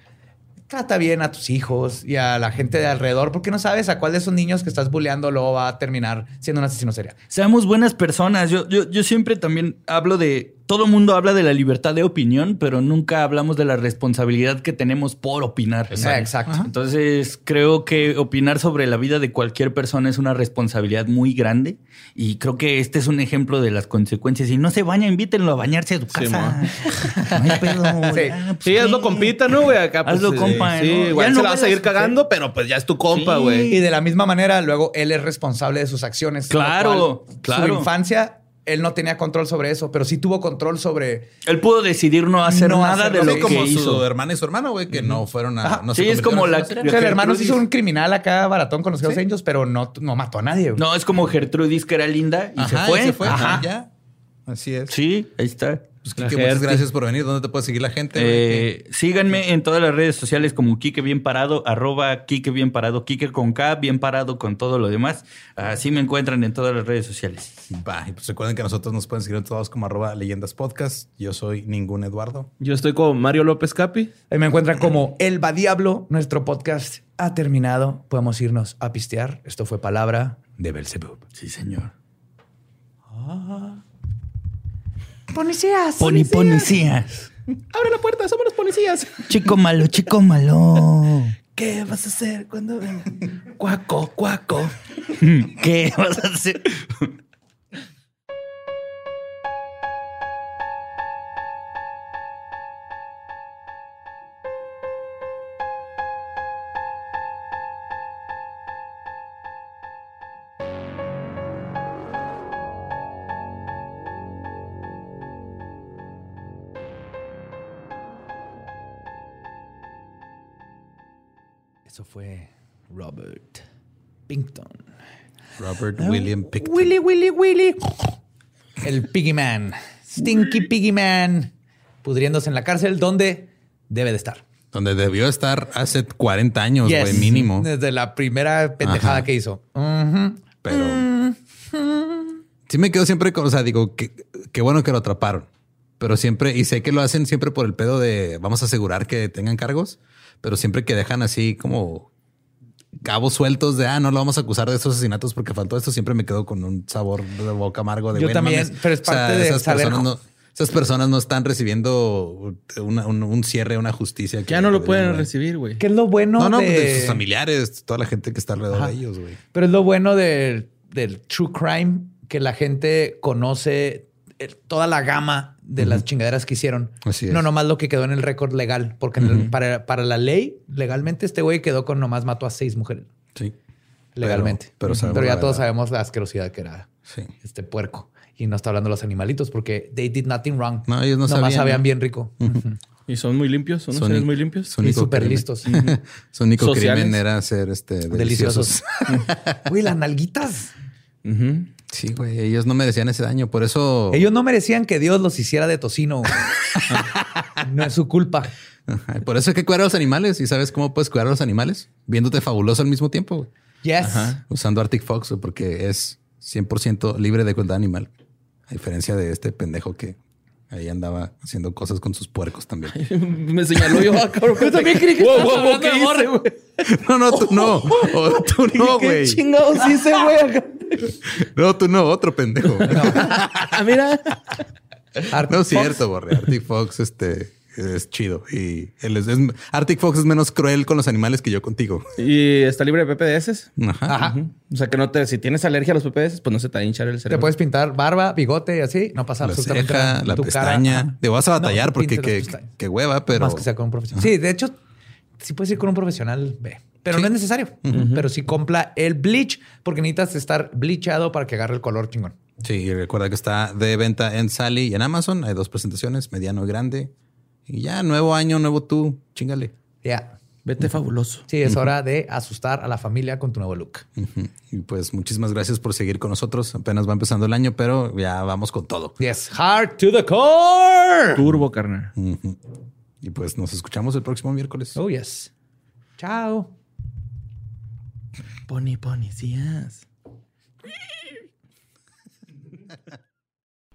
trata bien a tus hijos y a la gente de alrededor, porque no sabes a cuál de esos niños que estás bulleando luego va a terminar siendo un asesino serial. Seamos buenas personas. Yo, yo, yo siempre también hablo de. Todo el mundo habla de la libertad de opinión, pero nunca hablamos de la responsabilidad que tenemos por opinar. Exacto. Exacto. Entonces, creo que opinar sobre la vida de cualquier persona es una responsabilidad muy grande. Y creo que este es un ejemplo de las consecuencias. Si no se baña, invítenlo a bañarse a tu casa. (laughs) no hay pedo. Sí. ya, pues, Sí, hazlo compita, ¿no, güey? Acá, pues, Hazlo eh, compa, Sí, ¿no? igual Ya se no la vas a seguir cagando, pero pues ya es tu compa, Sí. güey. Y de la misma manera, luego él es responsable de sus acciones. Claro, cual, claro. Su infancia, él no tenía control sobre eso, pero sí tuvo control sobre. Él pudo decidir no hacer No nada de lo Sí, que como su hermana y su hermano, güey, que no fueron a. No Sí, se es como la- O sea, el hermano se hizo un criminal acá baratón con los Hells Angels, pero no, no mató a nadie. güey. No, es como Gertrudis, que era linda y Ajá, se fue. y se fue. Ajá, ya. Así es. Sí, ahí está. Pues, Kike, muchas gracias por venir. ¿Dónde te puede seguir la gente? Eh, síganme en todas las redes sociales como Kike Bien Parado, arroba Kike Bien Parado, Kike con K, bien parado con todo lo demás. Así me encuentran en todas las redes sociales. Va, y pues recuerden que nosotros nos pueden seguir en todos como arroba leyendas podcast. Yo soy ningún Eduardo. Yo estoy con Mario López Capi. Ahí me encuentran como El Va Diablo. Nuestro podcast ha terminado. Podemos irnos a pistear. Esto fue Palabra de Belzebub. Sí, señor. Policías. Poni policías. Abre la puerta, somos los policías. Chico malo, chico malo. ¿Qué vas a hacer cuando venga? Cuaco, cuaco. ¿Qué vas a hacer? Robert Pinkton. Robert William Picton. Willy, Willy, Willy. El Piggy Man. Stinky Piggy Man. Pudriéndose en la cárcel donde debe de estar. Donde debió estar hace 40 años, Yes. güey, mínimo. Desde la primera pendejada Ajá. que hizo. Pero sí me quedo siempre con, o sea, digo, que qué bueno que lo atraparon. Pero siempre, y sé que lo hacen siempre por el pedo de vamos a asegurar que tengan cargos, pero siempre que dejan así como cabos sueltos de ah, no lo vamos a acusar de estos asesinatos porque faltó esto, siempre me quedo con un sabor de boca amargo de Yo "Güey, no también, mames". pero es parte de esas saber- personas no, esas personas no están recibiendo una- un, un cierre, una justicia. que Ya no lo pueden recibir, güey. ¿Qué es lo bueno No, no, de... pues de sus familiares, toda la gente que está alrededor Ajá. de ellos, güey. Pero es lo bueno del, del true crime, que la gente conoce toda la gama de las chingaderas que hicieron. Así es. No nomás lo que quedó en el récord legal, porque en el- para, para la ley, legalmente, este güey quedó con nomás mató a seis mujeres. Sí. Legalmente. pero ya todos sabemos la asquerosidad que era Sí. este puerco. Y no está hablando de los animalitos porque they did nothing wrong. No, ellos no nomás sabían, sabían bien rico. Y son muy limpios, son, Son muy limpios. Su Y súper listos. (laughs) Su único Sociales. crimen era ser este, Deliciosos. deliciosos. (laughs) Uy, las nalguitas. Ujú. Sí, güey. Ellos no merecían ese daño. Por eso. Ellos no merecían que Dios los hiciera de tocino. (laughs) no es su culpa. Ajá, Por eso hay que cuidar a los animales. ¿Y sabes cómo puedes cuidar a los animales? Viéndote fabuloso al mismo tiempo. güey. Yes. usando Arctic Fox porque es 100% libre de cuenta animal. A diferencia de este pendejo que ahí andaba haciendo cosas con sus puercos también. (laughs) Me señaló yo, ah, cabrón. Yo también creí que wow, wow, wow, ¿qué hice, güey? No, no, tú no. (laughs) O tú no, ¿Qué güey. chingados hice, güey? (laughs) No, tú no, otro pendejo. Ah, mira. no es cierto, Borre. Arctic Fox este, es chido. Y él es, es- Arctic Fox es menos cruel con los animales que yo contigo. ¿Y está libre de PPDS? Ajá. Ajá. O sea que no te, si tienes alergia a los PPDS, pues no se te va a hinchar el Te cerebro. puedes pintar barba, bigote y así. No pasa La absolutamente ceja, nada. la Tu pestaña. Te vas a No, batallar tú porque pestañas. qué hueva, pero... Más que sea con un profesional. Sí, de hecho, sí puedes ir con un profesional, ve. Pero no es necesario. Pero sí compra el bleach porque necesitas estar bleachado para que agarre el color chingón. Sí, y recuerda que está de venta en Sally y en Amazon. Hay dos presentaciones, mediano y grande. Y ya, nuevo año, nuevo tú. Chingale. Ya. Vete fabuloso. Sí, es hora de asustar a la familia con tu nuevo look. Y pues muchísimas gracias por seguir con nosotros. Apenas va empezando el año, pero ya vamos con todo. Yes, hard to the core. Turbo, carnal. Y pues nos escuchamos el próximo miércoles. Oh, yes. Chao. Pony, policías.